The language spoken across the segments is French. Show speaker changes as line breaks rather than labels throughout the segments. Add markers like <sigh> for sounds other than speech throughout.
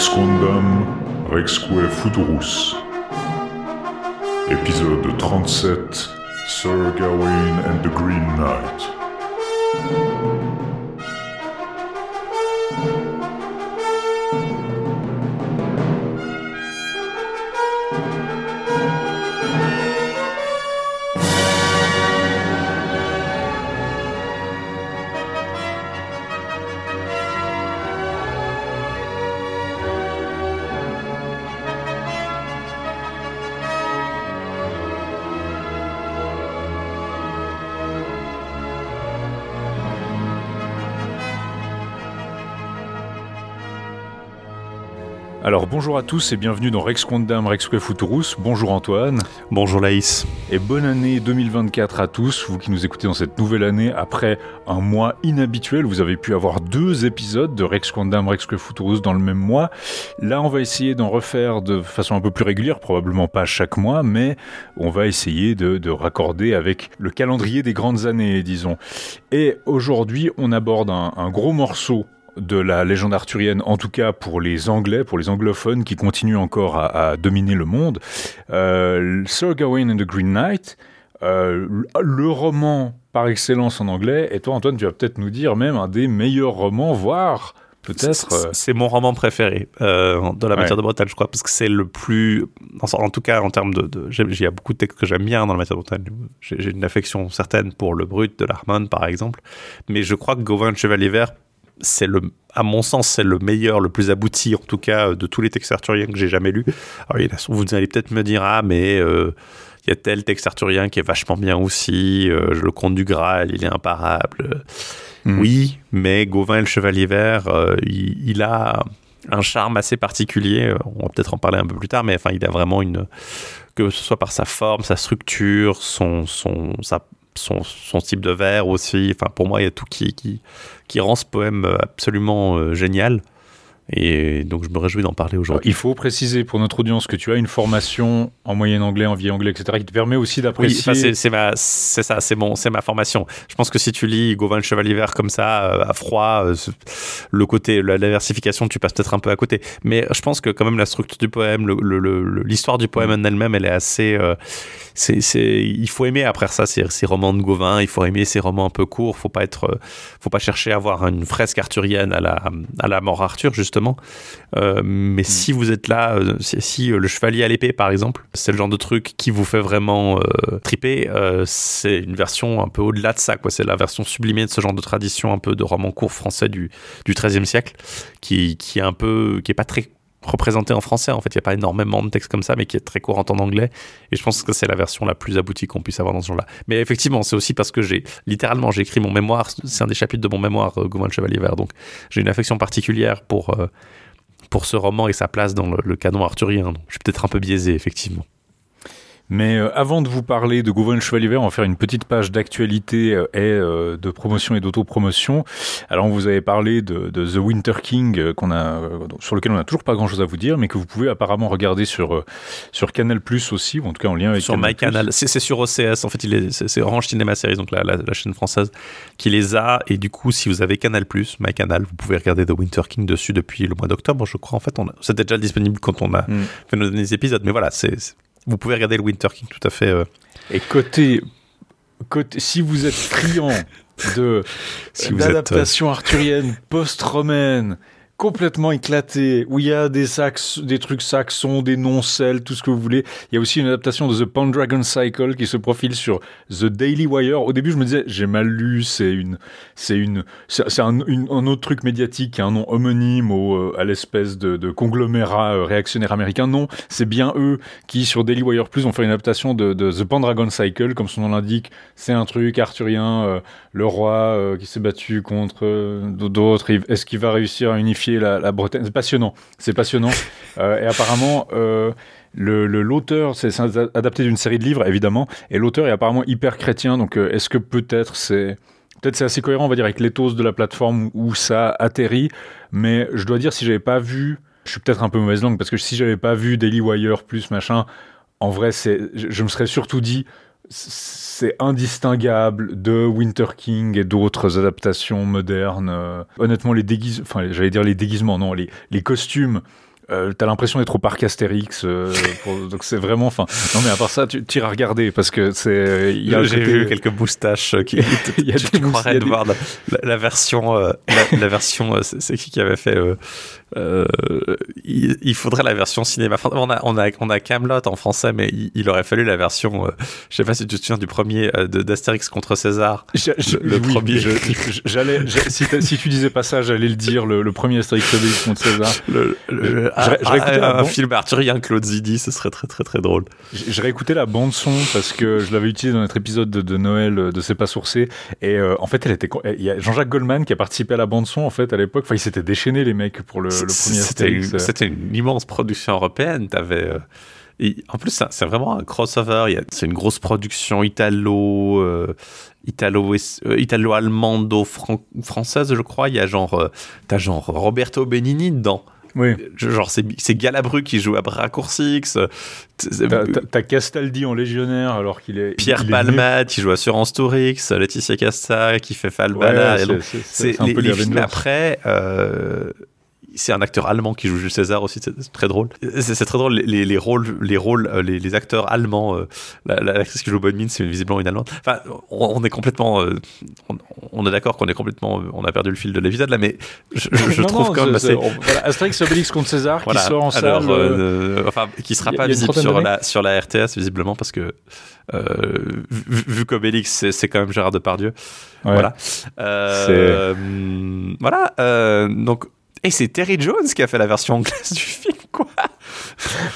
Rex Condam, Rexque Futurus. Épisode 37 Sir Gawain and the Green Knight.
Alors bonjour à tous et bienvenue dans Rex Quondam Rex Futurus. Bonjour Antoine.
Bonjour Laïs.
Et bonne année 2024 à tous, vous qui nous écoutez dans cette nouvelle année après un mois inhabituel. Vous avez pu avoir deux épisodes de Rex Quondam Rex Futurus dans le même mois. Là, on va essayer d'en refaire de façon un peu plus régulière, probablement pas chaque mois, mais on va essayer de, raccorder avec le calendrier des grandes années, disons. Et aujourd'hui, on aborde un gros morceau de la légende arthurienne, en tout cas pour les Anglais, pour les anglophones qui continuent encore à, dominer le monde. Euh, Sir Gawain and the Green Knight, euh, le roman par excellence en anglais, et toi Antoine, tu vas peut-être nous dire même un des meilleurs romans, voire peut-être...
Euh, c'est mon roman préféré de la matière de Bretagne, je crois, parce que c'est le plus... En, tout cas, en termes de... il y a beaucoup de textes que j'aime bien dans la matière de Bretagne. J'ai une affection certaine pour le brut de l'Harmon, par exemple. Mais je crois que Gawain Chevalier Vert c'est le, à mon sens, c'est le meilleur, le plus abouti, en tout cas, de tous les textes arthuriens que j'ai jamais lus. Alors, vous allez peut-être me dire, ah, mais euh, il y a tel texte arthurien qui est vachement bien aussi, euh, le conte du Graal, il est imparable. Hmm. Oui, mais Gauvin le Chevalier Vert, euh, il, a un charme assez particulier. On va peut-être en parler un peu plus tard, mais enfin, il a vraiment une. Que ce soit par sa forme, sa structure, son, son, sa, son, son, type de vers aussi. Enfin, pour moi, il y a tout qui, qui, qui rend ce poème absolument euh, génial. Et donc je me réjouis d'en parler aujourd'hui.
Il faut préciser pour notre audience que tu as une formation en moyen anglais, en vieil anglais, etc., qui te permet aussi d'apprécier.
Oui, c'est ça, c'est c'est ma formation. Je pense que si tu lis Gauvin le Chevalier Vert comme ça, euh, à froid, euh, le côté, la diversification, tu passes peut-être un peu à côté. Mais je pense que quand même la structure du poème, l'histoire du poème en elle-même, elle est assez. Euh, c'est, il faut aimer après ça ces, ces, romans de Gauvin, il faut aimer ces romans un peu courts, faut pas être, faut pas chercher à avoir une fresque arthurienne à la, à la mort Arthur justement euh, mais mm. si vous êtes là, euh, si, euh, le chevalier à l'épée, par exemple, c'est le genre de truc qui vous fait vraiment triper, c'est une version un peu au-delà de ça. quoi. C'est la version sublimée de ce genre de tradition un peu de roman court français du, du XIIIe siècle, qui, qui est un peu, qui est pas très représenté en français. En fait, il n'y a pas énormément de textes comme ça, mais qui est très courante en anglais. Et je pense que c'est la version la plus aboutie qu'on puisse avoir dans ce genre-là. Mais effectivement, c'est aussi parce que j'ai littéralement j'ai écrit mon mémoire. C'est un des chapitres de mon mémoire, euh, Gaumont Chevalier Vert. Donc, j'ai une affection particulière pour euh, pour ce roman et sa place dans le, canon arthurien. je suis peut-être un peu biaisé, effectivement.
Mais euh, avant de vous parler de Gauvin Chevalier Vert, on va faire une petite page d'actualité euh, et euh, de promotion et d'autopromotion. Alors, on vous avait parlé de, The Winter King, qu'on a, sur lequel on n'a toujours pas grand-chose à vous dire, mais que vous pouvez apparemment regarder sur, sur Canal Plus aussi, ou en tout cas en lien avec
sur MyCanal. C'est sur OCS, en fait, c'est Orange Cinéma Series, donc la, la, chaîne française, qui les a. Et du coup, si vous avez Canal Plus, MyCanal, vous pouvez regarder The Winter King dessus depuis le mois d'octobre, je crois. En fait, c'était déjà disponible quand on a hmm. fait nos derniers épisodes, mais voilà, c'est vous pouvez regarder le Winter King tout à fait. Euh.
Et côté, côté, si vous êtes friand <laughs> de si d'adaptation euh, arthurienne post-romaine complètement éclaté, où il y a des, des trucs saxons, des noncelles, tout ce que vous voulez. Il y a aussi une adaptation de The Pendragon Cycle qui se profile sur The Daily Wire. Au début, je me disais, j'ai mal lu, c'est une, c'est une, c'est un, autre truc médiatique, un nom homonyme euh, à l'espèce de, conglomérat euh, réactionnaire américain. Non, c'est bien eux qui, sur Daily Wire Plus, ont fait une adaptation de, de The Pendragon Cycle, comme son nom l'indique. C'est un truc arthurien, euh, le roi qui s'est battu contre d'autres. Est-ce qu'il va réussir à unifier la, Bretagne. C'est passionnant. C'est passionnant. <laughs> Euh, et apparemment, euh, le l'auteur, c'est adapté d'une série de livres, évidemment, et l'auteur est apparemment hyper chrétien. Donc, euh, est-ce que peut-être c'est peut-être c'est assez cohérent, on va dire, avec l'éthos de la plateforme où ça atterrit. Mais je dois dire, si j'avais pas vu, je suis peut-être un peu mauvaise langue parce que si j'avais pas vu Daily Wire plus machin, en vrai, c'est, je me serais surtout dit c'est indistinguable de Winter King et d'autres adaptations modernes. Euh, honnêtement, les déguisements, enfin, j'allais dire les déguisements, non, les, les costumes euh, t'as l'impression d'être au parc Astérix. Euh, <laughs> donc c'est vraiment, enfin, non mais à part ça, tu iras regarder parce que c'est.
J'ai vu quelques moustaches qui. <laughs> il y a tu, croirais de voir la, version, la, version, c'est qui qui avait fait euh, il, faudrait la version cinéma. On a, on a, on a Camelot en français, mais il, aurait fallu la version. Euh, je sais pas si tu te souviens du premier euh, d'Astérix contre César.
le, premier. J'allais, si, si, tu disais pas ça, j'allais le dire. Le, premier Astérix contre César. Le,
ah, ah, un film arthurien Claude Zidi, ce serait très très très drôle.
J'ai réécouté la bande son parce que je l'avais utilisé dans notre épisode de, Noël de C'est pas sourcé. Et en fait, elle était. Il y a Jean-Jacques Goldman qui a participé à la bande son en fait à l'époque. Enfin, ils s'étaient déchaînés les mecs pour le
c'était une, immense production européenne. Avais, euh, en plus, c'est vraiment un crossover. C'est une grosse production italo, euh, italo, euh, italo-allemando-française, je crois. Il y a genre, as genre Roberto Benigni dedans.
Oui.
Genre, c'est Galabru qui joue à Raccourcix.
T'as Castaldi en légionnaire alors qu'il est.
Pierre Palmade qui joue Assurance Tourix, Laetitia Casta qui fait Falbala. c'est les, les films après c'est un acteur allemand qui joue Jules César aussi, c'est très drôle. C'est très drôle, les, les, rôles, les, rôles euh, les, acteurs allemands, euh, l'actrice qui joue Bonne Mine, c'est visiblement une allemande. Enfin, on, est complètement, euh, on, est d'accord qu'on est complètement, on a perdu le fil de l'épisode là, mais je, trouve quand même assez.
Voilà, Asterix Obélix contre César qui sort en
alors, salle. enfin, qui sera pas visible sur la, sur la RTS visiblement parce que vu, vu qu'Obélix c'est quand même Gérard Depardieu. Voilà. voilà. donc et c'est Terry Jones qui a fait la version anglaise du film, quoi.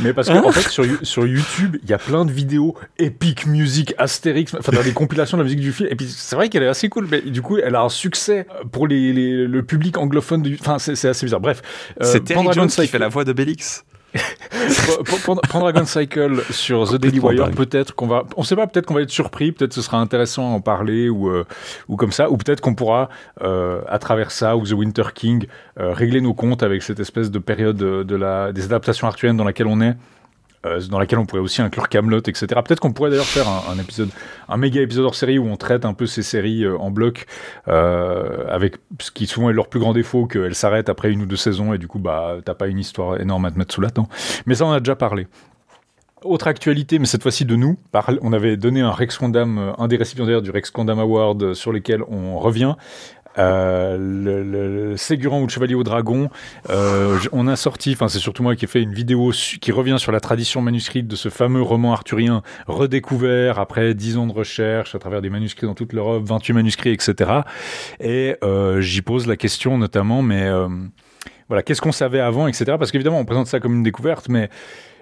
Mais parce qu'en en fait, sur, sur YouTube, il y a plein de vidéos Epic Music, Astérix, enfin, des compilations de la musique du film. Et puis, c'est vrai qu'elle est assez cool, mais du coup, elle a un succès pour les, le public anglophone. Enfin, c'est assez bizarre. Bref.
Euh, c'est Terry Jones qui fait la voix de Bélix.
Dragon Cycle sur The Daily Wire, peut-être qu'on va, on sait pas, peut-être qu'on va être surpris, peut-être ce sera intéressant à en parler ou, euh, ou comme ça, ou peut-être qu'on pourra, euh, à travers ça, ou The Winter King, euh, régler nos comptes avec cette espèce de période de la, des adaptations arthuriennes dans laquelle on est. Euh, dans laquelle on pourrait aussi inclure Camelot, etc. Peut-être qu'on pourrait d'ailleurs faire un, épisode, un méga épisode hors série où on traite un peu ces séries euh, en bloc, euh, avec ce qui souvent est leur plus grand défaut, qu'elles s'arrêtent après une ou deux saisons et du coup, bah, t'as pas une histoire énorme à te mettre sous la dent. Mais ça, on a déjà parlé. Autre actualité, mais cette fois-ci de nous. On avait donné un Rex Condam, un des récipiendaires du Rex Condam Award sur lesquels on revient. Euh, le, le, Ségurant ou le Chevalier au Dragon. Euh, on a sorti, enfin c'est surtout moi qui ai fait une vidéo qui revient sur la tradition manuscrite de ce fameux roman arthurien redécouvert après 10 ans de recherche à travers des manuscrits dans toute l'Europe, 28 manuscrits, etc. Et euh, j'y pose la question notamment, mais voilà, qu'est-ce qu'on savait avant, etc. Parce qu'évidemment, on présente ça comme une découverte, mais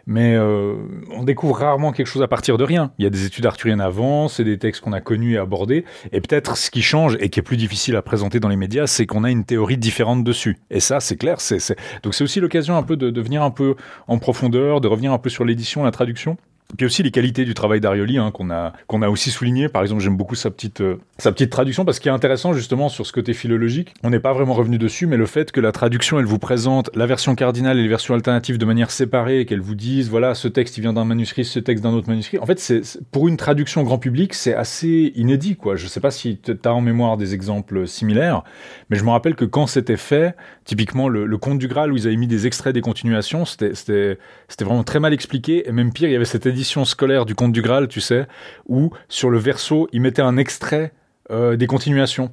mais euh, on découvre rarement quelque chose à partir de rien. Il y a des études arthuriennes avant, c'est des textes qu'on a connus et abordés, et peut-être ce qui change et qui est plus difficile à présenter dans les médias, c'est qu'on a une théorie différente dessus. Et ça, c'est clair. C'est, Donc c'est aussi l'occasion un peu de, de venir un peu en profondeur, de revenir un peu sur l'édition, la traduction. Puis aussi les qualités du travail d'Arioli hein, qu'on a qu'on a aussi souligné. Par exemple, j'aime beaucoup sa petite euh, sa petite traduction parce qu'il est intéressant justement sur ce côté philologique. On n'est pas vraiment revenu dessus, mais le fait que la traduction elle vous présente la version cardinale et les versions alternatives de manière séparée et qu'elle vous dise voilà ce texte il vient d'un manuscrit, ce texte d'un autre manuscrit. En fait, c'est pour une traduction grand public, c'est assez inédit quoi. Je sais pas si tu as en mémoire des exemples similaires, mais je me rappelle que quand c'était fait, typiquement le, le Conte du Graal où ils avaient mis des extraits des continuations, c'était c'était c'était vraiment très mal expliqué et même pire, il y avait cette édition scolaire du Conte du Graal, tu sais, où sur le verso, il mettait un extrait euh, des continuations.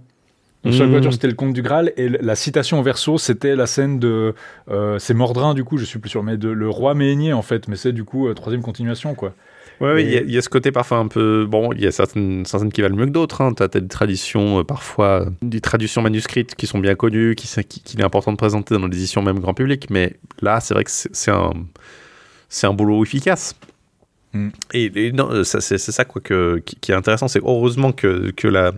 Donc, Sur la voiture, mmh. c'était le Conte du Graal, et la citation au verso, c'était la scène de. Euh, c'est Mordrin, du coup, je suis plus sûr, mais de le roi Méhénier, en fait, mais c'est du coup, euh, troisième continuation, quoi.
Ouais, il y, a ce côté parfois un peu. Bon, il y a certaines, certaines qui valent mieux que d'autres. Hein. Tu as, des traditions, parfois, des traditions manuscrites qui sont bien connues, qu'il qui, qui est important de présenter dans l'édition même grand public. Mais là, c'est vrai que c'est un, c'est un boulot efficace. Mm. Et, non, c'est ça quoi que, qui, est intéressant, c'est heureusement que, que la,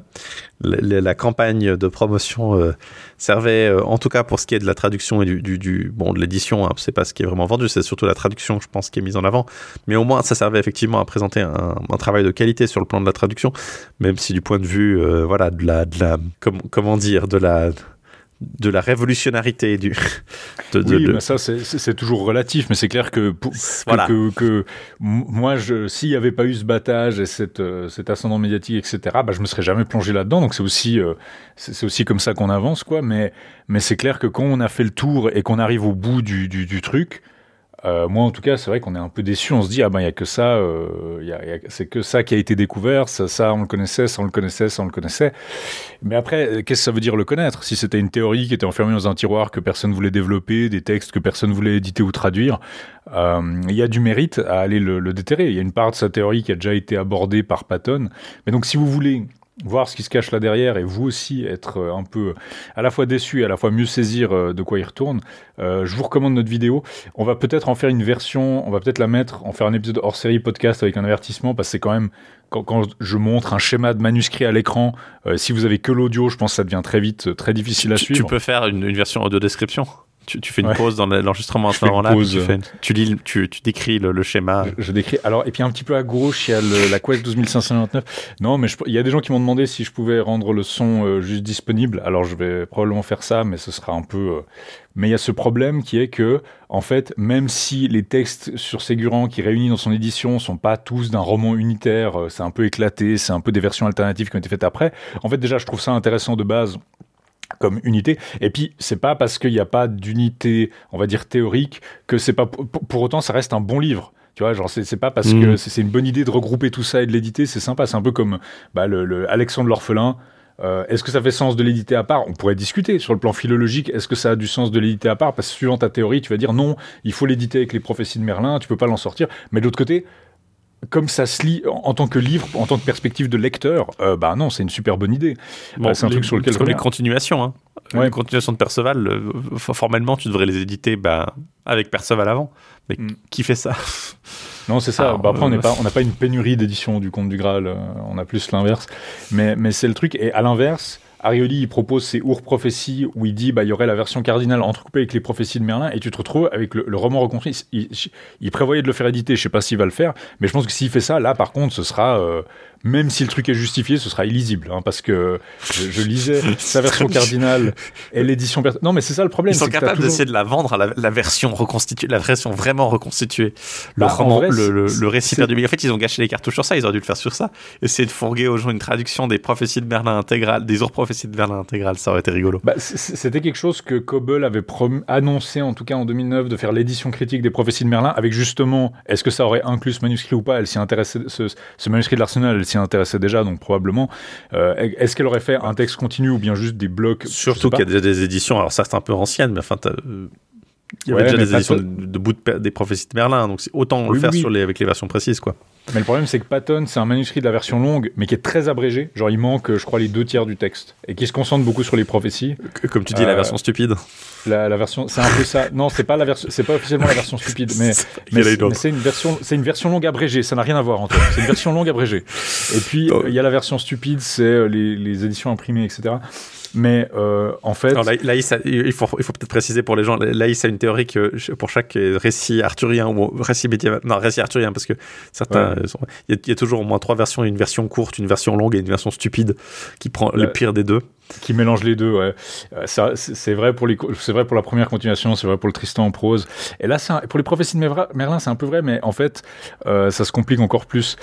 la, campagne de promotion euh, servait, euh, en tout cas pour ce qui est de la traduction et du, du, bon de l'édition, hein, c'est pas ce qui est vraiment vendu, c'est surtout la traduction, je pense, qui est mise en avant. Mais au moins, ça servait effectivement à présenter un, travail de qualité sur le plan de la traduction, même si du point de vue, euh, voilà, de la, de la comment dire, de la de la révolutionnarité du.
De, oui, ça c'est toujours relatif, mais c'est clair que, voilà. que, moi, s'il n'y avait pas eu ce battage et cette, euh, cet ascendant médiatique, etc., bah, je me serais jamais plongé là-dedans. Donc c'est aussi, euh, c'est aussi comme ça qu'on avance, quoi. Mais, mais c'est clair que quand on a fait le tour et qu'on arrive au bout du, du, du truc, euh, moi, en tout cas, c'est vrai qu'on est un peu déçu. On se dit, ah ben, il n'y a que ça, euh, c'est que ça qui a été découvert. Ça, ça, on le connaissait, ça, on le connaissait, ça, on le connaissait. Mais après, euh, qu'est-ce que ça veut dire le connaître? Si c'était une théorie qui était enfermée dans un tiroir que personne voulait développer, des textes que personne voulait éditer ou traduire, il y a du mérite à aller le, le déterrer. Il y a une part de sa théorie qui a déjà été abordée par Patton. Mais donc, si vous voulez voir ce qui se cache là derrière et vous aussi être euh, un peu à la fois déçu et à la fois mieux saisir euh, de quoi il retourne, euh, je vous recommande notre vidéo. On va peut-être en faire une version, on va peut-être la mettre, en faire un épisode hors série podcast avec un avertissement parce que c'est quand même quand, je montre un schéma de manuscrit à l'écran, si vous avez que l'audio, je pense que ça devient très vite très difficile à suivre.
Tu peux faire une, une version audio description tu, fais une pause dans l'enregistrement à ce moment-là, tu, lis, tu, tu décris le, schéma.
Je, décris. Alors, et puis un petit peu à gauche, il y a la Quest 12599. Non, mais il y a des gens qui m'ont demandé si je pouvais rendre le son euh, juste disponible. Alors, je vais probablement faire ça, mais ce sera un peu. Euh, mais il y a ce problème qui est que, en fait, même si les textes sur Ségurant qui réunit dans son édition sont pas tous d'un roman unitaire, euh, c'est un peu éclaté, c'est un peu des versions alternatives qui ont été faites après. En fait, déjà, je trouve ça intéressant de base comme unité. Et puis, c'est pas parce qu'il n'y a pas d'unité, on va dire théorique, que c'est pas pour, autant ça reste un bon livre. Tu vois, genre c'est pas parce que mm. c'est une bonne idée de regrouper tout ça et de l'éditer, c'est sympa. C'est un peu comme bah, le, Alexandre l'orphelin. Euh, est-ce que ça fait sens de l'éditer à part? On pourrait discuter sur le plan philologique. Est-ce que ça a du sens de l'éditer à part? Parce que suivant ta théorie, tu vas dire non, il faut l'éditer avec les prophéties de Merlin, tu peux pas l'en sortir. Mais de l'autre côté, comme ça se lit en, tant que livre, en tant que perspective de lecteur, euh, bah non, c'est une super bonne idée.
Bon, c'est un truc sur lequel. Comme les continuations, hein. Les continuations de Perceval, euh, formellement, tu devrais les éditer bah, avec Perceval avant. Mais mm. qui fait ça?
Non, c'est ça. bah, après, on euh, n'a pas, une pénurie d'édition du Conte du Graal. on a plus l'inverse. Mais, mais c'est le truc. Et à l'inverse, Arioli, il propose ses Our prophéties où il dit bah il y aurait la version cardinale entrecoupée avec les prophéties de Merlin et tu te retrouves avec le, roman reconstruit. Il, prévoyait de le faire éditer, je sais pas s'il va le faire, mais je pense que s'il fait ça, là par contre, ce sera euh, même si le truc est justifié, ce sera illisible, hein, parce que je, lisais <laughs> sa version cardinale et l'édition. Non, mais c'est ça le problème.
Ils sont capables d'essayer de la vendre à la, version reconstituée, la version vraiment reconstituée. Le bah, le, récit perdu. En fait, ils ont gâché les cartouches sur ça. Ils auraient dû le faire sur ça. Essayer de fourguer aux gens une traduction des prophéties de Merlin intégrales, des autres prophéties de Merlin intégrales, ça aurait été rigolo.
Bah, C'était quelque chose que Cobble avait annoncé, en tout cas en 2009, de faire l'édition critique des prophéties de Merlin, avec justement, est-ce que ça aurait inclus ce manuscrit ou pas? Elle s'y intéressait, ce, ce manuscrit de l'Arsenal, s'y intéressait déjà, donc probablement. Euh, est-ce qu'elle aurait fait un texte continu ou bien juste des blocs?
Surtout qu'il y a déjà des éditions, alors certes un peu anciennes, mais enfin, il y avait déjà des éditions de, bout des prophéties de Merlin, donc autant le faire Sur les, avec les versions précises, quoi.
Mais le problème, c'est que Patton, c'est un manuscrit de la version longue, mais qui est très abrégé. Genre, il manque, je crois, les deux tiers du texte. Et qui se concentre beaucoup sur les prophéties.
Comme tu dis, la euh, version stupide.
La, version, c'est un peu ça. Non, c'est pas la version, c'est pas officiellement la version stupide, mais, <laughs> mais, c'est une version, c'est une version longue abrégée. Ça n'a rien à voir entre. C'est une version longue abrégée. Et puis, <laughs> il y a la version stupide, c'est euh, les, les éditions imprimées, etc. Mais euh, en fait.
Alors, Laïs, il faut, il faut peut-être préciser pour les gens, Laïs a une théorie que pour chaque récit arthurien ou récit médiéval, non, récit arthurien, parce que certains. Il y, a toujours au moins trois versions une version courte, une version longue et une version stupide qui prend le pire des deux.
Qui mélange les deux, ouais. Euh, c'est vrai, pour les, vrai pour la première continuation, c'est vrai pour le Tristan en prose. Et là, pour les prophéties de Merlin, c'est un peu vrai, mais en fait, euh, ça se complique encore plus.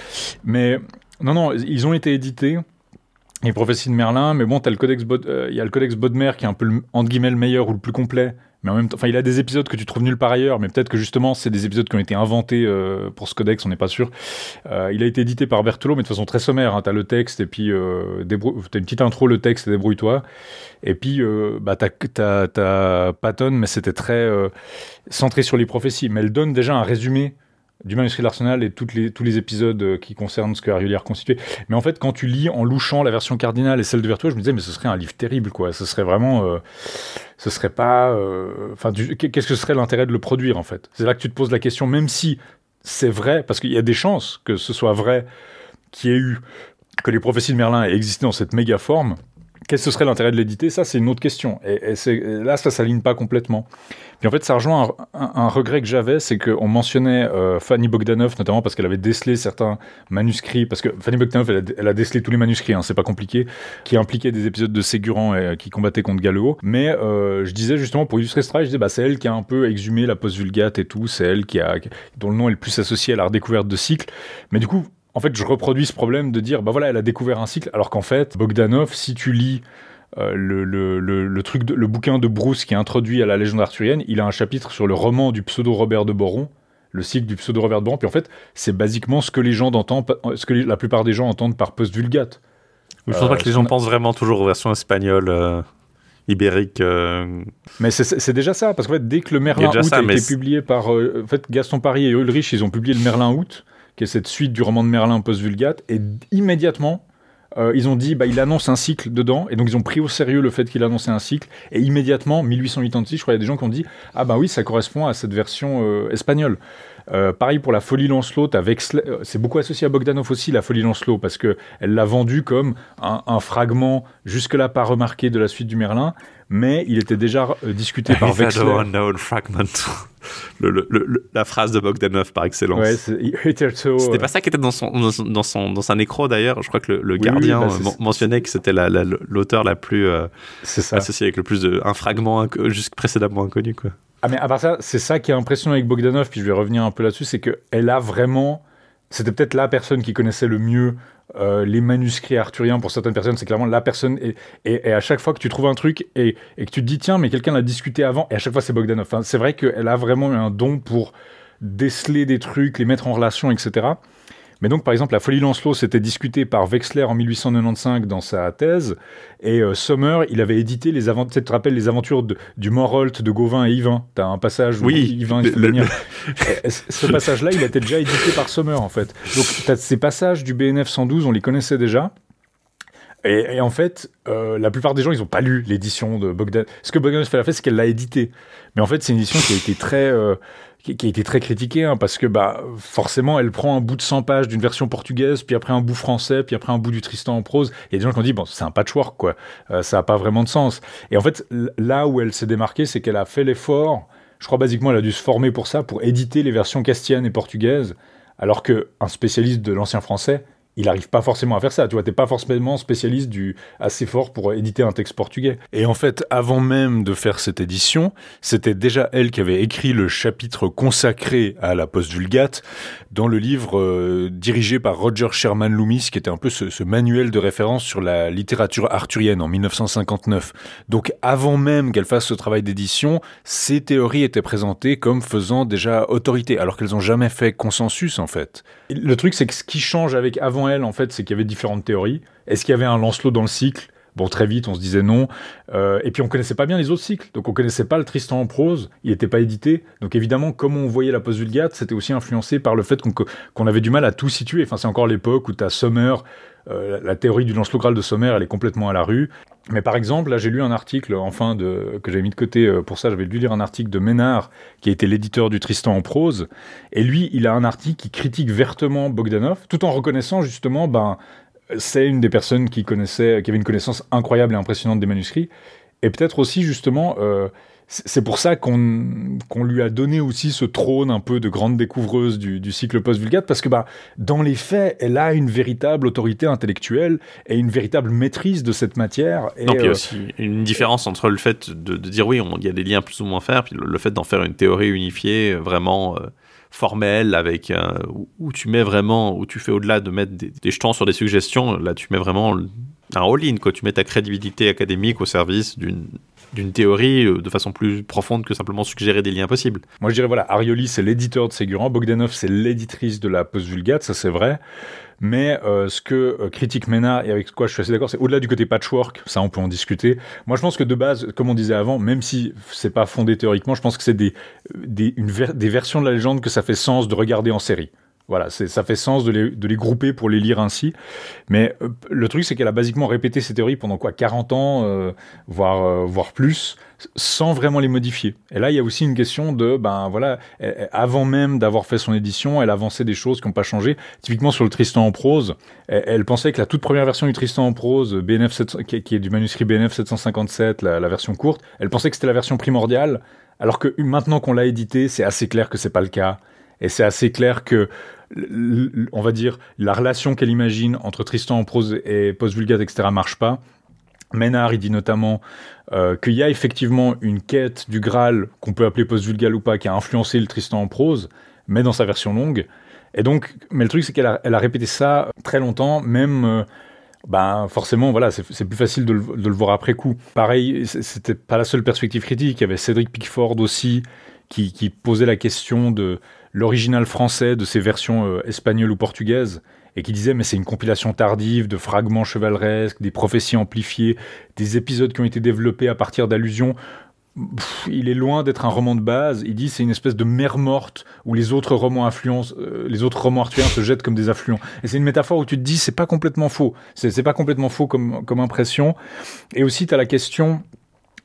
Mais non, non, ils ont été édités les prophéties de Merlin, mais bon, il euh, y a le codex Bodmer qui est un peu, le, entre guillemets, le meilleur ou le plus complet. Mais enfin, il a des épisodes que tu trouves nulle part ailleurs, mais peut-être que justement, c'est des épisodes qui ont été inventés euh, pour ce codex, on n'est pas sûr. Euh, il a été édité par Berthelot, mais de façon très sommaire. Hein. Tu as le texte, et puis euh, tu as une petite intro, le texte, et débrouille-toi. Et puis, bah, tu as, Patton, mais c'était très centré sur les prophéties. Mais elle donne déjà un résumé du manuscrit de l'Arsenal et toutes les, tous les épisodes euh, qui concernent ce que Harry a constitué. Mais en fait, quand tu lis en louchant la version cardinale et celle de Vertueux, je me disais, mais ce serait un livre terrible, quoi. Ce serait vraiment. Euh, ce serait pas. Euh, enfin, qu'est-ce que serait l'intérêt de le produire, en fait? C'est là que tu te poses la question, même si c'est vrai, parce qu'il y a des chances que ce soit vrai qu'il y ait eu. que les prophéties de Merlin aient existé dans cette méga forme Qu'est-ce que serait l'intérêt de l'éditer? Ça, c'est une autre question. Et, là, ça s'aligne pas complètement. Puis en fait, ça rejoint un, regret que j'avais, c'est qu'on mentionnait euh, Fanny Bogdanov, notamment parce qu'elle avait décelé certains manuscrits, parce que Fanny Bogdanov, elle a, décelé tous les manuscrits, hein, c'est pas compliqué, qui impliquaient des épisodes de Ségurant et qui combattaient contre Galeo. Mais euh, je disais justement, pour illustrer ce je disais, bah, c'est elle qui a un peu exhumé la post-vulgate et tout, c'est elle qui a, dont le nom est le plus associé à la redécouverte de cycles. Mais du coup, en fait, je reproduis ce problème de dire, bah voilà, elle a découvert un cycle, alors qu'en fait, Bogdanov, si tu lis euh, le, le, truc le bouquin de Bruce qui est introduit à la légende arthurienne, il a un chapitre sur le roman du pseudo Robert de Boron, le cycle du pseudo Robert de Boron. Puis en fait, c'est basiquement ce que les gens entendent, ce que la plupart des gens entendent par post-vulgate.
Je pense pas que les gens pensent vraiment toujours aux versions espagnoles. Euh, ibériques. Euh.
Mais c'est déjà ça, parce qu'en fait, dès que le Merlin Out a été publié par en fait, Gaston Paris et Ulrich, ils ont publié le Merlin Out, qui est cette suite du roman de Merlin post-vulgate, et immédiatement, euh, ils ont dit, bah, il annonce un cycle dedans, et donc ils ont pris au sérieux le fait qu'il annonçait un cycle, et immédiatement, 1886, je crois, il y a des gens qui ont dit, ah bah oui, ça correspond à cette version euh, espagnole. Euh, pareil pour la Folie Lancelot, c'est beaucoup associé à Bogdanov aussi, la Folie Lancelot, parce qu'elle l'a vendu comme un, un fragment jusque-là pas remarqué de la suite du Merlin, mais il était déjà euh, discuté par Wexler.
unknown fragment. <laughs> la phrase de Bogdanov par excellence.
Ouais, c'était
pas ça qui était dans son dans son dans sa nécro d'ailleurs. Je crois que le, gardien bah, mentionnait que c'était l'auteur la, plus euh, associée avec le plus de un fragment juste précédemment inconnu quoi.
Ah mais à part ça, c'est ça qui est impressionnant avec Bogdanov. Puis je vais revenir un peu là-dessus, c'est que elle a vraiment c'était peut-être la personne qui connaissait le mieux euh, les manuscrits arthuriens pour certaines personnes, c'est clairement la personne. Et, et, à chaque fois que tu trouves un truc et, et que tu te dis, tiens, mais quelqu'un l'a discuté avant, et à chaque fois c'est Bogdanov. c'est vrai qu'elle a vraiment un don pour déceler des trucs, les mettre en relation, etc. Mais donc, par exemple, la folie Lancelot, s'était discuté par Wexler en 1895 dans sa thèse, et euh, Sommer, il avait édité les aventures, tu te rappelles les aventures de, du Morholt, de Gauvin et Yvain? T'as un passage où
oui,
Yvain il venir. Ce passage-là, il a été déjà édité par Sommer, en fait. Donc, as ces passages du BNF 112, on les connaissait déjà. Et, en fait, euh, la plupart des gens, ils n'ont pas lu l'édition de Bogdan. Ce que Bogdan fait c'est qu'elle l'a édité. Mais en fait, c'est une édition qui a été très, euh, a été très critiquée, hein, parce que bah, forcément, elle prend un bout de 100 pages d'une version portugaise, puis après un bout français, puis après un bout du Tristan en prose. Il y a des gens qui ont dit, bon, c'est un patchwork, quoi. Euh, ça n'a pas vraiment de sens. Et en fait, là où elle s'est démarquée, c'est qu'elle a fait l'effort. Je crois basiquement, elle a dû se former pour ça, pour éditer les versions castiennes et portugaises, alors qu'un spécialiste de l'ancien français, il n'arrive pas forcément à faire ça. Tu vois, t'es pas forcément spécialiste du assez fort pour éditer un texte portugais. Et en fait, avant même de faire cette édition, c'était déjà elle qui avait écrit le chapitre consacré à la post-vulgate dans le livre euh, dirigé par Roger Sherman Loomis, qui était un peu ce, ce, manuel de référence sur la littérature arthurienne en 1959. Donc, avant même qu'elle fasse ce travail d'édition, ces théories étaient présentées comme faisant déjà autorité, alors qu'elles n'ont jamais fait consensus en fait. le truc, c'est que ce qui change avec avant en fait, c'est qu'il y avait différentes théories. Est-ce qu'il y avait un Lancelot dans le cycle? Bon, très vite, on se disait non. Euh, et puis, on connaissait pas bien les autres cycles. Donc, on connaissait pas le Tristan en prose. Il n'était pas édité. Donc, évidemment, comme on voyait la post-vulgate, c'était aussi influencé par le fait qu'on avait du mal à tout situer. Enfin, c'est encore l'époque où tu as Sommer, euh, la théorie du Lancelot Graal de Sommer, elle est complètement à la rue. Mais par exemple, là, j'ai lu un article, enfin, de, que j'avais mis de côté euh, pour ça. J'avais dû lire un article de Ménard, qui a été l'éditeur du Tristan en prose. Et lui, il a un article qui critique vertement Bogdanov, tout en reconnaissant justement, ben, c'est une des personnes qui connaissait, qui avait une connaissance incroyable et impressionnante des manuscrits. Et peut-être aussi, justement, euh, c'est pour ça qu'on lui a donné aussi ce trône un peu de grande découvreuse du, cycle post-vulgate, parce que bah, dans les faits, elle a une véritable autorité intellectuelle et une véritable maîtrise de cette matière.
Et, il y a euh, aussi une différence entre le fait de, dire oui, il y a des liens plus ou moins faire, puis le, fait d'en faire une théorie unifiée, euh, vraiment euh, formelle, avec, où tu mets vraiment, où tu fais au-delà de mettre des, des, jetons sur des suggestions, là tu mets vraiment un all-in, quoi. Tu mets ta crédibilité académique au service d'une d'une théorie euh, de façon plus profonde que simplement suggérer des liens possibles.
Moi je dirais voilà, Arioli c'est l'éditeur de Ségurant, Bogdanov c'est l'éditrice de la post-vulgate, ça c'est vrai. Mais euh, ce que euh, critique Ménard, et avec quoi je suis assez d'accord, c'est au-delà du côté patchwork, ça on peut en discuter. Moi je pense que de base, comme on disait avant, même si c'est pas fondé théoriquement, je pense que c'est des, des, une des versions de la légende que ça fait sens de regarder en série. Voilà, ça fait sens de les, de les, grouper pour les lire ainsi. Mais euh, le truc, c'est qu'elle a basiquement répété ces théories pendant quoi 40 ans, euh, voire, euh, voire plus, sans vraiment les modifier. Et là, il y a aussi une question de, ben voilà, avant même d'avoir fait son édition, elle avançait des choses qui n'ont pas changé. Typiquement sur le Tristan en prose, elle, pensait que la toute première version du Tristan en prose, BNF 7, qui, est du manuscrit BNF 757, la, la version courte, elle pensait que c'était la version primordiale. Alors que maintenant qu'on l'a édité, c'est assez clair que c'est pas le cas. Et c'est assez clair que on va dire, la relation qu'elle imagine entre Tristan en prose et post-vulgate, etc., marche pas. Ménard, il dit notamment euh, qu'il y a effectivement une quête du Graal, qu'on peut appeler post-vulgale ou pas, qui a influencé le Tristan en prose, mais dans sa version longue. Et donc, mais le truc, c'est qu'elle a, répété ça très longtemps, même. Euh, ben forcément, voilà, c'est plus facile de le, de le, voir après coup. Pareil, c'était pas la seule perspective critique. Il y avait Cédric Pickford aussi, qui, qui posait la question de l'original français de ces versions euh, espagnoles ou portugaises et qui disait mais c'est une compilation tardive de fragments chevaleresques, des prophéties amplifiées, des épisodes qui ont été développés à partir d'allusions. il est loin d'être un roman de base. Il dit c'est une espèce de mer morte où les autres romans influencent, euh, les autres romans arthuriens se jettent comme des affluents. Et c'est une métaphore où tu te dis c'est pas complètement faux. C'est pas complètement faux comme, comme impression. Et aussi tu as la question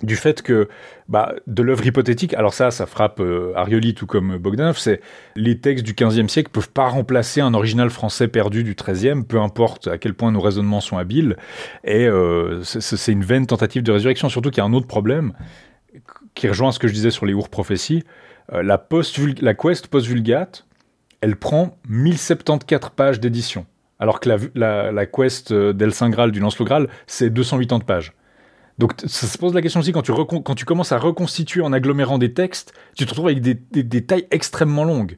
du fait que bah, de l'œuvre hypothétique, alors ça, ça frappe euh, Arioli tout comme Bogdanov, c'est les textes du XVe siècle peuvent pas remplacer un original français perdu du XIIIe, peu importe à quel point nos raisonnements sont habiles, et euh, c'est une vaine tentative de résurrection, surtout qu'il y a un autre problème, qui rejoint ce que je disais sur les ours prophéties, euh, la, post la quest post-vulgate, elle prend 1074 pages d'édition, alors que la, quest d'El Saint Graal du Lance-le Graal, c'est 280 pages. Donc ça se pose la question aussi quand tu, commences à reconstituer en agglomérant des textes, tu te retrouves avec des, tailles extrêmement longues.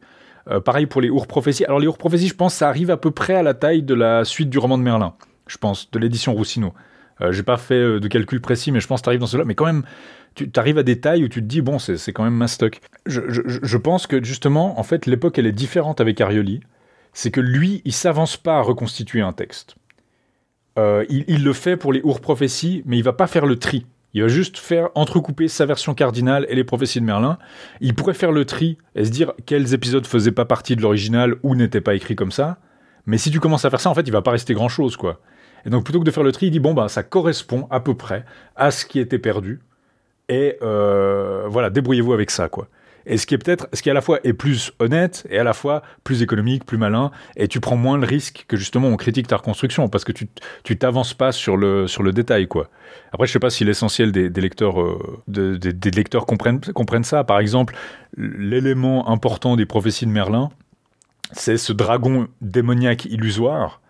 Euh, pareil pour les Our prophéties. Alors les Our prophéties, je pense, ça arrive à peu près à la taille de la suite du roman de Merlin, je pense, de l'édition Roussino. Euh, J'ai pas fait euh, de calcul précis, mais je pense que tu arrives dans cela. Mais quand même, tu arrives à des tailles où tu te dis, bon, c'est quand même mastoc. Je, je, je, pense que justement, en fait, l'époque, elle est différente avec Arioli. C'est que lui, il s'avance pas à reconstituer un texte. Euh, il, le fait pour les Our prophéties, mais il va pas faire le tri. Il va juste faire entrecouper sa version cardinale et les prophéties de Merlin. Il pourrait faire le tri et se dire quels épisodes faisaient pas partie de l'original ou n'étaient pas écrits comme ça. Mais si tu commences à faire ça, en fait, il va pas rester grand chose, quoi. Et donc, plutôt que de faire le tri, il dit bon, bah, ça correspond à peu près à ce qui était perdu. Et euh, voilà, débrouillez-vous avec ça, quoi et ce qui est peut-être, ce qui à la fois est plus honnête et à la fois plus économique, plus malin, et tu prends moins le risque que justement on critique ta reconstruction parce que tu tu t'avances pas sur le sur le détail quoi. Après je sais pas si l'essentiel des, lecteurs euh, des lecteurs comprennent comprennent ça. Par exemple, l'élément important des prophéties de Merlin, c'est ce dragon démoniaque illusoire,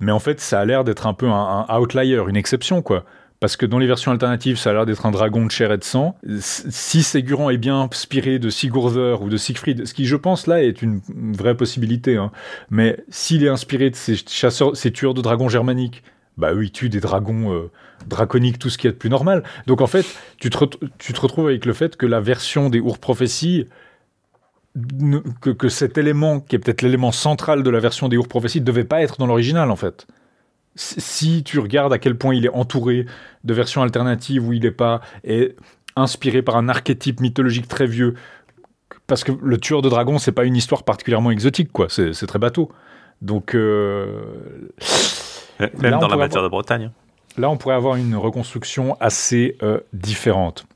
mais en fait ça a l'air d'être un peu un, un outlier, une exception quoi parce que dans les versions alternatives, ça a l'air d'être un dragon de chair et de sang. Si Ségurant est bien inspiré de Sigurder ou de Siegfried, ce qui, je pense, là, est une vraie possibilité, hein. mais s'il est inspiré de ces chasseurs, ces tueurs de dragons germaniques, bah eux, ils tuent des dragons euh, draconiques, tout ce qui est de plus normal. Donc en fait, tu te, tu te retrouves avec le fait que la version des Our prophéties que, que, cet élément, qui est peut-être l'élément central de la version des Our prophéties, ne devait pas être dans l'original, en fait si tu regardes à quel point il est entouré de versions alternatives où il n'est pas et inspiré par un archétype mythologique très vieux, parce que le tueur de dragons c'est pas une histoire particulièrement exotique quoi, c'est très bateau. Donc euh,
même dans la matière de Bretagne.
Là, on pourrait avoir une reconstruction assez euh, différente.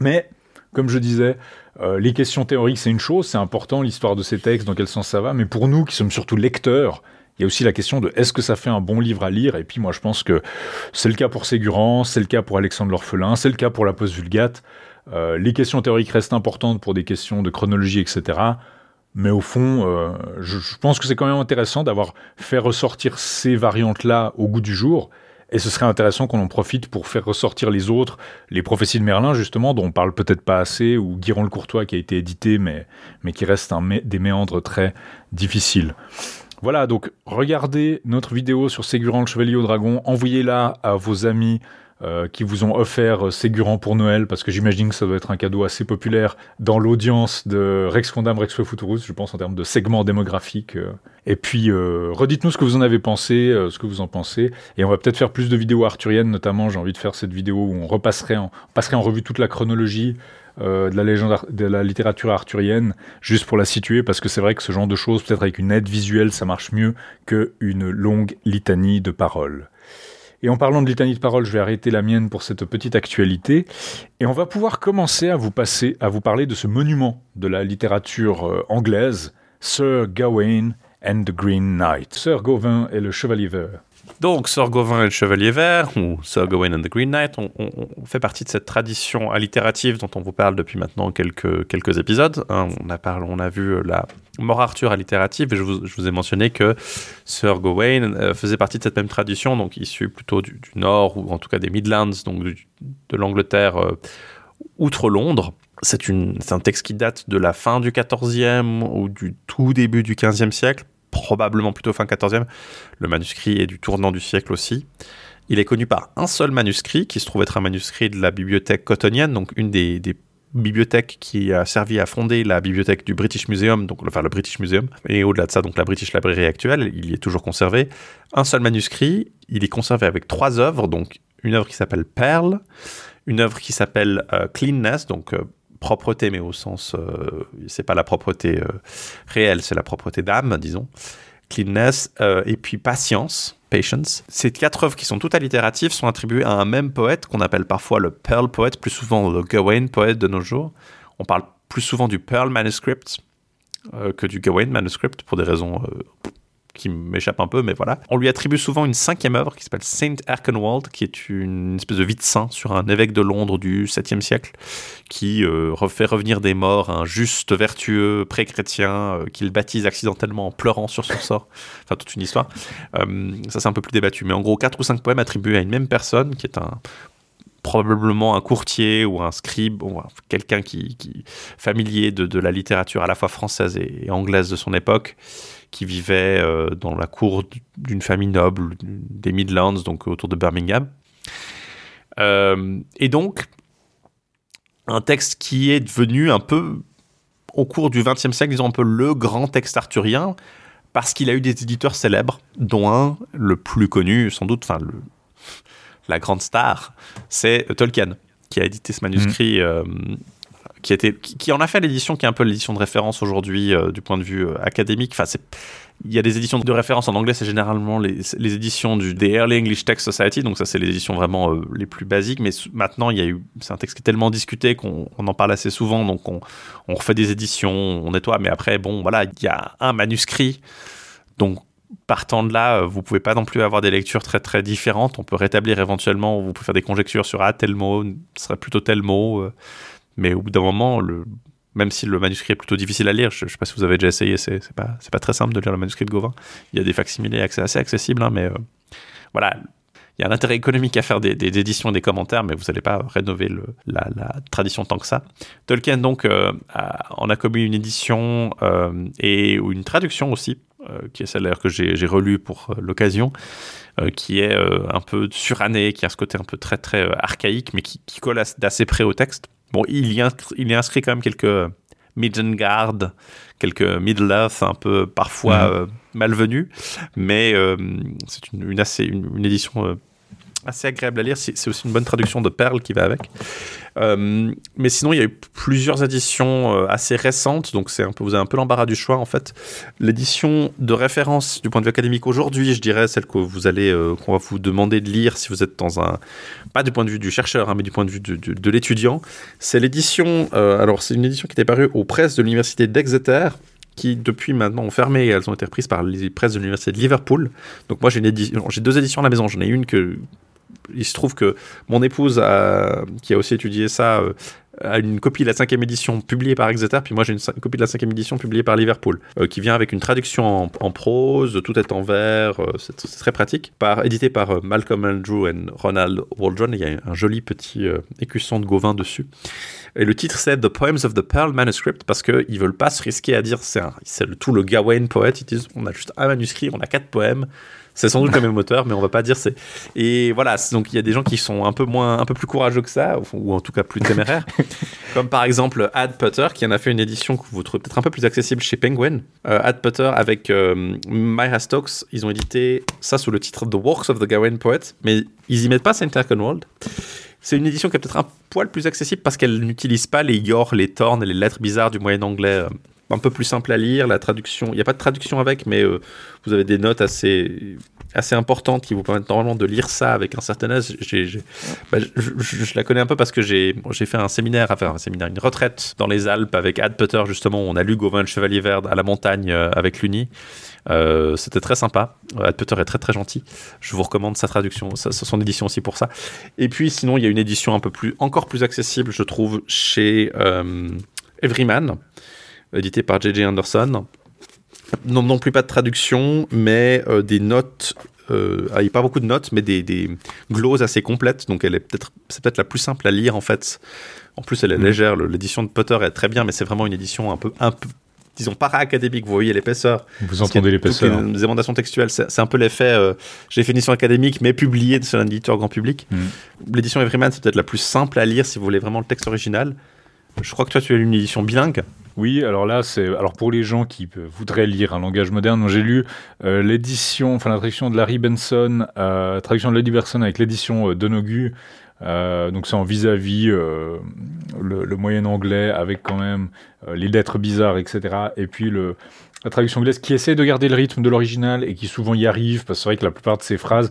Mais comme je disais, euh, les questions théoriques, c'est une chose, c'est important, l'histoire de ces textes, dans quel sens ça va, mais pour nous qui sommes surtout lecteurs, il y a aussi la question de est-ce que ça fait un bon livre à lire? Et puis moi je pense que c'est le cas pour Ségurant, c'est le cas pour Alexandre l'Orphelin, c'est le cas pour la Post-Vulgate. Euh, les questions théoriques restent importantes pour des questions de chronologie, etc. Mais au fond, euh, je, pense que c'est quand même intéressant d'avoir fait ressortir ces variantes-là au goût du jour. Et ce serait intéressant qu'on en profite pour faire ressortir les autres, les prophéties de Merlin, justement, dont on parle peut-être pas assez, ou Guiron le Courtois qui a été édité, mais, mais qui reste un, des méandres très difficiles. Voilà, donc regardez notre vidéo sur Ségurant le Chevalier au Dragon, envoyez-la à vos amis euh, qui vous ont offert euh, Ségurant pour Noël, parce que j'imagine que ça doit être un cadeau assez populaire dans l'audience de Rex Condam, Rex Futurus, je pense en termes de segment démographique. Euh. Et puis, redites-nous ce que vous en avez pensé, ce que vous en pensez, et on va peut-être faire plus de vidéos arthuriennes, notamment j'ai envie de faire cette vidéo où on repasserait passerait en revue toute la chronologie, de la légende, de la littérature arthurienne, juste pour la situer, parce que c'est vrai que ce genre de choses, peut-être avec une aide visuelle, ça marche mieux qu'une longue litanie de paroles. Et en parlant de litanie de paroles, je vais arrêter la mienne pour cette petite actualité. Et on va pouvoir commencer à vous passer, à vous parler de ce monument de la littérature anglaise, Sir Gawain and the Green Knight. Sir Gawain et le Chevalier Vert.
Donc, Sir Gawain et le Chevalier Vert, ou Sir Gawain and the Green Knight, on, fait partie de cette tradition allitérative dont on vous parle depuis maintenant quelques, épisodes. Hein. on, a parlé, on a vu la Mort Arthur allitérative, et je vous, ai mentionné que Sir Gawain euh, faisait partie de cette même tradition, donc issu plutôt du, nord, ou en tout cas des Midlands, donc de l'Angleterre euh, outre Londres. C'est un texte qui date de la fin du XIVe ou du tout début du XVe siècle, probablement plutôt fin 14e. Le manuscrit est du tournant du siècle aussi. Il est connu par un seul manuscrit, qui se trouve être un manuscrit de la bibliothèque cottonienne, donc une des, bibliothèques qui a servi à fonder la bibliothèque du British Museum, donc enfin le British Museum, et au-delà de ça, donc la British Library actuelle, il y est toujours conservé. Un seul manuscrit, il est conservé avec trois œuvres, donc une œuvre qui s'appelle Pearl, une œuvre qui s'appelle euh, Cleanness, donc euh, propreté, mais au sens, euh, c'est pas la propreté euh, réelle, c'est la propreté d'âme, disons. Cleanness euh, et puis patience, patience. Ces quatre œuvres qui sont toutes allitératives sont attribuées à un même poète qu'on appelle parfois le Pearl Poet, plus souvent le Gawain Poet de nos jours. On parle plus souvent du Pearl Manuscript que du Gawain Manuscript pour des raisons qui m'échappe un peu, mais voilà. On lui attribue souvent une cinquième œuvre qui s'appelle Saint Erkenwald, qui est une espèce de vie de saint sur un évêque de Londres du 7e siècle, qui euh, refait revenir des morts, un juste, vertueux, pré-chrétien, euh, qu'il baptise accidentellement en pleurant sur son sort. <laughs> Enfin, toute une histoire. Euh, ça, c'est un peu plus débattu. Mais en gros, quatre ou cinq poèmes attribués à une même personne, qui est un probablement un courtier ou un scribe, ou quelqu'un qui, qui familier de, de, la littérature à la fois française et anglaise de son époque, qui vivait euh, dans la cour d'une famille noble des Midlands, donc autour de Birmingham. Euh, et donc, un texte qui est devenu un peu, au cours du XXe siècle, disons un peu le grand texte arthurien, parce qu'il a eu des éditeurs célèbres, dont un, le plus connu sans doute, enfin la grande star, c'est Tolkien, qui a édité ce manuscrit mmh. euh, qui, était, qui, en a fait l'édition qui est un peu l'édition de référence aujourd'hui euh, du point de vue euh, académique. Enfin, il y a des éditions de référence en anglais, c'est généralement les, les, éditions du The Early English Text Society, donc ça c'est les éditions vraiment euh, les plus basiques, mais maintenant il y a eu, c'est un texte qui est tellement discuté qu'on en parle assez souvent, donc on, on, refait des éditions, on nettoie, mais après bon voilà, il y a un manuscrit, donc partant de là, vous pouvez pas non plus avoir des lectures très très différentes, on peut rétablir éventuellement, vous pouvez faire des conjectures sur ah tel mot ce serait plutôt tel mot. Mais au bout d'un moment, même si le manuscrit est plutôt difficile à lire, je ne sais pas si vous avez déjà essayé, c'est pas, pas très simple de lire le manuscrit de Gauvin. Il y a des facsimilés assez accessibles, hein, mais euh, voilà. Il y a un intérêt économique à faire des, éditions et des commentaires, mais vous n'allez pas rénover la, tradition tant que ça. Tolkien, donc, euh, en a commis une édition euh, et une traduction aussi, qui est celle que j'ai relue pour l'occasion, qui est un peu surannée, qui a ce côté un peu très, très archaïque, mais qui colle d'assez près au texte. Bon, il y, il y inscrit quand même quelques Midgard, quelques Middle Earth un peu parfois mhm. euh, malvenus, mais euh, c'est une, assez, une, édition euh, assez agréable à lire. C'est aussi une bonne traduction de Perle qui va avec. Euh, mais sinon, il y a eu plusieurs éditions euh, assez récentes, donc un peu, vous avez un peu l'embarras du choix en fait. L'édition de référence du point de vue académique aujourd'hui, je dirais celle que vous allez, euh, qu'on va vous demander de lire si vous êtes dans un, pas du point de vue du chercheur, hein, mais du point de vue de, de, l'étudiant. C'est l'édition, alors c'est une édition qui était parue aux presses de l'université d'Exeter qui depuis maintenant ont fermé elles ont été reprises par les presses de l'université de Liverpool. Donc moi j'ai deux éditions à la maison. J'en ai une que il se trouve que mon épouse, qui a aussi étudié ça, euh, a une copie de la cinquième édition publiée par Exeter, puis moi j'ai une, copie de la cinquième édition publiée par Liverpool, euh, qui vient avec une traduction en, prose, tout est en vers, euh, c'est très pratique, édité par Malcolm Andrew et Ronald Waldron, il y a un joli petit écusson de Gauvin dessus. Et le titre c'est The Poems of the Pearl Manuscript, parce qu'ils veulent pas se risquer à dire c'est tout le Gawain poète, ils disent on a juste un manuscrit, on a quatre poèmes, c'est sans doute le même auteur, mais on va pas dire c'est. Et voilà, donc il y a des gens qui sont un peu moins, un peu plus courageux que ça, ou en tout cas plus téméraires, <laughs> comme par exemple Ad Putter, qui en a fait une édition que vous trouvez peut-être un peu plus accessible chez Penguin. Euh, Ad Putter avec euh, Myra Stokes, ils ont édité ça sous le titre The Works of the Gawain Poet, mais ils y mettent pas Saint World. C'est une édition qui est peut-être un poil plus accessible parce qu'elle n'utilise pas les yor, les tornes les lettres bizarres du moyen anglais. Un peu plus simple à lire. La traduction, il n'y a pas de traduction avec, mais euh, vous avez des notes assez, assez importantes qui vous permettent normalement de lire ça avec un certain âge. Bah, je, la connais un peu parce que j'ai fait un séminaire, enfin un séminaire, une retraite dans les Alpes avec Ad Putter justement. On a lu Gauvin le Chevalier Vert à la montagne euh, avec l'Uni. Euh, c'était très sympa. Ad Putter est très très gentil. Je vous recommande sa traduction, sa, son édition aussi pour ça. Et puis sinon, il y a une édition un peu plus, encore plus accessible, je trouve, chez Everyman, édité par J.J. Anderson. Non, non plus pas de traduction, mais euh, des notes euh, ah, il n'y a pas beaucoup de notes, mais des, des, gloses assez complètes. Donc, elle est peut-être, c'est peut-être la plus simple à lire en fait. En plus, elle est mm. légère. L'édition de Potter est très bien, mais c'est vraiment une édition un peu, un peu disons, para-académique. Vous voyez l'épaisseur.
Vous entendez l'épaisseur.
Les émendations textuelles, c'est un peu l'effet. Euh, j'ai fait une édition académique, mais publiée sur un éditeur grand public. Mm. L'édition Everyman, c'est peut-être la plus simple à lire si vous voulez vraiment le texte original. Je crois que toi, tu as lu une édition bilingue.
Oui, alors là, c'est alors pour les gens qui voudraient lire un langage moderne, j'ai lu euh, l'édition, enfin la traduction de Larry Benson, euh, traduction de Lady Benson avec l'édition euh, d'Onogu. Euh, donc c'est en vis-à-vis le, le, moyen anglais avec quand même les lettres bizarres, etc. Et puis le, la traduction anglaise qui essaie de garder le rythme de l'original et qui souvent y arrive parce que c'est vrai que la plupart de ces phrases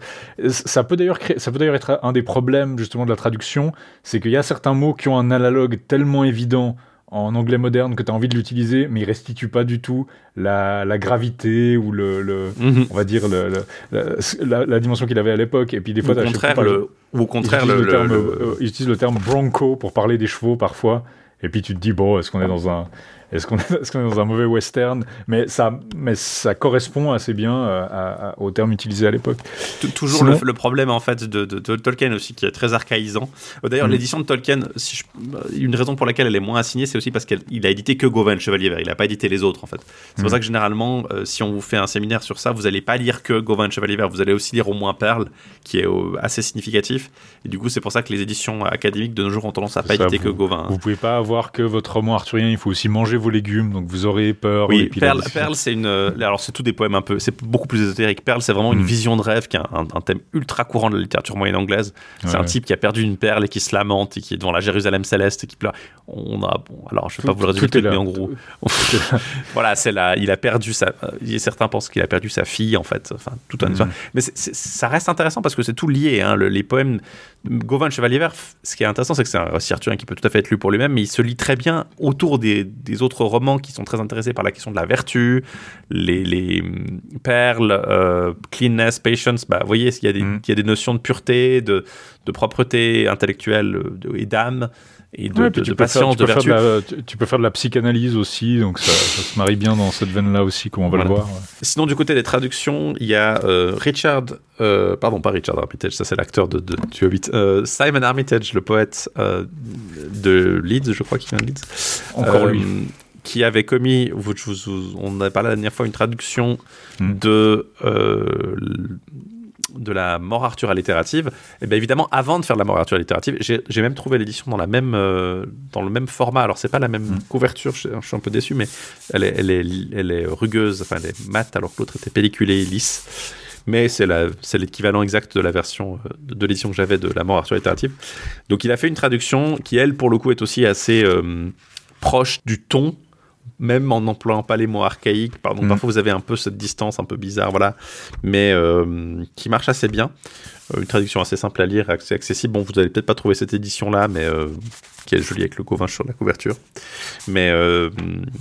ça peut d'ailleurs ça peut d'ailleurs être un des problèmes justement de la traduction c'est qu'il y a certains mots qui ont un analogue tellement évident en anglais moderne que tu as envie de l'utiliser, mais il restitue pas du tout la, la gravité ou le, le
mhm.
on va dire le, la, la, dimension qu'il avait à l'époque. Et puis des fois,
au contraire, le, ou au contraire,
le, terme, euh, il utilise le terme bronco pour parler des chevaux parfois. Et puis tu te dis bon, est-ce qu'on est dans un est-ce qu'on <laughs> est, est, dans un mauvais western? Mais ça, mais ça correspond assez bien euh, au terme utilisé à l'époque.
Toujours le, problème en fait de, de, Tolkien aussi qui est très archaïsant. Euh, d'ailleurs, mm. l'édition de Tolkien, si euh, une raison pour laquelle elle est moins assignée, c'est aussi parce qu'il a édité que Gawain, Chevalier Vert. Il n'a pas édité les autres en fait. C'est pour mm. ça que généralement, si on vous fait un séminaire sur ça, vous n'allez pas lire que Gawain, Chevalier Vert. Vous allez aussi lire au moins Perle, qui est assez significatif. Et du coup, c'est pour ça que les éditions académiques de nos jours ont tendance à pas éditer que Gawain.
Vous pouvez pas avoir que votre roman arthurien. Il faut aussi manger vos légumes donc vous aurez peur.
Oui, Perle, Perle c'est une. Euh, alors, c'est tous des poèmes un peu. C'est beaucoup plus ésotérique. Perle, c'est vraiment une mm. vision de rêve qui est un, thème ultra courant de la littérature moyenne anglaise. C'est un type qui a perdu une perle et qui se lamente et qui est devant la Jérusalem céleste et qui pleure. On a. Bon, alors, je vais pas vous le résumer, mais en gros. <laughs> voilà, c'est là. Il a perdu sa. Certains pensent qu'il a perdu sa fille, en fait. Enfin, tout un. Mm. Mais ça reste intéressant parce que c'est tout lié. Hein, les poèmes. Gauvin Chevalier Vert, ce qui est intéressant, c'est que c'est un récit arthurien qui peut tout à fait être lu pour lui-même, mais il se lit très bien autour des, des autres romans qui sont très intéressés par la question de la vertu, les, les perles, euh, cleanness, patience. Bah, vous voyez, il y, a des, mm. il y a des notions de pureté, de, de propreté intellectuelle de, et d'âme et de, de, patience, de vertu.
tu, peux faire de la psychanalyse aussi, donc ça, se marie bien dans cette veine-là aussi, comme on va le voir.
Sinon, du côté des traductions, il y a euh, Richard, euh, pardon, pas Richard Armitage, ça c'est l'acteur de, de du Hobbit, Simon Armitage, le poète de Leeds, je crois qu'il vient de Leeds.
Encore lui
qui avait commis, on avait parlé la dernière fois, une traduction hmm. de, euh, de la mort Arthur allitérative. Et bien évidemment, avant de faire la mort Arthur allitérative, j'ai même trouvé l'édition dans, la même, euh, dans le même format. Alors, c'est pas la même hmm. couverture, je, suis un peu déçu, mais elle est, elle est, elle est rugueuse, enfin, elle est mate, alors que l'autre était pelliculée, lisse mais c'est l'équivalent exact de la version euh, de, l'édition que j'avais de La mort Arthur allitérative. Donc il a fait une traduction qui, elle, pour le coup, est aussi assez proche du ton même en n'employant pas les mots archaïques. Pardon, mm. Parfois, vous avez un peu cette distance un peu bizarre, voilà, mais euh, qui marche assez bien. Euh, une traduction assez simple à lire, assez accessible. Bon, vous n'allez peut-être pas trouver cette édition-là, mais euh, qui est jolie avec le Gauvin sur la couverture. Mais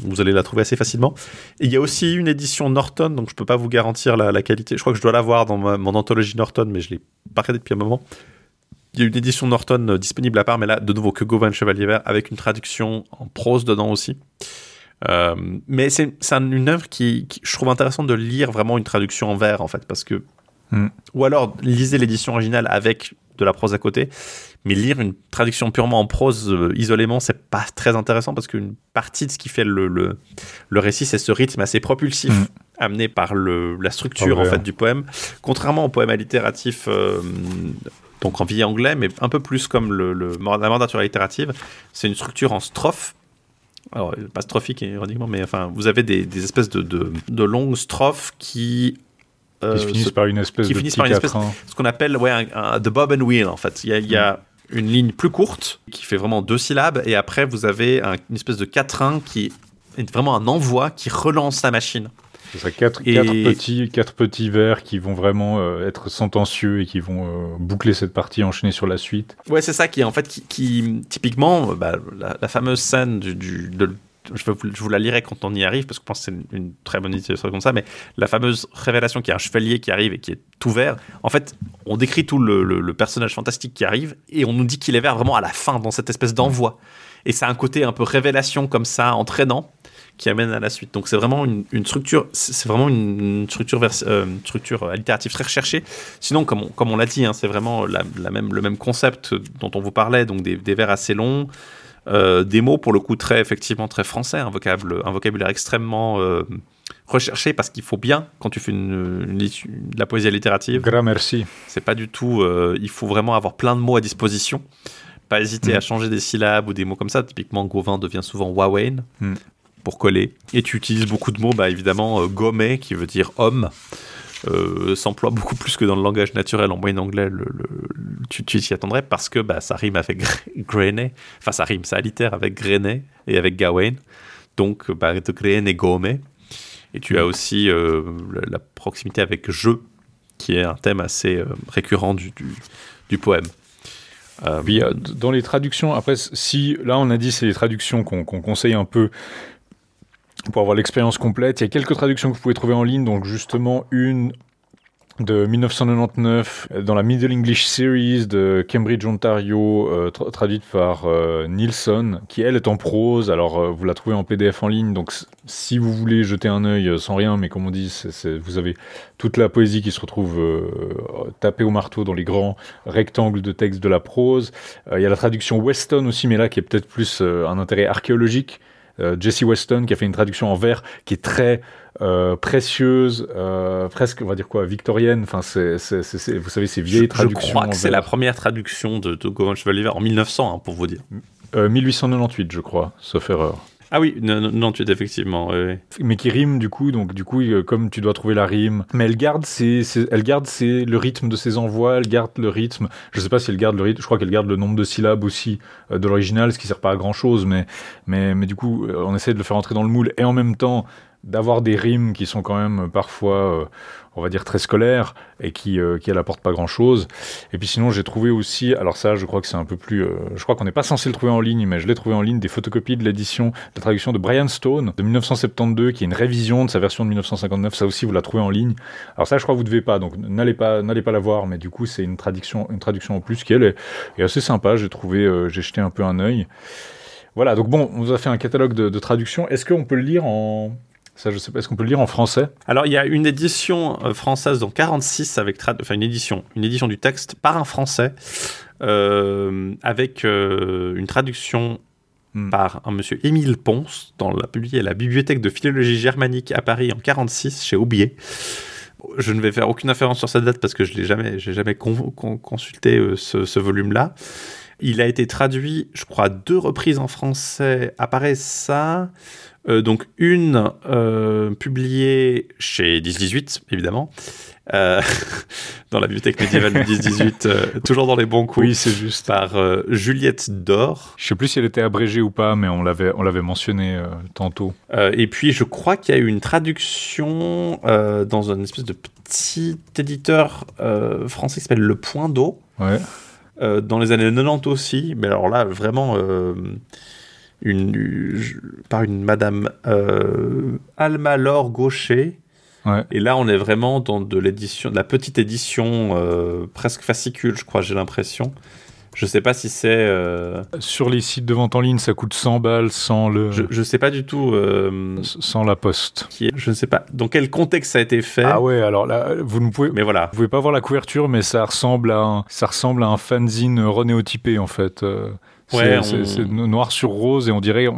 vous allez la trouver assez facilement. il y a aussi une édition Norton, donc je peux pas vous garantir la, qualité. Je crois que je dois l'avoir dans mon anthologie Norton, mais je l'ai pas regardé depuis un moment. Il y a une édition Norton disponible à part, mais là, de nouveau, que Gauvin Chevalier Vert, avec une traduction en prose dedans aussi. Euh, mais c'est une œuvre qui, je trouve intéressante de lire vraiment une traduction en vers, en fait, parce que. Hmm. Ou alors, lisez l'édition originale avec de la prose à côté, mais lire une traduction purement en prose euh, isolément, c'est pas très intéressant parce qu'une partie de ce qui fait le, le, le récit, c'est ce rythme assez propulsif. Hmm. amené par le, la structure en fait du poème, contrairement au poème allitératif euh, donc en vie anglais, mais un peu plus comme le, le la mandature allitérative, c'est une structure en strophe alors pas strophique ironiquement, mais enfin, vous avez des, des espèces de, de, de, longues strophes qui
euh, qui finissent par une espèce qui de finissent par une espèce,
ce qu'on appelle ouais, un, the bob and wheel en fait. Il y a, il y a une ligne plus courte qui fait vraiment deux syllabes et après vous avez une espèce de quatrain qui est vraiment un envoi qui relance la machine.
C'est ça, quatre, petits, quatre petits vers qui vont vraiment euh, être sentencieux et qui vont euh, boucler cette partie, enchaîner sur la suite.
Ouais, c'est ça qui, en fait, qui, typiquement, bah, la, fameuse scène du, de, je, vous la lirai quand on y arrive parce que je pense que c'est une, très bonne idée comme ça, mais la fameuse révélation qui est un chevalier qui arrive et qui est tout vert, en fait, on décrit tout le, personnage fantastique qui arrive et on nous dit qu'il est vert vraiment à la fin, dans cette espèce d'envoi. Et ça a un côté un peu révélation comme ça, entraînant, qui amène à la suite. Donc c'est vraiment une, structure, c'est vraiment une structure, euh, structure allitérative très recherchée. Sinon, comme on, comme on l'a dit, hein, c'est vraiment la, même, le même concept dont on vous parlait, donc des, des vers assez longs. Euh, des mots pour le coup très effectivement très français, un, vocable, un vocabulaire extrêmement euh, recherché parce qu'il faut bien quand tu fais une, de la poésie allitérative.
Grand merci.
C'est pas du tout. Euh, il faut vraiment avoir plein de mots à disposition. Pas hésiter mm. à changer des syllabes ou des mots comme ça. Typiquement, Gauvin devient souvent Wawain mm. Pour coller. Et tu utilises beaucoup de mots, bah, évidemment, gomet qui veut dire homme. Euh, s'emploie beaucoup plus que dans le langage naturel. En moyen anglais, tu t'y attendrais parce que bah, ça rime <laughs> avec Grenet. Enfin, ça rime, ça allitère avec Grenet et avec Gawain. Donc, bah, de Grenet et Gome. Et tu as aussi euh, la, proximité avec je, qui est un thème assez euh, récurrent du, du, poème.
Oui, dans les traductions, après, si là on a dit c'est les traductions qu'on conseille un peu pour avoir l'expérience complète. Il y a quelques traductions que vous pouvez trouver en ligne, donc justement une de 1999 dans la Middle English Series de Cambridge, Ontario, euh, traduite par euh, Nilsson, qui elle est en prose. Alors euh, vous la trouvez en PDF en ligne, donc si vous voulez jeter un œil sans rien, mais comme on dit, vous avez toute la poésie qui se retrouve tapée au marteau dans les grands rectangles de texte de la prose. Il y a la traduction Weston aussi, mais là qui est peut-être plus un intérêt archéologique. Euh, Jesse Weston qui a fait une traduction en vers qui est très euh, précieuse, euh, presque, on va dire quoi, victorienne. Enfin, c'est, vous savez, ces vieilles traductions. Je
crois que c'est la première traduction de, de Chevalier en 1900, hein, pour vous dire.
1898, je crois, sauf erreur.
Ah oui, non, tu es effectivement.
Mais qui rime du coup, donc du coup, comme tu dois trouver la rime, mais elle garde, c'est, elle garde c'est le rythme de ses envois, elle garde le rythme. Je sais pas si elle garde le rythme, je crois qu'elle garde le nombre de syllabes aussi euh, de l'original, ce qui sert pas à grand chose, mais, mais, mais du coup, euh, on essaie de le faire entrer dans le moule et en même temps d'avoir des rimes qui sont quand même parfois euh, on va dire très scolaire et qui euh, qui elle apporte pas grand chose. Et puis sinon j'ai trouvé aussi, alors ça je crois que c'est un peu plus, euh, je crois qu'on n'est pas censé le trouver en ligne, mais je l'ai trouvé en ligne des photocopies de l'édition, de la traduction de Brian Stone de 1972 qui est une révision de sa version de 1959. Ça aussi vous la trouvez en ligne. Alors ça je crois que vous devez pas, donc n'allez pas n'allez pas la voir, mais du coup c'est une traduction une traduction en plus qui est assez sympa. J'ai trouvé, euh, j'ai jeté un peu un œil. Voilà, donc bon, on vous a fait un catalogue de, de traductions. Est-ce qu'on peut le lire en, ça, je sais pas, est-ce qu'on peut le lire en français?
Alors, il y a une édition euh, française dans 46 avec enfin une édition, une édition du texte par un français euh, avec euh, une traduction hmm. par un monsieur Émile Ponce dans la à la bibliothèque de philologie germanique à Paris en 46 chez Aubier. Je ne vais faire aucune référence sur cette date parce que je n'ai jamais, j'ai jamais consulté ce, ce volume-là. Il a été traduit, je crois, deux reprises en français. Apparaît ça euh, donc une euh, publiée chez 1018, évidemment, euh, <laughs> dans la bibliothèque médiévale de 1018, toujours dans les bons coups.
Oui, c'est juste.
Par Juliette Dor.
Je sais plus si elle était abrégée ou pas, mais on l'avait, on l'avait mentionné tantôt.
et puis, je crois qu'il y a eu une traduction dans un espèce de petit éditeur français qui s'appelle Le Point d'eau.
Ouais.
dans les années 90 aussi, mais alors là, vraiment une, par une madame euh, Alma Laure Gaucher. Et là, on est vraiment dans de l'édition, de la petite édition euh, presque fascicule, je crois, j'ai l'impression. Je sais pas si c'est. Euh,
Sur les sites de vente en ligne, ça coûte 100 balles sans le.
Je, je sais pas du tout.
Sans la poste.
Qui je ne sais pas dans quel contexte ça a été fait?
Ah ouais, alors là, vous ne pouvez.
Mais voilà.
Vous pouvez pas voir la couverture, mais ça ressemble à un, ça ressemble à un fanzine renéotypé en fait. C'est noir sur rose et on dirait,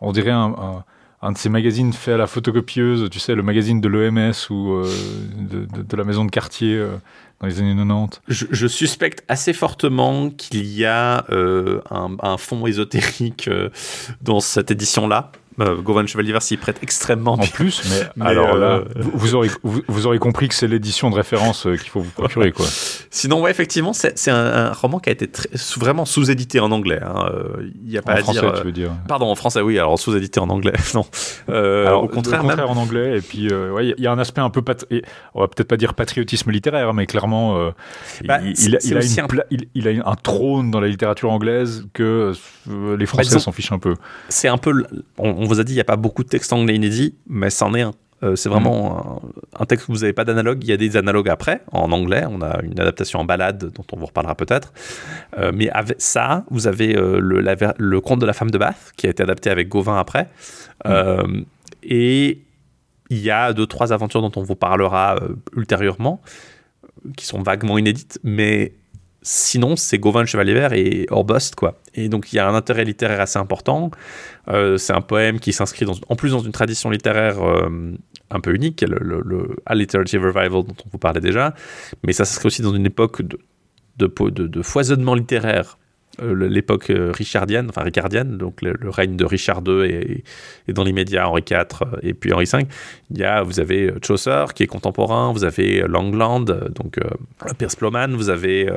on, dirait un, de ces magazines faits à la photocopieuse, tu sais, le magazine de l'OMS ou euh, de, la maison de quartier euh, dans les années 90.
Je, suspecte assez fortement qu'il y a euh, un, fond ésotérique dans cette édition-là. Euh, Govan Chevalier s'y prête extrêmement
En plus, <laughs> mais, alors là, euh, vous, aurez, vous, aurez compris que c'est l'édition de référence euh, qu'il faut vous procurer. Quoi. <laughs>
Sinon, ouais, effectivement, c'est un, roman qui a été vraiment sous-édité en anglais. Hein. Il n'y a pas
en
à
français,
dire.
Tu veux dire.
Pardon, en français, oui, alors sous-édité en anglais, <laughs> non.
alors, au contraire, même... en anglais, et puis il y a un aspect un peu, on va peut-être pas dire patriotisme littéraire, mais clairement, bah, il, a il, a un trône dans la littérature anglaise que les Français s'en fichent un peu.
C'est un peu. On, vous a dit, il n'y a pas beaucoup de textes anglais inédits, mais c'en est un. Euh, c'est vraiment mm. un, texte où vous n'avez pas d'analogue. Il y a des analogues après, en anglais. On a une adaptation en balade dont on vous reparlera peut-être. Euh, mais avec ça, vous avez euh, le, le, conte de la femme de Bath, qui a été adapté avec Gauvin après. Mm. et il y a deux, trois aventures dont on vous parlera ultérieurement, qui sont vaguement inédites, mais sinon, c'est Gauvin le Chevalier Vert et Orbost, quoi. Et donc, il y a un intérêt littéraire assez important. Euh, c'est un poème qui s'inscrit en plus dans une tradition littéraire euh, un peu unique, le, Alliterative Revival dont on vous parlait déjà. Mais ça s'inscrit aussi dans une époque de, de, foisonnement littéraire l'époque euh, richardienne, enfin ricardienne, donc le, règne de Richard II et, dans l'immédiat Henri IV euh, et puis Henri V, il y a, vous avez Chaucer qui est contemporain, vous avez Langland, donc Pierce Plowman, vous avez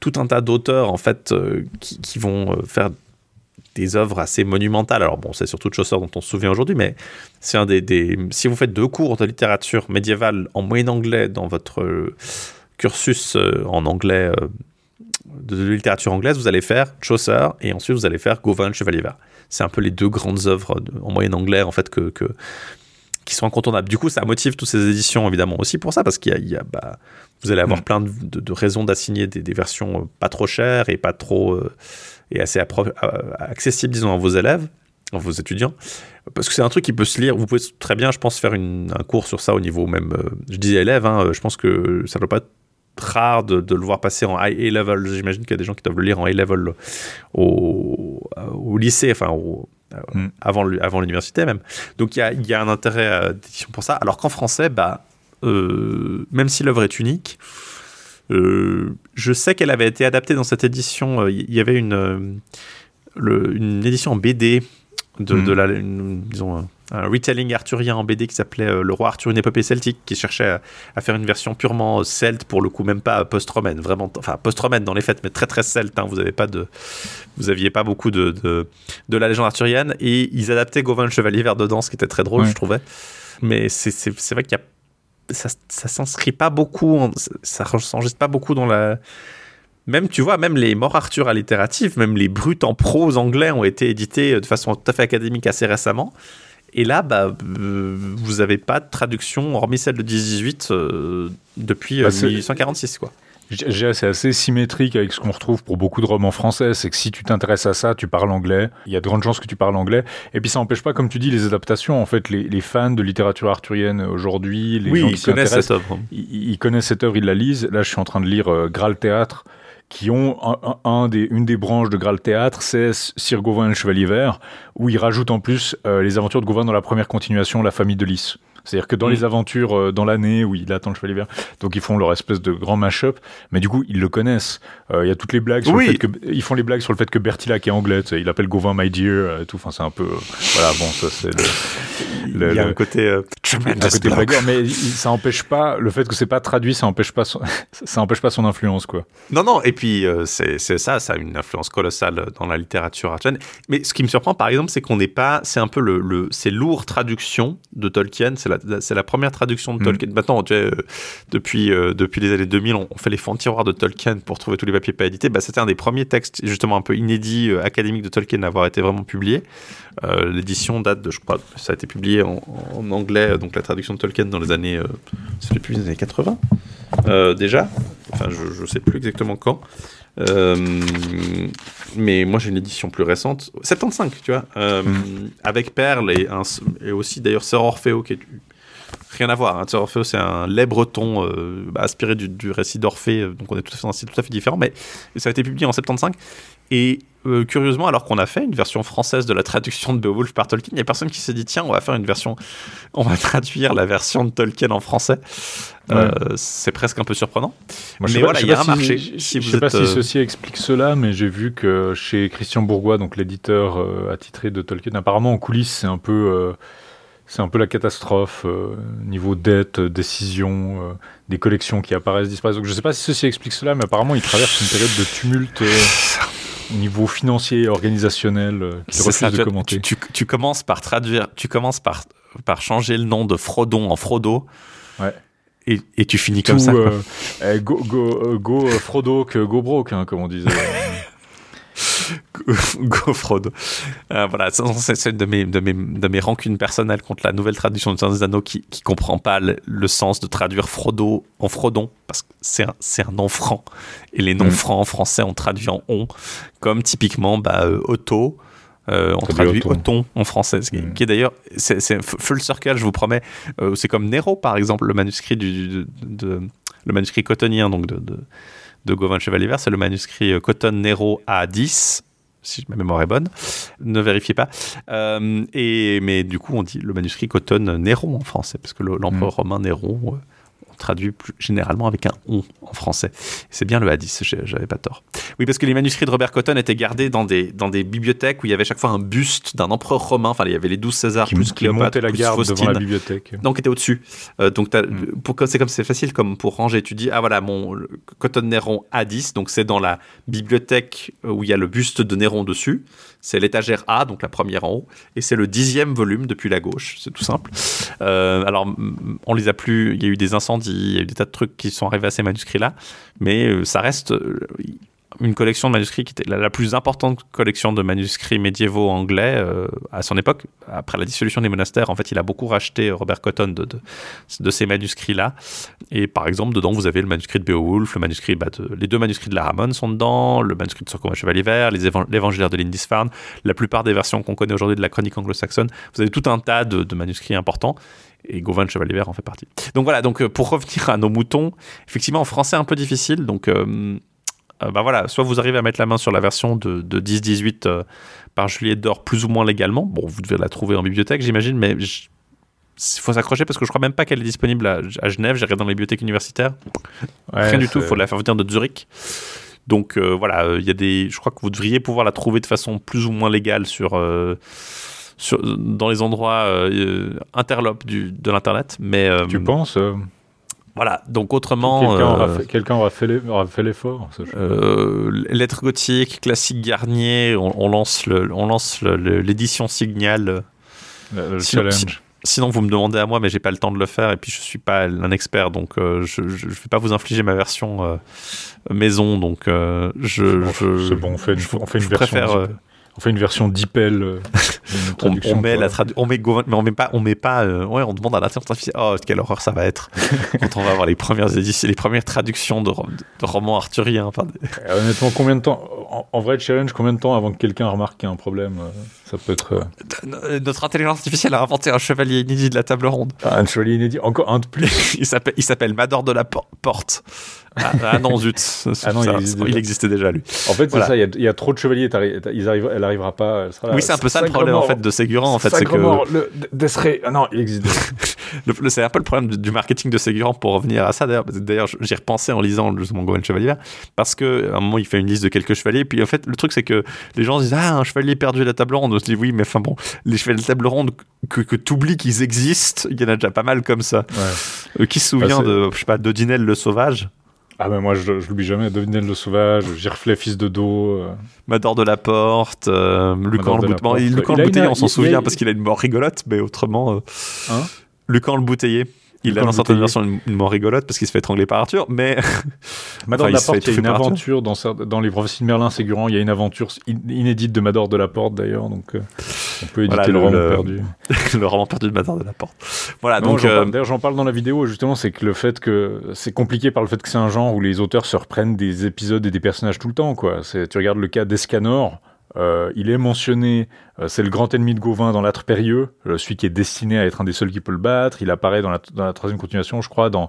tout un tas d'auteurs en fait qui, vont faire des œuvres assez monumentales. Alors bon, c'est surtout Chaucer dont on se souvient aujourd'hui, mais c'est un des, Si vous faites deux cours de littérature médiévale en moyen anglais dans votre cursus en anglais de littérature anglaise, vous allez faire Chaucer et ensuite vous allez faire Gauvin, Chevalier Vert. C'est un peu les deux grandes œuvres en moyen anglais en fait que, qui sont incontournables. Du coup, ça motive toutes ces éditions évidemment aussi pour ça parce qu'il y a, bah, vous allez avoir mm. plein de, raisons d'assigner des, versions euh, pas trop chères et pas trop euh, et assez euh, accessibles disons à vos élèves, à vos étudiants. Parce que c'est un truc qui peut se lire. Vous pouvez très bien, je pense, faire un cours sur ça au niveau même. je disais élèves, hein, je pense que ça ne doit pas rare de, le voir passer en high level. J'imagine qu'il y a des gens qui doivent le lire en high level au, au lycée, enfin hmm. avant, avant l'université même. Donc il y a, y a, un intérêt euh, d'édition pour ça. Alors qu'en français, bah, euh, même si l'œuvre est unique, euh, je sais qu'elle avait été adaptée dans cette édition. Il y avait une, une édition en BD de, de hmm. la, disons, un retelling arthurien en BD qui s'appelait euh, Le roi Arthur, une épopée celtique, qui cherchait à, faire une version purement celte, pour le coup, même pas post-romaine, vraiment, enfin post-romaine dans les faits, mais très très celte. Hein, vous avez pas de, vous aviez pas beaucoup de, de, la légende arthurienne, et ils adaptaient Gauvin le Chevalier vers dedans, ce qui était très drôle, je trouvais. Mais c'est vrai qu'il y a ça, ça s'inscrit pas beaucoup, ça s'enregistre pas beaucoup dans la même, tu vois, même les morts Arthur allitératifs, même les brutes en prose anglais ont été édités de façon tout à fait académique assez récemment. Et là, bah, euh, vous n'avez pas de traduction, hormis celle de 1018, euh, depuis 1846. Bah,
quoi. C'est assez symétrique avec ce qu'on retrouve pour beaucoup de romans français. C'est que si tu t'intéresses à ça, tu parles anglais. Il y a de grandes chances que tu parles anglais. Et puis ça n'empêche pas, comme tu dis, les adaptations. En fait, les, fans de littérature arthurienne aujourd'hui, les gens qui
ils connaissent cette œuvre.
Ils, connaissent cette œuvre, ils la lisent. Là, je suis en train de lire euh, Graal Théâtre qui ont une des branches de Graal Théâtre, c'est Sir Gauvin et le Chevalier Vert, où ils rajoutent en plus euh, les aventures de Gauvin dans la première continuation, La famille de Lys. C'est-à-dire que dans mm. les aventures euh, dans l'année où il attend le chevalier vert, donc ils font leur espèce de grand mash-up, mais du coup ils le connaissent. Euh, il y a toutes les blagues sur le fait que ils font les blagues sur le fait que Bertilac est anglais, il appelle Gauvin my dear, et tout. Enfin c'est un peu voilà bon ça c'est
le, il y a un côté euh,
côté blagueur, mais ça empêche pas le fait que c'est pas traduit, ça empêche pas son, <laughs> ça empêche pas son influence quoi.
Non non et puis c'est ça, ça a une influence colossale dans la littérature actuelle. Mais ce qui me surprend par exemple, c'est qu'on n'est pas, c'est un peu le, le c'est lourd traduction de Tolkien, c'est la c'est la première traduction de mm. Tolkien. Maintenant, euh, depuis, euh, depuis les années 2000, on, fait les fonds tiroirs de Tolkien pour trouver tous les papiers pas édités. Bah, C'était un des premiers textes, justement un peu inédits, euh, académiques de Tolkien à avoir été vraiment publié. L'édition date de, je crois, ça a été publié en, anglais, donc la traduction de Tolkien dans les années, ça fait les années 80 déjà. Enfin, je ne sais plus exactement quand. mais moi j'ai une édition plus récente, 75, tu vois, mm. avec Perle et, et aussi d'ailleurs Sœur Orfeo qui est Rien à voir. Hein. C'est un lait breton euh, bah, aspiré du, récit d'Orphée, euh, donc on est tout à fait dans un style tout à fait différent, mais ça a été publié en 75. Et euh, curieusement, alors qu'on a fait une version française de la traduction de Beowulf par Tolkien, il n'y a personne qui s'est dit tiens, on va faire une version, on va <laughs> traduire la version de Tolkien en français. c'est presque un peu surprenant. mais voilà, il y a un marché.
Je ne sais pas si ceci explique cela, mais j'ai vu que chez Christian Bourgois, donc l'éditeur attitré de Tolkien, apparemment en coulisses, c'est un peu c'est un peu la catastrophe, euh, niveau dette, décision, euh, des collections qui apparaissent, disparaissent. Donc je ne sais pas si ceci explique cela, mais apparemment il traverse une période de tumulte euh, au niveau financier et organisationnel qu'il refuse de commenter.
Tu, commences par traduire, tu commences par, par changer le nom de Frodon en Frodo.
Ouais.
Et, et tu finis comme ça. Quoi.
Eh, go, go, go Frodo que go broke, hein, comme on disait. <laughs>
Go Frodo. Euh, voilà, c'est une de mes, de, mes, de mes rancunes personnelles contre la nouvelle traduction de des Anneaux qui, qui comprend pas le, sens de traduire Frodo en Frodon, parce que c'est un, un, nom franc. Et les noms mm. francs en français, on traduit en on, comme typiquement bah, euh, Otto. Euh, on traduit Othon en français, mm. qui, est d'ailleurs, c'est full circle, je vous promets. c'est comme Nero, par exemple, le manuscrit du, de, le manuscrit cotonien, donc de, de de Gauvin Chevalier Vert, c'est le manuscrit euh, Cotton Nero A10 si ma mémoire est bonne, ne vérifiez pas. Euh, et, mais du coup, on dit le manuscrit Cotton Néron en français, parce que l'empereur mm. romain Néron, euh, traduit plus généralement avec un on en français. C'est bien le hadith, j'avais pas tort. Oui, parce que les manuscrits de Robert Cotton étaient gardés dans des, dans des bibliothèques où il y avait chaque fois un buste d'un empereur romain. Enfin, il y avait les 12 Césars
plus Cléopâtre, la garde devant la bibliothèque.
Donc, était au-dessus. Euh, donc, mm. c'est comme c'est facile comme pour ranger. Tu dis, ah voilà, mon Cotton Néron A10, donc c'est dans la bibliothèque où il y a le buste de Néron dessus. C'est l'étagère A, donc la première en haut, et c'est le dixième volume depuis la gauche. C'est tout simple. Euh, alors, on les a plus. Il y a eu des incendies, il y a eu des tas de trucs qui sont arrivés à ces manuscrits-là, mais euh, ça reste euh, une collection de manuscrits qui était la, plus importante collection de manuscrits médiévaux anglais euh, à son époque. Après la dissolution des monastères, en fait, il a beaucoup racheté Robert Cotton de, ces manuscrits-là. Et par exemple, dedans, vous avez le manuscrit de Beowulf, bah, les deux manuscrits de la Ramon sont dedans, le manuscrit de Sir Chevalier Vert, l'évangélaire de Lindisfarne, la plupart des versions qu'on connaît aujourd'hui de la chronique anglo-saxonne. Vous avez tout un tas de, manuscrits importants et Gauvin Chevalier en fait partie. Donc voilà, donc euh, pour revenir à nos moutons, effectivement en français un peu difficile, donc euh, euh, bah voilà, soit vous arrivez à mettre la main sur la version de, de 10-18 euh, par Juliette d'Or plus ou moins légalement. Bon, vous devez la trouver en bibliothèque, j'imagine, mais il faut s'accrocher parce que je crois même pas qu'elle est disponible à, Genève. J'ai regardé dans les bibliothèques universitaires. Rien du tout, il faut la faire venir de Zurich. Donc euh, voilà, il y a des. Je crois que vous devriez pouvoir la trouver de façon plus ou moins légale sur. Sur, dans les endroits interlopes du, de l'internet, mais
tu penses
voilà, donc autrement.
Quelqu'un aura euh, fait, l'effort.
Euh, lettres gothiques, classique Garnier, on, lance l'édition Signal.
Le, challenge.
sinon, vous me demandez à moi, mais j'ai pas le temps de le faire et puis je suis pas un expert, donc euh, je, ne vais pas vous infliger ma version maison, donc je.
C'est bon, on fait une, on fait une version. Préfère, on fait une version d'IPEL. Euh, <laughs>
on, met la on met mais on met pas, on met pas, euh, ouais, on demande à l'intelligence artificielle, oh, quelle horreur ça va être <laughs> quand on va avoir les premières éditions, les premières traductions de, romans arthuriens. <laughs>
Euh, honnêtement, combien de temps, en, vrai challenge, combien de temps avant que quelqu'un remarque qu'il y a un problème Ça peut être.
Notre intelligence artificielle a inventé un chevalier inédit de la table ronde.
Ah, un chevalier inédit, encore un de plus.
il s'appelle, il s'appelle Mador de la Porte. Ah, ah, non, zut. Ah non, il, existait déjà, lui.
En fait, c'est ça, il y, a, trop de chevaliers, ils arrivent, elle n'arrivera pas.
oui, c'est un peu ça le problème en fait, de Ségurant. En fait, c'est que...
le, ah non, il existe <laughs>
c'est un peu le problème du marketing de Ségurant pour revenir à ça. D'ailleurs, j'y repensais en lisant justement Gohan Chevalier, parce qu'à un moment, il fait une liste de quelques chevaliers. Puis en fait, le truc, c'est que les gens disent Ah, un chevalier perdu à la table ronde. On se dit Oui, mais enfin bon, les chevaliers de la table ronde que, que tu oublies qu'ils existent, il y en a déjà pas mal comme ça. Ouais. Euh, qui se souvient bah, de, je sais pas, d'Odinel le Sauvage?
Ah ben moi je, je l'oublie jamais, Devinel le sauvage, Girflet fils de dos. Euh...
Mador de la porte, euh, Lucan le, bouteillé, on s'en souvient parce qu'il a une mort rigolote, mais autrement... Euh, hein? Lucan le bouteillé. Il a dans certaines versions une, mort rigolote parce qu'il se fait étrangler par Arthur, mais. <laughs>
Mador de la Porte, il y a une aventure dans, dans les prophéties de Merlin Ségurant, il y a une aventure inédite de Mador de la Porte d'ailleurs, donc euh, on peut éditer le, roman perdu. <laughs>
le roman perdu de Mador de la Porte. Voilà,
donc. Euh, d'ailleurs, j'en parle dans la vidéo, justement, c'est que le fait que. C'est compliqué par le fait que c'est un genre où les auteurs se reprennent des épisodes et des personnages tout le temps, quoi. Tu regardes le cas d'Escanor euh, il est mentionné, euh, c'est le grand ennemi de Gauvin dans l'âtre périlleux, celui qui est destiné à être un des seuls qui peut le battre. Il apparaît dans la, troisième continuation, je crois, dans,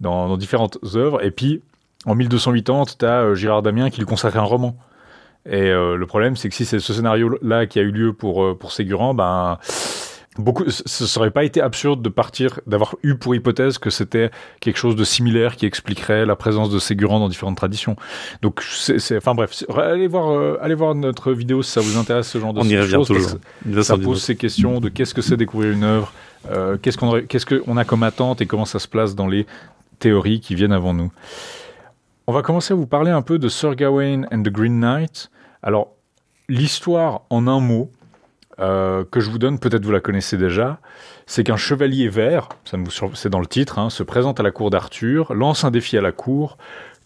dans, différentes œuvres. Et puis, en 1280, tu as Girard Damien qui lui consacre un roman. Et le problème, c'est que si c'est ce scénario-là qui a eu lieu pour, pour Ségurant, ben beaucoup, ce serait pas été absurde de partir, d'avoir eu pour hypothèse que c'était quelque chose de similaire qui expliquerait la présence de Ségurant dans différentes traditions. Donc, c'est, enfin bref, allez voir, euh, allez voir notre vidéo si ça vous intéresse ce genre de choses. Ça, pose ces questions de qu'est-ce que c'est découvrir une œuvre, euh, qu'est-ce qu'on, qu'est-ce qu'on a comme attente et comment ça se place dans les théories qui viennent avant nous. On va commencer à vous parler un peu de Sir Gawain and the Green Knight. Alors, l'histoire en un mot, euh, que je vous donne, peut-être vous la connaissez déjà, c'est qu'un chevalier vert, c'est dans le titre, hein, se présente à la cour d'Arthur, lance un défi à la cour,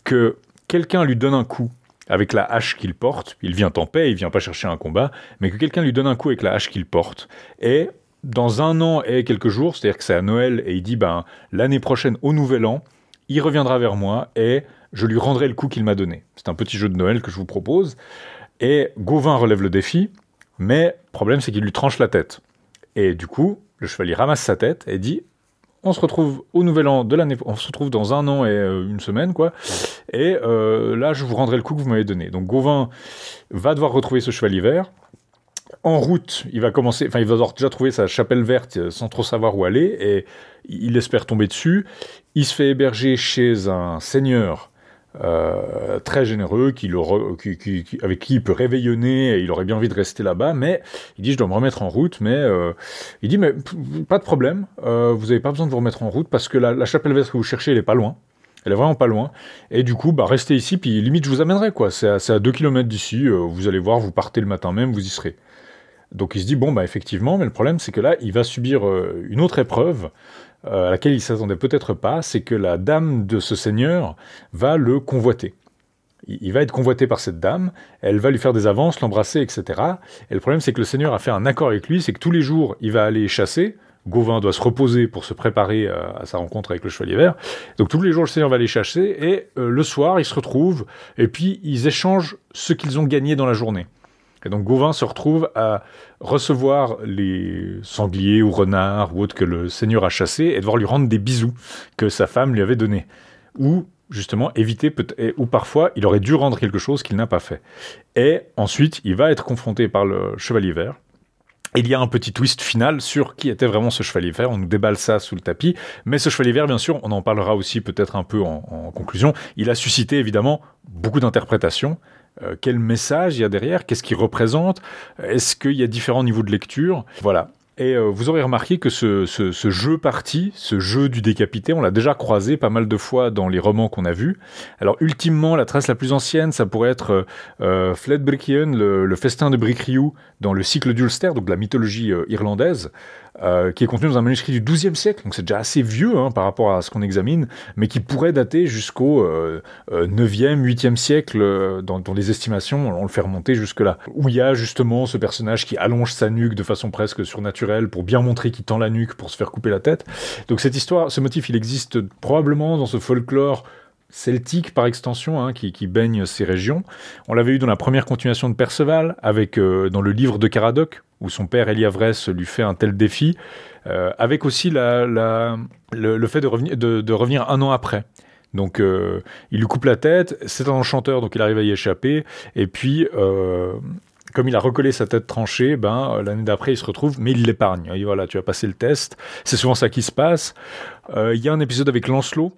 que quelqu'un lui donne un coup avec la hache qu'il porte, il vient en paix, il vient pas chercher un combat, mais que quelqu'un lui donne un coup avec la hache qu'il porte, et dans un an et quelques jours, c'est-à-dire que c'est à Noël, et il dit, ben, l'année prochaine, au Nouvel An, il reviendra vers moi, et je lui rendrai le coup qu'il m'a donné. C'est un petit jeu de Noël que je vous propose, et Gauvin relève le défi, mais le problème, c'est qu'il lui tranche la tête. Et du coup, le chevalier ramasse sa tête et dit on se retrouve au nouvel an de l'année, on se retrouve dans un an et euh, une semaine, quoi. Et euh, là, je vous rendrai le coup que vous m'avez donné. Donc Gauvin va devoir retrouver ce chevalier vert. En route, il va commencer, enfin, il va devoir déjà trouver sa chapelle verte euh, sans trop savoir où aller, et il espère tomber dessus. Il se fait héberger chez un seigneur euh, très généreux, qui avec qui il peut réveillonner, et il aurait bien envie de rester là-bas, mais il dit je dois me remettre en route, mais euh, il dit mais pas de problème, euh, vous n'avez pas besoin de vous remettre en route parce que la, chapelle verte que vous cherchez, elle est pas loin. Elle est vraiment pas loin. Et du coup, bah, restez ici, puis limite, je vous amènerai, quoi. C'est à, à 2 km d'ici, vous allez voir, vous partez le matin même, vous y serez. Donc il se dit, bon, bah effectivement, mais le problème, c'est que là, il va subir une autre épreuve à laquelle il s'attendait peut-être pas, c'est que la dame de ce seigneur va le convoiter. Il va être convoité par cette dame, elle va lui faire des avances, l'embrasser, etc. Et le problème, c'est que le seigneur a fait un accord avec lui, c'est que tous les jours, il va aller chasser. Gauvin doit se reposer pour se préparer euh, à, sa rencontre avec le chevalier vert. Donc tous les jours, le seigneur va aller chasser, et euh, le soir, ils se retrouvent, et puis ils échangent ce qu'ils ont gagné dans la journée. Et donc Gauvin se retrouve à recevoir les sangliers ou renards ou autres que le seigneur a chassés et devoir lui rendre des bisous que sa femme lui avait donnés. Ou justement éviter, ou parfois il aurait dû rendre quelque chose qu'il n'a pas fait. Et ensuite, il va être confronté par le chevalier vert. Il y a un petit twist final sur qui était vraiment ce chevalier vert. On nous déballe ça sous le tapis. Mais ce chevalier vert, bien sûr, on en parlera aussi peut-être un peu en, en conclusion. Il a suscité évidemment beaucoup d'interprétations. Euh, quel message il y a derrière, qu'est-ce qu'il représente, est-ce qu'il y a différents niveaux de lecture? Voilà. Et euh, vous aurez remarqué que ce, jeu parti, ce jeu du décapité, on l'a déjà croisé pas mal de fois dans les romans qu'on a vus. Alors ultimement, la trace la plus ancienne, ça pourrait être euh, euh le, festin de Bricriou dans le cycle d'Ulster, donc de la mythologie irlandaise. Euh, qui est contenu dans un manuscrit du XIIe siècle, donc c'est déjà assez vieux hein, par rapport à ce qu'on examine, mais qui pourrait dater jusqu'au euh, 9e, 8e siècle euh, dans, les estimations, on le fait remonter jusque-là, où il y a justement ce personnage qui allonge sa nuque de façon presque surnaturelle pour bien montrer qu'il tend la nuque pour se faire couper la tête. Donc cette histoire, ce motif, il existe probablement dans ce folklore celtique par extension, hein, qui, baigne ces régions. On l'avait eu dans la première continuation de Perceval, avec euh, dans le livre de Caradoc, où son père Eliavrès lui fait un tel défi, euh, avec aussi le, fait de revenir, un an après. Donc euh, il lui coupe la tête, c'est un enchanteur, donc il arrive à y échapper, et puis comme il a recollé sa tête tranchée, ben l'année d'après il se retrouve, mais il l'épargne. Voilà, tu as passé le test. C'est souvent ça qui se passe. Il y a un épisode avec Lancelot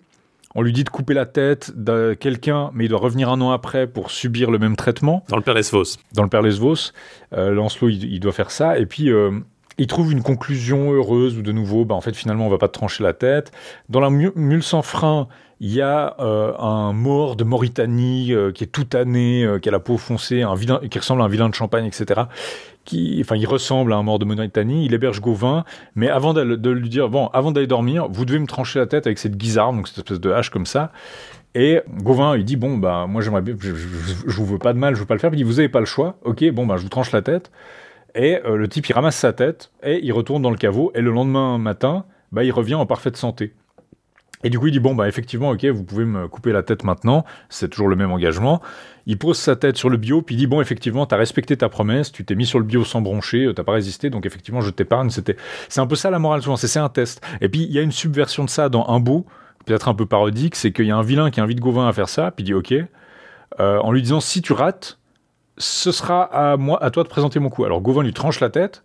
on lui dit de couper la tête de quelqu'un, mais il doit revenir un an après pour subir le même traitement.
Dans le Père Lesvos.
Dans le Père Lesvos. Euh, Lancelot, il, doit faire ça. Et puis, euh, il trouve une conclusion heureuse où, de nouveau, bah, en fait, finalement, on va pas te trancher la tête. Dans la mule sans frein, il y a euh, un mort de Mauritanie qui est tout tanné, qui a la peau foncée, un qui ressemble à un vilain de champagne, etc qui, enfin, il ressemble à un mort de Mauritanie, il héberge Gauvin, mais avant de, lui dire, bon, avant d'aller dormir, vous devez me trancher la tête avec cette guisarde, donc cette espèce de hache comme ça. Et Gauvin, il dit, bon, bah, moi j'aimerais bien, je, vous veux pas de mal, je veux pas le faire. Il dit, vous avez pas le choix, ok, bon, bah, je vous tranche la tête. Et euh, le type, il ramasse sa tête et il retourne dans le caveau. Et le lendemain matin, bah, il revient en parfaite santé. Et du coup, il dit bon bah effectivement, ok, vous pouvez me couper la tête maintenant. C'est toujours le même engagement. Il pose sa tête sur le bio, puis il dit bon effectivement, t'as respecté ta promesse, tu t'es mis sur le bio sans broncher, euh, t'as pas résisté, donc effectivement, je t'épargne. C'était, c'est un peu ça la morale souvent. C'est un test. Et puis il y a une subversion de ça dans un beau, peut-être un peu parodique, c'est qu'il y a un vilain qui invite Gauvin à faire ça, puis il dit ok, euh, en lui disant si tu rates, ce sera à moi, à toi de présenter mon coup. Alors Gauvin lui tranche la tête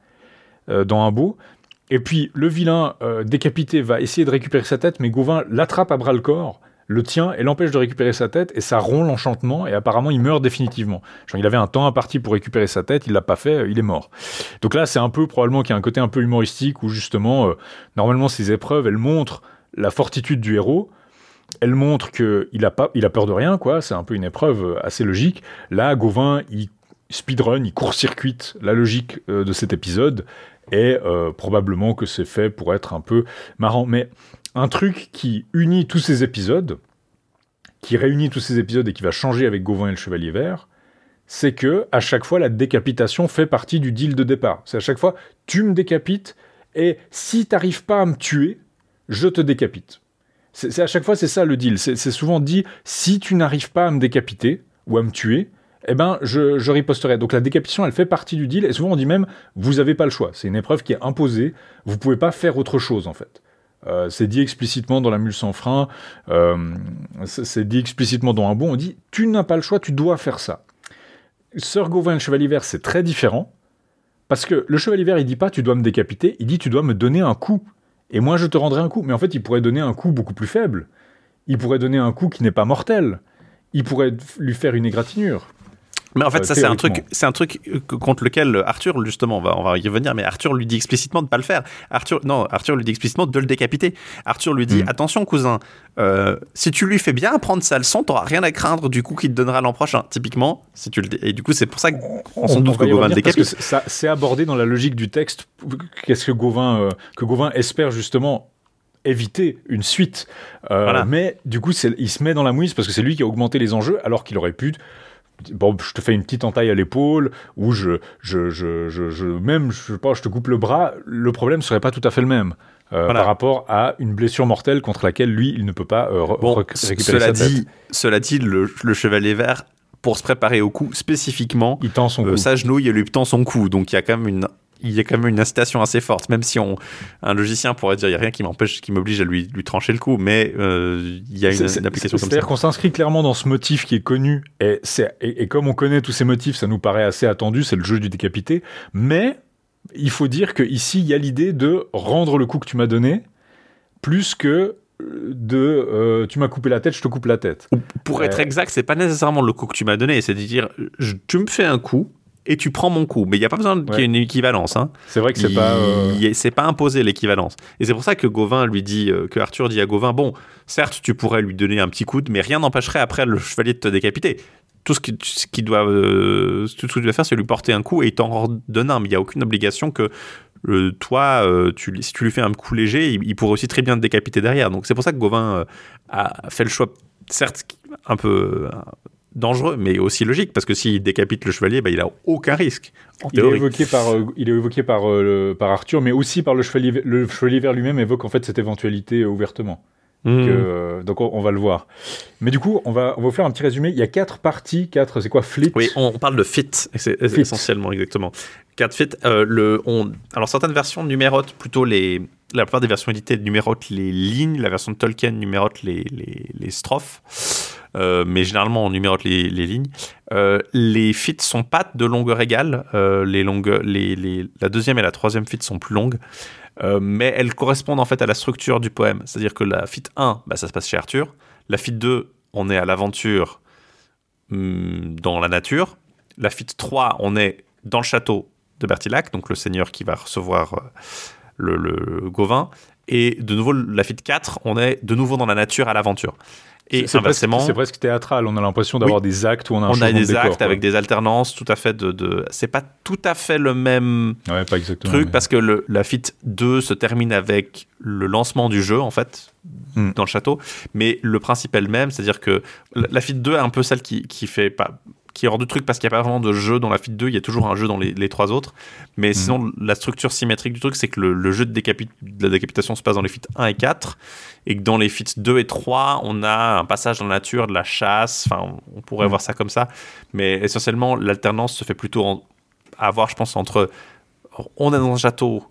euh, dans un beau. Et puis le vilain euh, décapité va essayer de récupérer sa tête, mais Gauvin l'attrape à bras le corps, le tient et l'empêche de récupérer sa tête, et ça rompt l'enchantement, et apparemment il meurt définitivement. Il avait un temps imparti pour récupérer sa tête, il l'a pas fait, euh, il est mort. Donc là, c'est un peu probablement qu'il y a un côté un peu humoristique où justement, euh, normalement ces épreuves, elles montrent la fortitude du héros, elles montrent qu'il a, pas, il a peur de rien, quoi. C'est un peu une épreuve assez logique. Là, Gauvin, il speedrun, il court-circuite la logique de cet épisode et euh, probablement que c'est fait pour être un peu marrant. Mais un truc qui unit tous ces épisodes, qui réunit tous ces épisodes et qui va changer avec Gauvin et le Chevalier Vert, c'est que à chaque fois la décapitation fait partie du deal de départ. C'est à chaque fois tu me décapites et si t'arrives pas à me tuer, je te décapite. C'est à chaque fois c'est ça le deal. C'est souvent dit si tu n'arrives pas à me décapiter ou à me tuer, eh ben, je, riposterai. Donc la décapitation, elle fait partie du deal, et souvent on dit même, vous n'avez pas le choix. C'est une épreuve qui est imposée, vous pouvez pas faire autre chose en fait. Euh, c'est dit explicitement dans la mule sans frein, euh, c'est dit explicitement dans un bon, on dit, tu n'as pas le choix, tu dois faire ça. Sœur Gauvin le Chevalier Vert, c'est très différent, parce que le Chevalier Vert, il dit pas, tu dois me décapiter, il dit, tu dois me donner un coup, et moi je te rendrai un coup. Mais en fait, il pourrait donner un coup beaucoup plus faible. Il pourrait donner un coup qui n'est pas mortel. Il pourrait lui faire une égratignure.
Mais en fait, euh, ça, c'est un truc, c'est un truc contre lequel Arthur, justement, on va, on va y revenir, mais Arthur lui dit explicitement de pas le faire. Arthur, non, Arthur lui dit explicitement de le décapiter. Arthur lui dit, mm. attention, cousin, euh, si tu lui fais bien prendre sa leçon, t'auras rien à craindre du coup qu'il te donnera l'an prochain. Typiquement, si tu le, et du coup, c'est pour ça qu'on s'en doute que Gauvin le décapite.
c'est abordé dans la logique du texte. Qu'est-ce que Gauvin, euh, que Gauvin espère justement éviter une suite. Mais du coup, il se met dans la mouise parce que c'est lui qui a augmenté les enjeux alors qu'il aurait pu bon, je te fais une petite entaille à l'épaule, ou je, je, je, je, même, je sais pas, je te coupe le bras, le problème serait pas tout à fait le même. Euh, par rapport à une blessure mortelle contre laquelle lui il ne peut pas euh, récupérer
cela
sa
dit, Cela dit, le, chevalier vert pour se préparer au coup spécifiquement,
il tend son
euh, s'agenouille et lui tend son cou. Donc il y a quand même une il y a quand même une incitation assez forte, même si on, un logicien pourrait dire il n'y a rien qui m'empêche, qui m'oblige à lui, lui trancher le cou, mais euh, il y a une, application comme ça.
C'est-à-dire qu'on s'inscrit clairement dans ce motif qui est connu, et, et, et, comme on connaît tous ces motifs, ça nous paraît assez attendu, c'est le jeu du décapité, mais il faut dire qu'ici, il y a l'idée de rendre le coup que tu m'as donné, plus que euh, de euh, tu m'as coupé la tête, je te coupe la tête.
Pour être exact, c'est pas nécessairement le coup que tu m'as donné, c'est de dire tu me fais un coup, et tu prends mon coup. Mais il n'y a pas besoin qu'il y ait une équivalence. Hein.
C'est vrai que c'est pas.
Euh, c'est pas imposé l'équivalence. Et c'est pour ça que Gauvin lui dit, euh, que Arthur dit à Gauvin bon, certes, tu pourrais lui donner un petit coup, mais rien n'empêcherait après le chevalier de te décapiter. Tout ce qu'il qui doit, euh, tout ce que tu dois faire, c'est lui porter un coup et il t'en donne un. Mais il n'y a aucune obligation que toi, tu, si tu lui fais un coup léger, il, il, pourrait aussi très bien te décapiter derrière. Donc c'est pour ça que Gauvin a fait le choix, certes, un peu dangereux, mais aussi logique, parce que s'il décapite le chevalier, bah, il a aucun risque.
Il est, évoqué par, euh, il est évoqué par, euh, par Arthur, mais aussi par le chevalier, le chevalier vert lui-même évoque en fait cette éventualité euh, ouvertement. Donc on, va le voir. Mais du coup, on va, on va vous faire un petit résumé. Il y a quatre parties, quatre, c'est quoi, flit
Oui, on parle de fit, c'est essentiellement, exactement. Quatre fit, le, on, alors certaines versions numérotent plutôt les, la plupart des versions éditées numérotent les lignes, la version de Tolkien numérote les, les, les strophes. Euh, mais généralement on numérote les, lignes. Euh, les fits sont pas de longueur égale. Euh, les longues, les, la deuxième et la troisième fit sont plus longues. mais elles correspondent en fait à la structure du poème. C'est-à-dire que la fit 1, bah, ça se passe chez Arthur. La fit 2, on est à l'aventure hmm, dans la nature. La fit 3, on est dans le château de Bertilac, donc le seigneur qui va recevoir le, le Gauvin. Et de nouveau, la fit 4, on est de nouveau dans la nature à l'aventure.
Et c'est presque, théâtral. On a l'impression d'avoir des actes où on a un
On a des actes avec des alternances, tout à fait. De, de... C'est pas tout à fait le même truc parce que le, la FIT 2 se termine avec le lancement du jeu en fait hmm. dans le château, mais le principe est le même, c'est-à-dire que la FIT 2 est un peu celle qui, qui fait pas qui est hors du truc parce qu'il n'y a pas vraiment de jeu dans la FIT 2, il y a toujours un jeu dans les, trois autres. Mais mhm. sinon, la structure symétrique du truc, c'est que le, jeu de, la décapitation se passe dans les FIT 1 et 4, et que dans les FIT 2 et 3, on a un passage dans la nature, de la chasse, enfin, on pourrait mhm. voir ça comme ça. Mais essentiellement, l'alternance se fait plutôt à avoir, je pense, entre on est dans un château